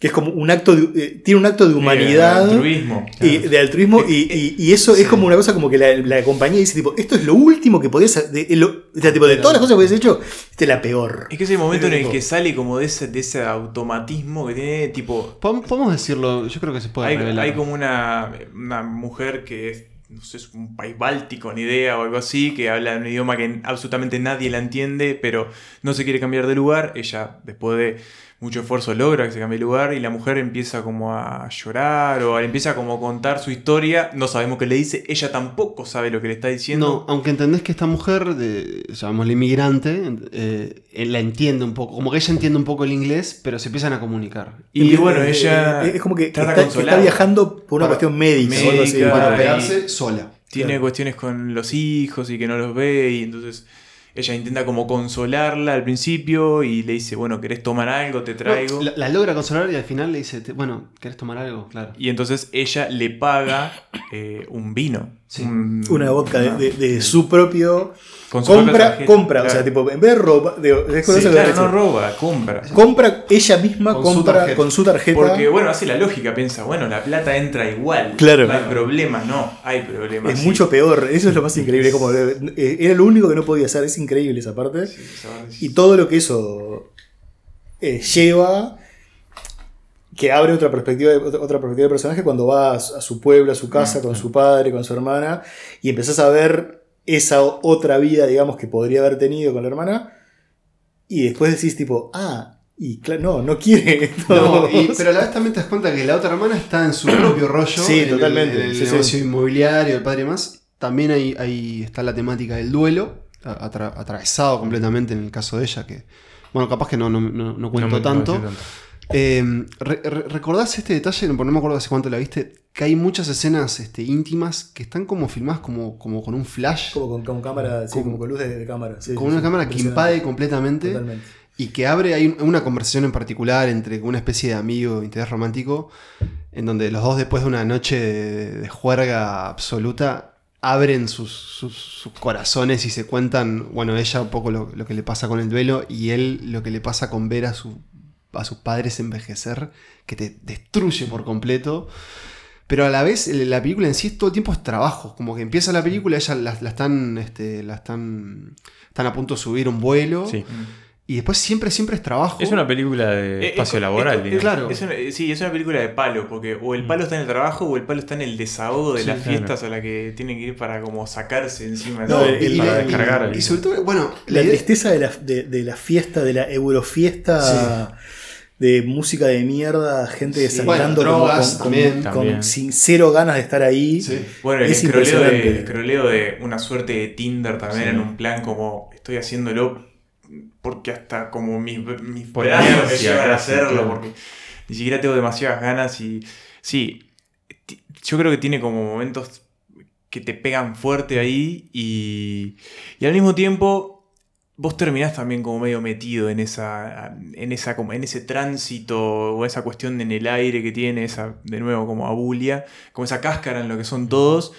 Que es como un acto de, eh, tiene un acto de humanidad. de altruismo. Y de altruismo, y, y- y eso es como una cosa como que la, la compañía dice, tipo, esto es lo último que podías hacer. De, lo- o sea, tipo, de todas las cosas que habías hecho, esta es la peor. Es que es el momento en el Tipo, que sale como de ese, de ese automatismo que tiene, tipo. Podemos decirlo, yo creo que se puede Hay, revelar. hay como una, una mujer que es, no sé, es un país báltico, ni idea, o algo así, que habla un idioma que absolutamente nadie la entiende, pero no se quiere cambiar de lugar. Ella, después de mucho esfuerzo, logra que se cambie de lugar y la mujer empieza como a llorar o empieza como a contar su historia. No sabemos qué le dice, ella tampoco sabe lo que le está No, diciendo. aunque entendés que esta mujer, de, llamémosla inmigrante, eh, la entiende un poco. Como que ella entiende un poco el inglés, pero se empiezan a comunicar. Y bueno, eh, ella eh, es como que, está, que está viajando por una Para- cuestión médica, o algo así. médica, Para sola. Tiene Claro. cuestiones con los hijos y que no los ve y entonces ella intenta como consolarla al principio y le dice, bueno, ¿querés tomar algo? Te traigo. No, la, la logra consolar y al final le dice, bueno, ¿querés tomar algo? Claro. Y entonces ella le paga eh, un vino. Un- Una vodka de, de- de su propio. Con su propia compra, tarjeta, compra. O sea, tipo, en vez de roba. De, Sí, claro, no roba, compra. Compra ella misma, Con su compra tarjeta. con su tarjeta. Porque, bueno, hace la lógica, piensa, bueno, la plata entra igual. Claro. No hay problema, no, hay problema. es sí. mucho peor, eso es lo más increíble. Como, eh, era lo único que no podía hacer, es increíble esa parte. Y todo lo que eso eh, lleva, que abre otra perspectiva, de- otra perspectiva del personaje cuando va a, su- a su pueblo, a su casa, con su padre, con su hermana, y empezás a ver esa otra vida, digamos, que podría haber tenido con la hermana, y después decís tipo, ah, y claro, no, no quiere. No, y- pero a la vez también te das cuenta que la otra hermana está en su propio rollo. Sí, en el- totalmente. En el, Sí, sí. negocio inmobiliario, el padre y más. También ahí, ahí está la temática del duelo, atra- atravesado completamente en el caso de ella, que, bueno, capaz que no, no, no- no cuento No me- no tanto. decís tanto. Eh, re- re- ¿Recordás este detalle? No no me acuerdo hace cuánto la viste. Que hay muchas escenas este, íntimas que están como filmadas como, como con un flash. Como con, con cámara, sí, como con luz de, de cámara. sí, con sí, una cámara que invade completamente. Totalmente. Y que abre hay una conversación en particular entre una especie de amigo, interés romántico, en donde los dos después de una noche de, de juerga absoluta abren sus, sus- sus corazones y se cuentan, bueno, ella un poco lo, lo que le pasa con el duelo y él lo que le pasa con ver a, su- a sus padres envejecer, que te destruye por completo. Pero a la vez la película en sí todo el tiempo es trabajo. Como que empieza la película, ella la, la están, este, la están, están a punto de subir un vuelo. Sí. Y después siempre, siempre es trabajo. Es una película de Eh, espacio es- laboral, es- claro. es una- sí, es una película de palo, porque o el palo está en el trabajo o el palo está en el desahogo de Sí, las claro. fiestas a la que tienen que ir para como sacarse encima. No, de- el- para descargar. Y sobre todo, bueno, La idea- tristeza de la, de, de la fiesta, de la eurofiesta de música de mierda, gente Sí. desangando Bueno, drogas con, con- también. con sin cero ganas de estar ahí. Bueno, el es escroleo de, el escroleo de una suerte de Tinder también Sí. en un plan como estoy haciéndolo porque hasta como mis, mis Por brazos me llevan a hacerlo, claro. porque ni siquiera tengo demasiadas ganas y sí, yo creo que tiene como momentos que te pegan fuerte ahí y, y al mismo tiempo vos terminás también como medio metido en esa en esa como en ese tránsito o esa cuestión en el aire que tiene esa de nuevo como abulia como esa cáscara en lo que son todos.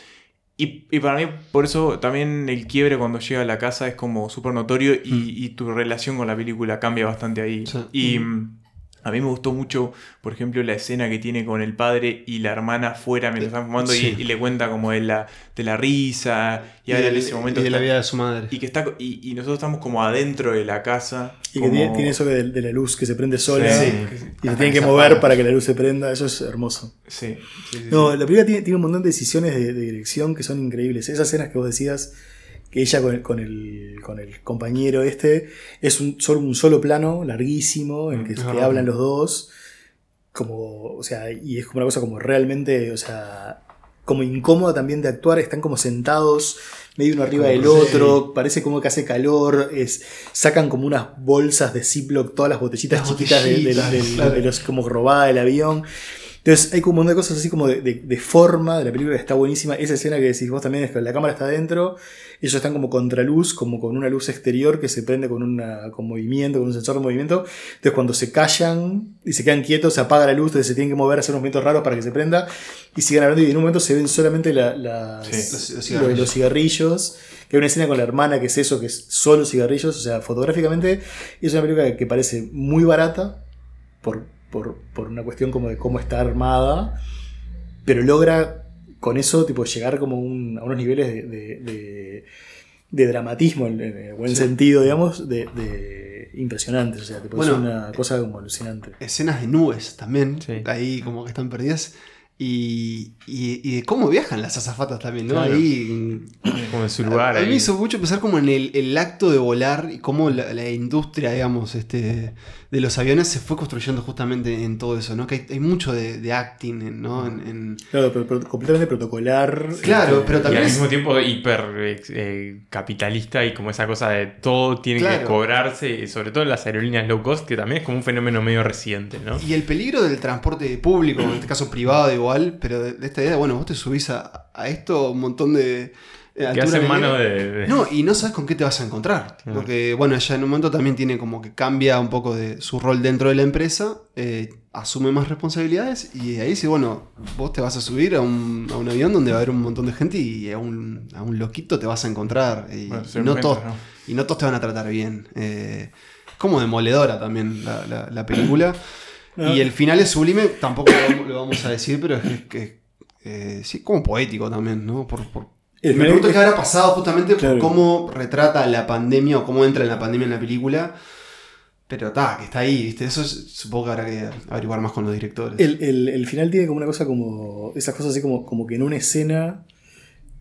Y, y para mí por eso también el quiebre cuando llega a la casa es como súper notorio y, y tu relación con la película cambia bastante ahí. Y mm, a mí me gustó mucho, por ejemplo, la escena que tiene con el padre y la hermana afuera mientras están fumando y- Sí. y, le cuenta como de la, de la risa y, Y habla en del- ese momento. y de la vida de su madre. Y que está y, y nosotros estamos como adentro de la casa. Y que tiene, tiene eso de, de la luz que se prende sola Sí. y se tienen que mover para que la luz se prenda. Eso es hermoso. Sí, sí, sí, No, sí. la película tiene, tiene un montón de decisiones de, de dirección que son increíbles. Esas escenas que vos decías, que ella con el, con el, con el compañero este, es un solo, un solo plano larguísimo en el que, verdad. hablan los dos. Como, o sea, y es como una cosa como realmente, o sea, como incómoda también de actuar. Están como sentados medio uno arriba del Sí. otro, parece como que hace calor, es, sacan como unas bolsas de Ziploc, todas las botellitas Las chiquitas de, de- de los como robada del avión. Entonces hay como un montón de cosas así como de, de- de forma de la película que está buenísima. Esa escena que decís vos también es que la cámara está adentro, ellos están como contraluz, como con una luz exterior que se prende con, una, con movimiento, con un sensor de movimiento. Entonces cuando se callan y se quedan quietos, se apaga la luz, entonces se tienen que mover, hacer unos movimientos raros para que se prenda. Y siguen hablando y en un momento se ven solamente la- las- Los- los los, cigarrillos. los cigarrillos. Que hay una escena con la hermana que es eso, que es solo cigarrillos. O sea, fotográficamente es una película que parece muy barata por, por, por una cuestión como de cómo está armada, pero logra con eso tipo llegar como un- a unos niveles de, de- de- de dramatismo, en, en el buen Sí. sentido, digamos, de, de impresionantes. O sea, tipo, Bueno. es una cosa como alucinante. escenas de nubes también, ahí como que están perdidas. Y, y- y de cómo viajan las azafatas también, ¿no? Claro. Ahí, Como en su lugar A, a mí me hizo mucho pensar como en el, el acto de volar y cómo la, la industria, digamos, este, de los aviones se fue construyendo justamente en todo eso, ¿no? Que hay, hay mucho de, de acting, en- ¿no? En, en- Claro, pero, pero completamente protocolar. Claro, pero Y también al es- mismo tiempo hiper eh, capitalista y como esa cosa de todo tiene Claro. que cobrarse, y sobre todo en las aerolíneas low cost, que también es como un fenómeno medio reciente, ¿no? Y el peligro del transporte público, en este caso privado igual, pero de, de esta idea, bueno, vos te subís a, a esto un montón de, altura Que hace que mano de- de- No, y no sabes con qué te vas a encontrar. Claro. Porque, bueno, ella en un momento también tiene como que cambia un poco de su rol dentro de la empresa, eh, asume más responsabilidades y ahí dice, bueno, vos te vas a subir a un, a un avión donde va a haber un montón de gente y a un, a un loquito te vas a encontrar. Y, Bueno, se y no, todos, ¿no? y no todos te van a tratar bien. Eh, es como demoledora también la, la- la película. No. Y el final es sublime, tampoco lo, vamos- lo vamos a decir, pero es que, eh, sí, como poético también, ¿no? Por, por- El me pregunto qué habrá pasado justamente Claro. por cómo retrata la pandemia o cómo entra en la pandemia en la película. Pero está, que está ahí, ¿viste? Eso es- supongo que habrá que averiguar más con los directores. El, el- el final tiene como una cosa como. Esas cosas así como, como que en una escena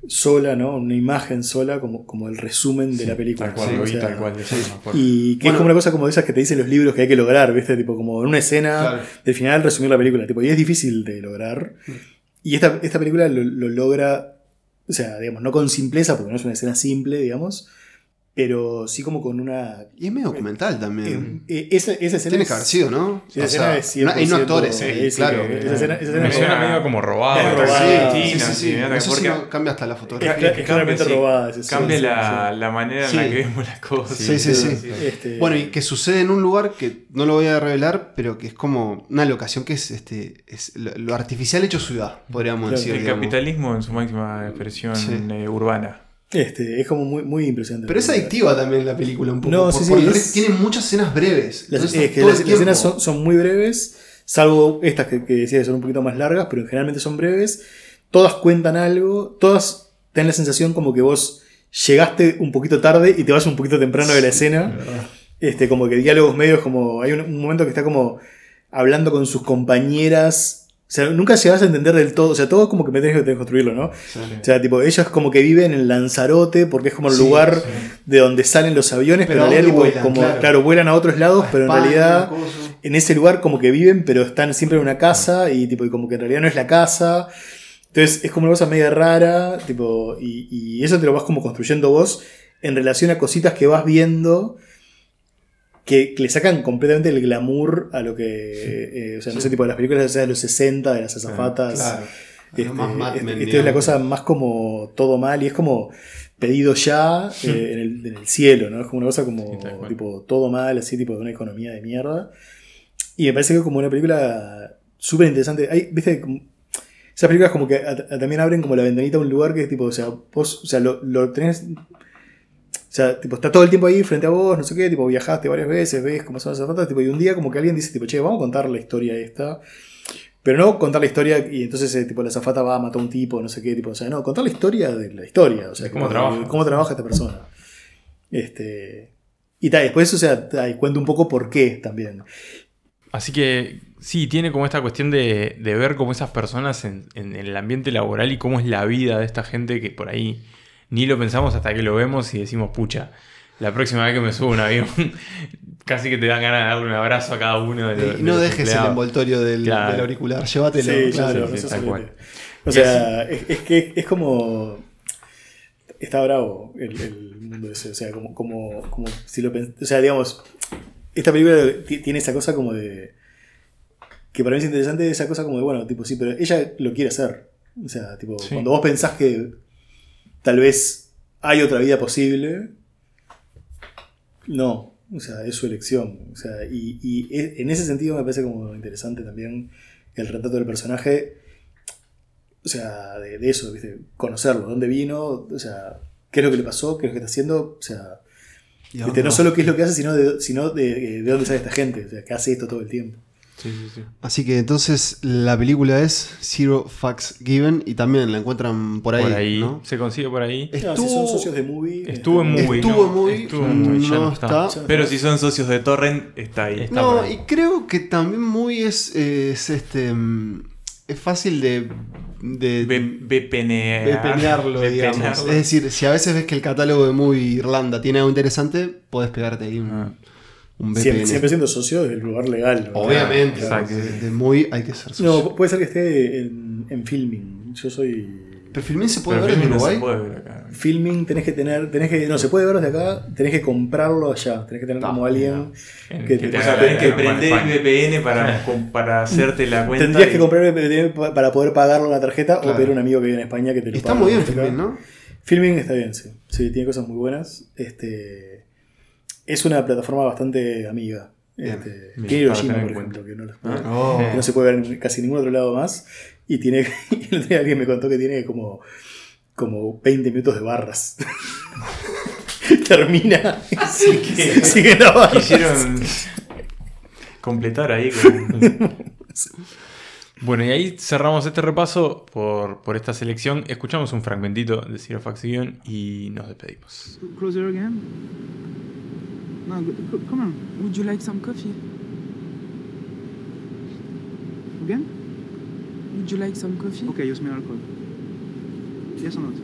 sola, ¿no? Una imagen sola, como, como el resumen de la película. Tal cual, Sí, lo o sea, tal cual. acuerdo. Y que Bueno. es como una cosa como de esas que te dicen los libros que hay que lograr, ¿viste? Tipo, como en una escena Claro. del final resumir la película. Tipo, y es difícil de lograr. Y esta, esta película lo, lo logra, o sea, digamos, no con simpleza, porque no es una escena simple, digamos, pero sí como con una. Y es medio documental también. eh, eh, esa, esa escena Tiene es- que haber sido, ¿no? Esa O escena sea, es hay no 100%, actores claro. que esa escena- esa escena Me es suena medio como robado. Robada. sí, Sí, sí, sí, sí, sí. mira, Eso sí, porque- no, cambia hasta la fotografía. es claramente sí. robada. Cambia sí, la, sí. la manera en Sí. la que vemos las cosas. Sí, sí, sí. Este, Bueno, y que sucede en un lugar que no lo voy a revelar, pero que es como una locación que es este es lo, lo artificial hecho ciudad, podríamos Claro. decir. El digamos. capitalismo en su máxima expresión Sí. eh, urbana. Este, es como muy, muy impresionante. Pero es adictiva también la película un poco. No, por- sí, sí, porque es- tiene muchas escenas breves. Las, Entonces, es que las, escenas son, son muy breves, salvo estas que, que decía que son un poquito más largas, pero generalmente son breves. Todas cuentan algo, todas te dan la sensación como que vos llegaste un poquito tarde y te vas un poquito temprano de la escena. Este, como que diálogos medios, como hay un, un momento que está como hablando con sus compañeras. O sea, nunca llegas a entender del todo. O sea, todo como que me tenés que construirlo, ¿no? O sea, tipo, ellas como que viven en Lanzarote porque es como el Sí, lugar sí. de donde salen los aviones, pero, Pero en ¿a realidad, vuelan? como, Claro. claro. vuelan a otros lados, pero en realidad en ese lugar como que viven, pero están siempre en una casa y tipo, y como que en realidad no es la casa. Entonces es como una cosa media rara, tipo, y, y eso te lo vas como construyendo vos en relación a cositas que vas viendo que, le sacan completamente el glamour a lo que, eh, o sea, no sé, tipo de las películas o sea, de los 60, de las azafatas. Claro. Este, Algo más este- esto es la cosa más como todo mal y es como pedido ya eh, en, el, en el cielo, ¿no? Es como una cosa como tipo todo mal, así tipo de una economía de mierda. Y me parece que es como una película súper interesante. Hay, viste, esas películas como que a- a- también abren como la ventanita a un lugar que es tipo, o sea, vos, o sea, lo, lo tenés. O sea, tipo, está todo el tiempo ahí frente a vos, no sé qué, tipo, viajaste varias veces, ves cómo son las zapatas, tipo, y un día como que alguien dice, tipo, che, vamos a contar la historia esta. Pero no contar la historia y entonces eh, tipo la zafata va a matar a un tipo, no sé qué, tipo, o sea, no, contar la historia de la historia, o sea, cómo trabaja. cómo trabaja esta persona. Este, y tal, después, o sea, ta, y cuento un poco por qué también. Así que sí, tiene como esta cuestión de, de ver cómo esas personas en, en el ambiente laboral y cómo es la vida de esta gente que por ahí ni lo pensamos hasta que lo vemos y decimos, pucha, la próxima vez que me subo a un avión, casi que te dan ganas de darle un abrazo a cada uno de los Y de no los dejes el envoltorio del, Claro. del auricular, llévatelo. Sí, claro. sí, sí, es cual. O sea, es, es que es como. Está bravo el, el mundo ese. O sea, como, como, como si lo pens- O sea, digamos, esta película ti- tiene esa cosa como de. Que para mí es interesante esa cosa como de, bueno, tipo, sí, pero ella lo quiere hacer. O sea, tipo, Sí. cuando vos pensás que tal vez hay otra vida posible, no. O sea, es su elección. O sea, y, y e- en ese sentido me parece como interesante también el retrato del personaje. O sea, de, de eso, ¿viste? Conocerlo, dónde vino, o sea, qué es lo que le pasó, qué es lo que está haciendo. O sea, ¿viste? no solo qué es lo que hace, sino de, sino de, de dónde sale esta gente. O sea, que hace esto todo el tiempo. Sí, sí, sí. Así que entonces la película es Zero Facts Given y también la encuentran por ahí. por ahí, ¿no? se consigue por ahí. No, si son socios de movie. Estuvo en Movie, Estuvo no, en Movie, estuvo Movie, ya no no está. está. Pero si son socios de Torrent, está ahí. Está No, ahí. y creo que también muy es, es este mm, es fácil de, de digamos. Es decir, si a veces ves que el catálogo de Movie Irlanda tiene algo interesante, podés pegarte ahí Ah. Un VPN. Siempre, siempre siendo socio del lugar legal. ¿no? Obviamente, Exacto. de, de Movie hay que ser socio. No, puede ser que esté en, en filming. Yo soy. Pero Filmin se puede Pero ver en Filmin no se Uruguay. puede ver acá. Filming tenés que tener, tenés que, no se puede ver desde acá, tenés que comprarlo allá, tenés que tener como alguien En- que que te, te O sea, haga tenés que prender el VPN para, para hacerte la cuenta. tendrías y- que comprar el VPN pa- para poder pagarlo en la tarjeta Claro. o pedir a un amigo que vive en España que te lo Está pague. muy bien Acá. Filmin, ¿no? Filming está bien, sí. Sí, tiene cosas muy buenas. Este, es una plataforma bastante amiga. Este, Bien, tiene Hiroshima, por ejemplo, que no, Ah. Oh. que no se puede ver en casi ningún otro lado más. Y tiene. y el otro día alguien me contó que tiene como, como 20 minutos de barras. Termina. y sigue, sigue la barra. Quisieron completar ahí con... Bueno, y ahí cerramos este repaso por, por esta selección. Escuchamos un fragmentito de Zero Faction y nos despedimos. Closer again. No, come on. Would you like some coffee? Again? Would you like some coffee? Okay, you smell alcohol. Yes or not?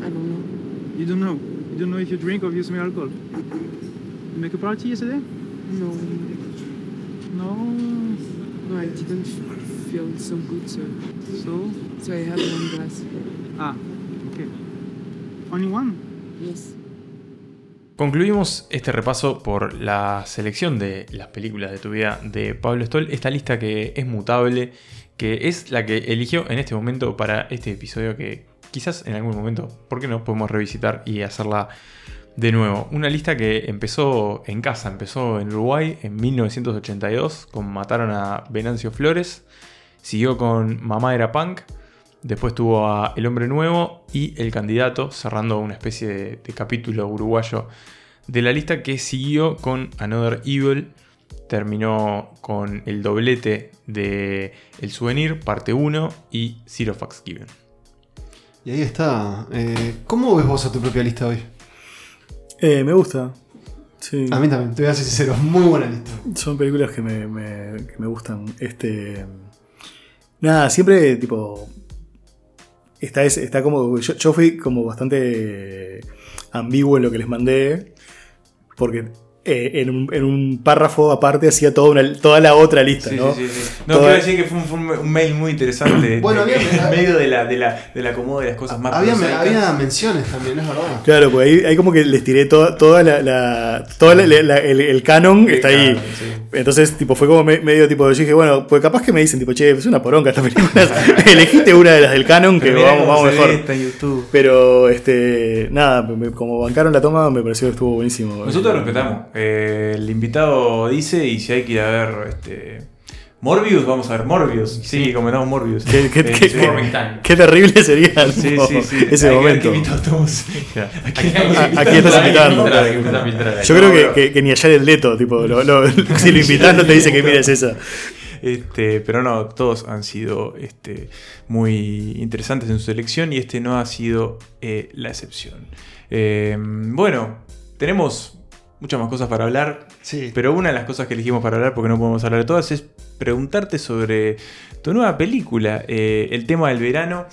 I don't know. You don't know. You don't know if you drink or you smell alcohol. You make a party yesterday? No. No. No, I didn't feel so good, so. So? So I had one glass. Ah, okay. Only one? Yes. Concluimos este repaso por la selección de las películas de tu vida de Pablo Stoll. Esta lista que es mutable, que es la que eligió en este momento para este episodio que quizás en algún momento, ¿por qué no? Podemos revisitar y hacerla de nuevo. Una lista que empezó en casa, empezó en Uruguay en 1982 con Mataron a Venancio Flores, siguió con Mamá era punk, después tuvo a El hombre nuevo y El candidato, cerrando una especie de, de capítulo uruguayo de la lista que siguió con Another Evil, terminó con el doblete de El souvenir, parte 1 y Zero Facts Given. Y ahí está. Eh, ¿Cómo ves vos a tu propia lista hoy? Eh, me gusta. Sí. A mí también, te voy a ser sincero, muy buena lista. Son películas que me, me- que me gustan. Este. Nada, siempre tipo. Está, es- está como. Yo, yo fui como bastante ambiguo en lo que les mandé. Porque eh, en, un, en un párrafo aparte hacía toda, una, toda la otra lista, Sí, ¿no? sí, sí, sí. No, Toda- quiero decir que fue un, fue un- mail muy interesante. Bueno, de- había- en medio de la, de la, del acomodo de las cosas más Había, había menciones también, es verdad. Claro, pues ahí, ahí como que les tiré toda, toda la, la- toda la- la- el, el canon El está ahí. canon. Entonces, tipo, fue como me- medio tipo, yo dije, bueno, pues capaz que me dicen, tipo, che, es una poronga esta película. Elegiste una de las del canon que vamos, vamos mejor. Pero, este, nada, me- como bancaron la toma, me pareció que estuvo buenísimo. Nosotros Eh, respetamos. Eh, el invitado dice y si hay que ir a ver este, Morbius, vamos a ver Morbius. Sí, comentamos Morbius. Qué, qué- Eh, qué- sí. qué- qué terrible sería Sí, sí, sí. ese momento. qué invitado estamos. ¿A quién A- estamos Aquí estás invitando. Yo creo que, pero- que- que ni ayer el Leto, tipo, lo- lo- si lo invitas no te dice que mires esa. Este, pero no, todos han sido este, muy interesantes en su selección y este no ha sido eh, la excepción. Eh, bueno, tenemos muchas más cosas para hablar, Sí. pero una de las cosas que elegimos para hablar, porque no podemos hablar de todas, es preguntarte sobre tu nueva película, eh, el tema del verano.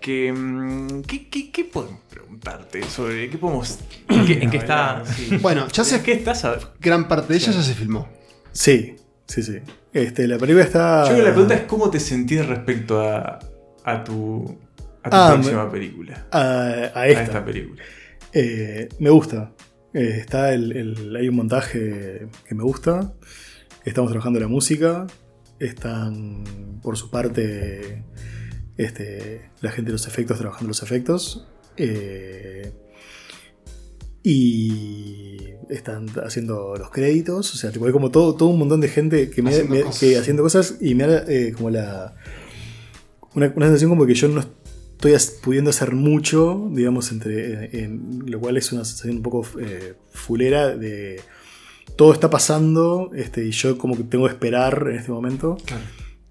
Que, mm, ¿qué, qué, qué podemos preguntarte sobre qué podemos ¿En qué, en qué está? Sí. Bueno, ya ¿En sé qué estás? a- gran parte de ella ya se filmó. Sí, sí, sí. Este, la película está. Yo creo que la pregunta es cómo te sentís respecto a, a tu, a tu Ah, próxima me- película. a, a esta. esta película. Eh, me gusta. Eh, está el, el- hay un montaje que me gusta. Estamos trabajando la música. Están, por su parte, este, la gente de los efectos trabajando los efectos. Eh, y están haciendo los créditos. O sea, tipo, hay como todo, todo un montón de gente que me, Haciendo me- cosas. que haciendo cosas y me da eh, como la. Una, una sensación como que yo no estoy pudiendo hacer mucho, digamos, entre. eh, en- lo cual es una sensación un poco eh, fulera de. Todo está pasando este, y yo como que tengo que esperar en este momento.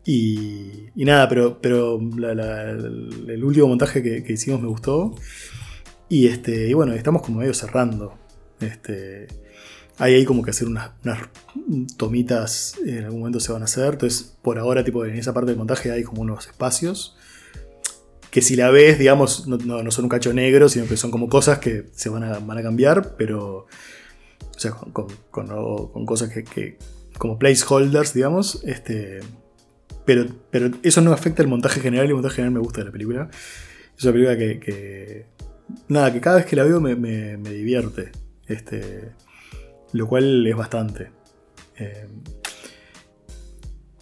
Y, y nada, pero, pero la- la- el, el último montaje que, que hicimos me gustó. Y, este, y bueno, estamos como medio cerrando. Este, hay ahí como que hacer unas, unas tomitas, en algún momento se van a hacer. Entonces, por ahora, tipo, en esa parte del montaje hay como unos espacios. Que si la ves, digamos, no, son un cacho negro, sino que son como cosas que se van a, van a cambiar, pero. O sea, con, con- cosas que, que- como placeholders, digamos. Este, pero, pero eso no afecta el montaje general y el montaje general me gusta de la película. Es una película que, que- nada, que cada vez que la veo me, me- me divierte. Este, lo cual es bastante. Eh,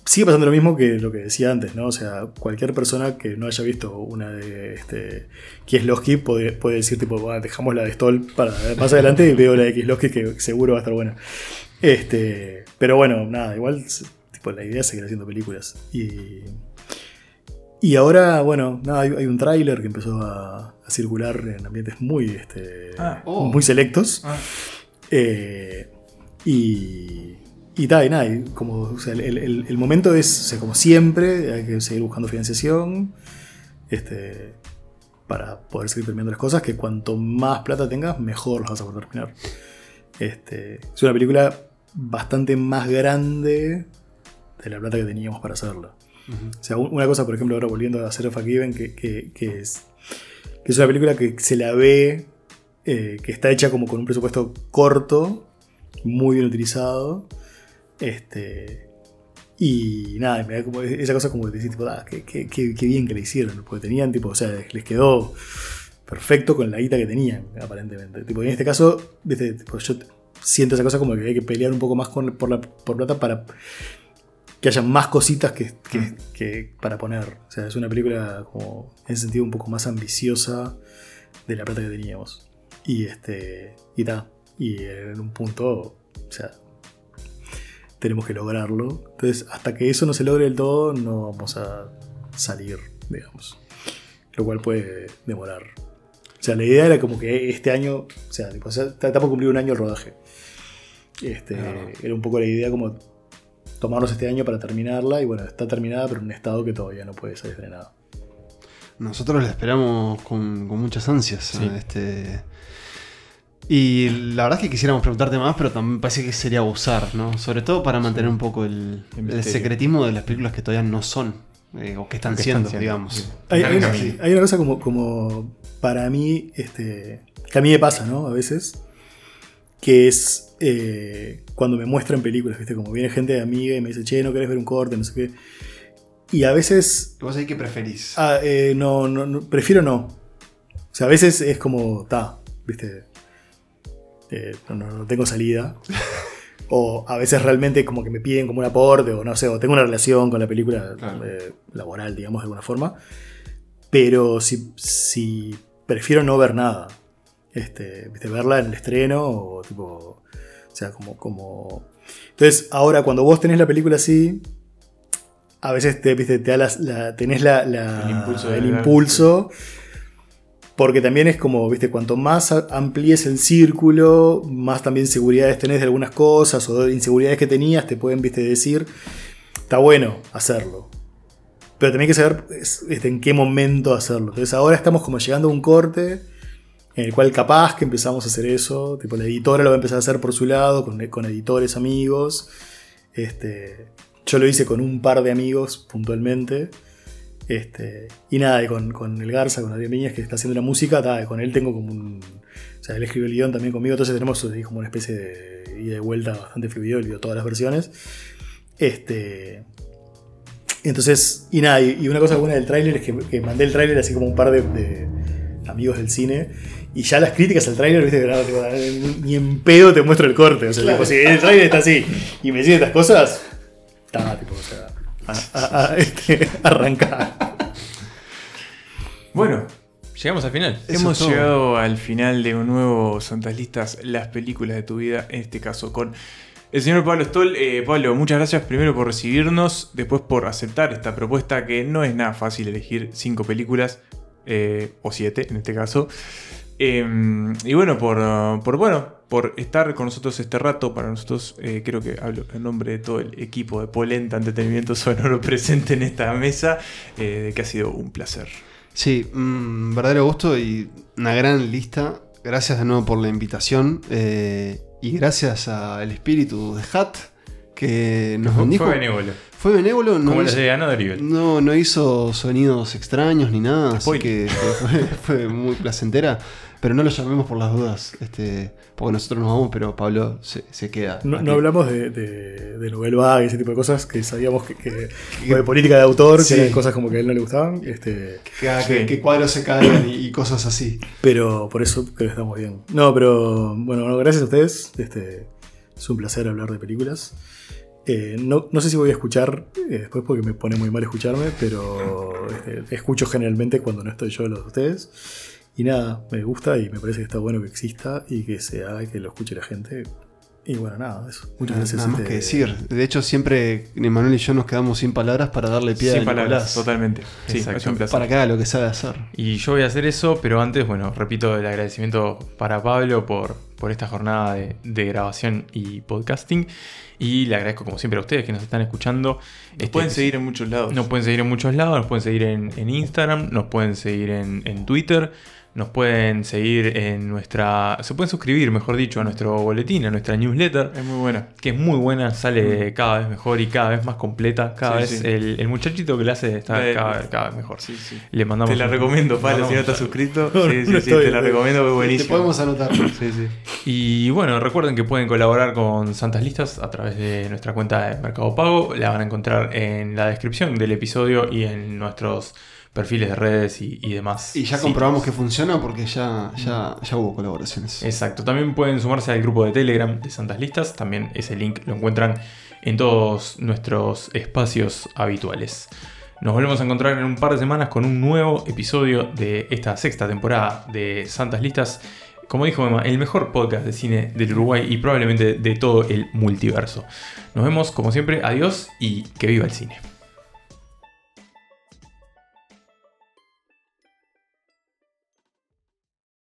sigue pasando lo mismo que lo que decía antes, ¿no? O sea, cualquier persona que no haya visto una de este, Kieslowski puede, puede decir, tipo, "Bueno, dejamos la de Stoll para más adelante y veo la de Kieslowski que seguro va a estar buena. Este, pero bueno, nada, igual tipo, la idea es seguir haciendo películas. Y, y ahora, bueno, nada, hay, hay un tráiler que empezó a, a circular en ambientes muy, este, Ah. Oh. muy selectos. Ah. Eh, y, y tal, y nada, y como, o sea, el, el- el momento es, o sea, como siempre, hay que seguir buscando financiación este, para poder seguir terminando las cosas, que cuanto más plata tengas, mejor las vas a poder terminar. Este, es una película bastante más grande de la plata que teníamos para hacerla. O sea, un- una cosa, por ejemplo, ahora volviendo a hacer Forgiven, que, que, que es, que es una película que se la ve, eh, que está hecha como con un presupuesto corto, muy bien utilizado. Este, y nada, me da como esa cosa como de decir, tipo, ah, qué, qué- qué- qué bien que le hicieron, porque tenían, tipo, o sea, les quedó perfecto con la guita que tenían, aparentemente. Tipo, en este caso, tipo, yo siento esa cosa como que hay que pelear un poco más con, por, la, por plata para que haya más cositas que, que- que para poner. O sea, es una película como, en ese sentido, un poco más ambiciosa de la plata que teníamos. Y este. Y ta. Y en un punto. O sea. Tenemos que lograrlo. Entonces, hasta que eso no se logre del todo, no vamos a salir, digamos. Lo cual puede demorar. O sea, la idea era como que este año. O sea, tipo, o sea, por cumplir un año el rodaje. Este, era un poco la idea como tomarnos este año para terminarla. Y bueno, está terminada, pero en un estado que todavía no puede ser estrenado. Nosotros la esperamos con, con muchas ansias. Sí. Este, y la verdad es que quisiéramos preguntarte más, pero también parece que sería abusar, ¿no? Sobre todo para mantener un poco el, El secretismo de las películas que todavía no son, eh, o que están Que siendo, están siendo, digamos. una, hay una cosa como, como para mí, este, que a mí me pasa, ¿no? A veces, que es eh, cuando me muestran películas, ¿viste? Como viene gente de amiga y me dice, che, ¿no querés ver un corte? No sé qué. Y a veces... ¿Vos ahí qué preferís? Ah, eh, no, no, no, prefiero no. O sea, a veces es como, ta, ¿viste? Eh, no, no- no tengo salida. o a veces realmente como que me piden como un aporte, o no sé, o tengo una relación con la película eh, laboral, digamos, de alguna forma. Pero si, si prefiero no ver nada. Este, ¿viste? Verla en el estreno, o tipo. O sea, como, como. Entonces, ahora cuando vos tenés la película así, a veces te, ¿viste? te da la- tenés la, la- El impulso el ver, impulso, porque también es como, viste, cuanto más amplíes el círculo, más también seguridades tenés de algunas cosas o de inseguridades que tenías, te pueden, viste, decir, está bueno hacerlo. Pero hay que saber es, este, en qué momento hacerlo. Entonces ahora estamos como llegando a un corte en el cual capaz que empezamos a hacer eso. Tipo, la editora lo va a empezar a hacer por su lado, con, con editores amigos. Este, yo lo hice con un par de amigos puntualmente. Este, y nada, y con, con el Garza, con Adrián Viñas, que está haciendo la música, ta, con él tengo como un. O sea, él escribe el guion también conmigo, entonces tenemos como una especie de ida y vuelta bastante fluido, él vio todas las versiones. Este. Entonces, y nada, y, y una cosa buena del tráiler es que, que mandé el tráiler así como un par de, de amigos del cine. Y ya las críticas al tráiler, viste, no, tipo, ni en pedo te muestro el corte. O sea, Claro. tipo, si el tráiler está así y me dicen estas cosas, está, tipo, o sea, a, este, arrancar. Bueno, Llegamos al final. Hemos llegado al final de un nuevo Santas Listas, las películas de tu vida, en este caso con el señor Pablo Stoll. Eh, Pablo, muchas gracias primero por recibirnos, después por aceptar esta propuesta que no es nada fácil elegir cinco películas, eh, o siete en este caso. Eh, y bueno, por, por, bueno, por estar con nosotros este rato, para nosotros eh, creo que hablo en nombre de todo el equipo de Polenta Entretenimiento Sonoro presente en esta mesa, eh, que ha sido un placer. Sí, un verdadero gusto y una gran lista. Gracias de nuevo por la invitación eh, y gracias al espíritu de Hat que nos bendijo. fue benévolo. Fue benévolo, no Como hizo, de no, no hizo sonidos extraños ni nada, así Spoiler. que, que fue, fue muy placentera. Pero no lo llamemos por las dudas, este, porque nosotros nos vamos, pero Pablo se, se queda. No, no hablamos de, de, de Novel Vague y ese tipo de cosas que sabíamos que, que- o de política de autor, Sí. que eran cosas como que a él no le gustaban. Este, Que, que- que cuadros se caen y, y cosas así. Pero por eso creo que estamos bien. No, pero bueno, bueno, gracias a ustedes. Este, es un placer hablar de películas. Eh, no, no sé si voy a escuchar eh, después porque me pone muy mal escucharme, pero este, escucho generalmente cuando no estoy yo los de ustedes. Y nada, me gusta y me parece que está bueno que exista y que se haga y que lo escuche la gente. Y bueno, nada, eso. Muchas gracias. nada más este, que decir. De hecho, siempre Emanuel y yo nos quedamos sin palabras para darle pie Sin a palabras, Nicolás. totalmente. Sí, Exacto. es un placer. Para que haga lo que sabe hacer. Y yo voy a hacer eso, pero antes, bueno, repito el agradecimiento para Pablo por, por esta jornada de, de grabación y podcasting. Y le agradezco como siempre a ustedes que nos están escuchando. Nos pueden seguir en muchos lados. Nos pueden seguir en muchos lados, nos pueden seguir en, en Instagram, nos pueden seguir en, en Twitter, nos pueden seguir en nuestra... Se pueden suscribir, mejor dicho, a nuestro boletín, a nuestra newsletter. Es muy buena. Que es muy buena, sale cada vez mejor y cada vez más completa. Cada Sí, vez sí. el, el muchachito que le hace está Eh, cada, vez- cada vez mejor. Sí, sí. Le mandamos Te la un- recomiendo, Pablo, si no estás suscrito. No, sí, sí, no sí, te la no. recomiendo, que es Te buenísimo. podemos anotar. Sí, sí. Y bueno, recuerden que pueden colaborar con Santas Listas a través de nuestra cuenta de Mercado Pago. La van a encontrar en la descripción del episodio y en nuestros perfiles de redes y, y demás. Y ya comprobamos que funciona porque ya, ya, ya hubo colaboraciones. Exacto. También pueden sumarse al grupo de Telegram de Santas Listas. También ese link lo encuentran en todos nuestros espacios habituales. Nos volvemos a encontrar en un par de semanas con un nuevo episodio de esta sexta temporada de Santas Listas. Como dijo Emma, el mejor podcast de cine del Uruguay y probablemente de todo el multiverso. Nos vemos como siempre, adiós y que viva el cine.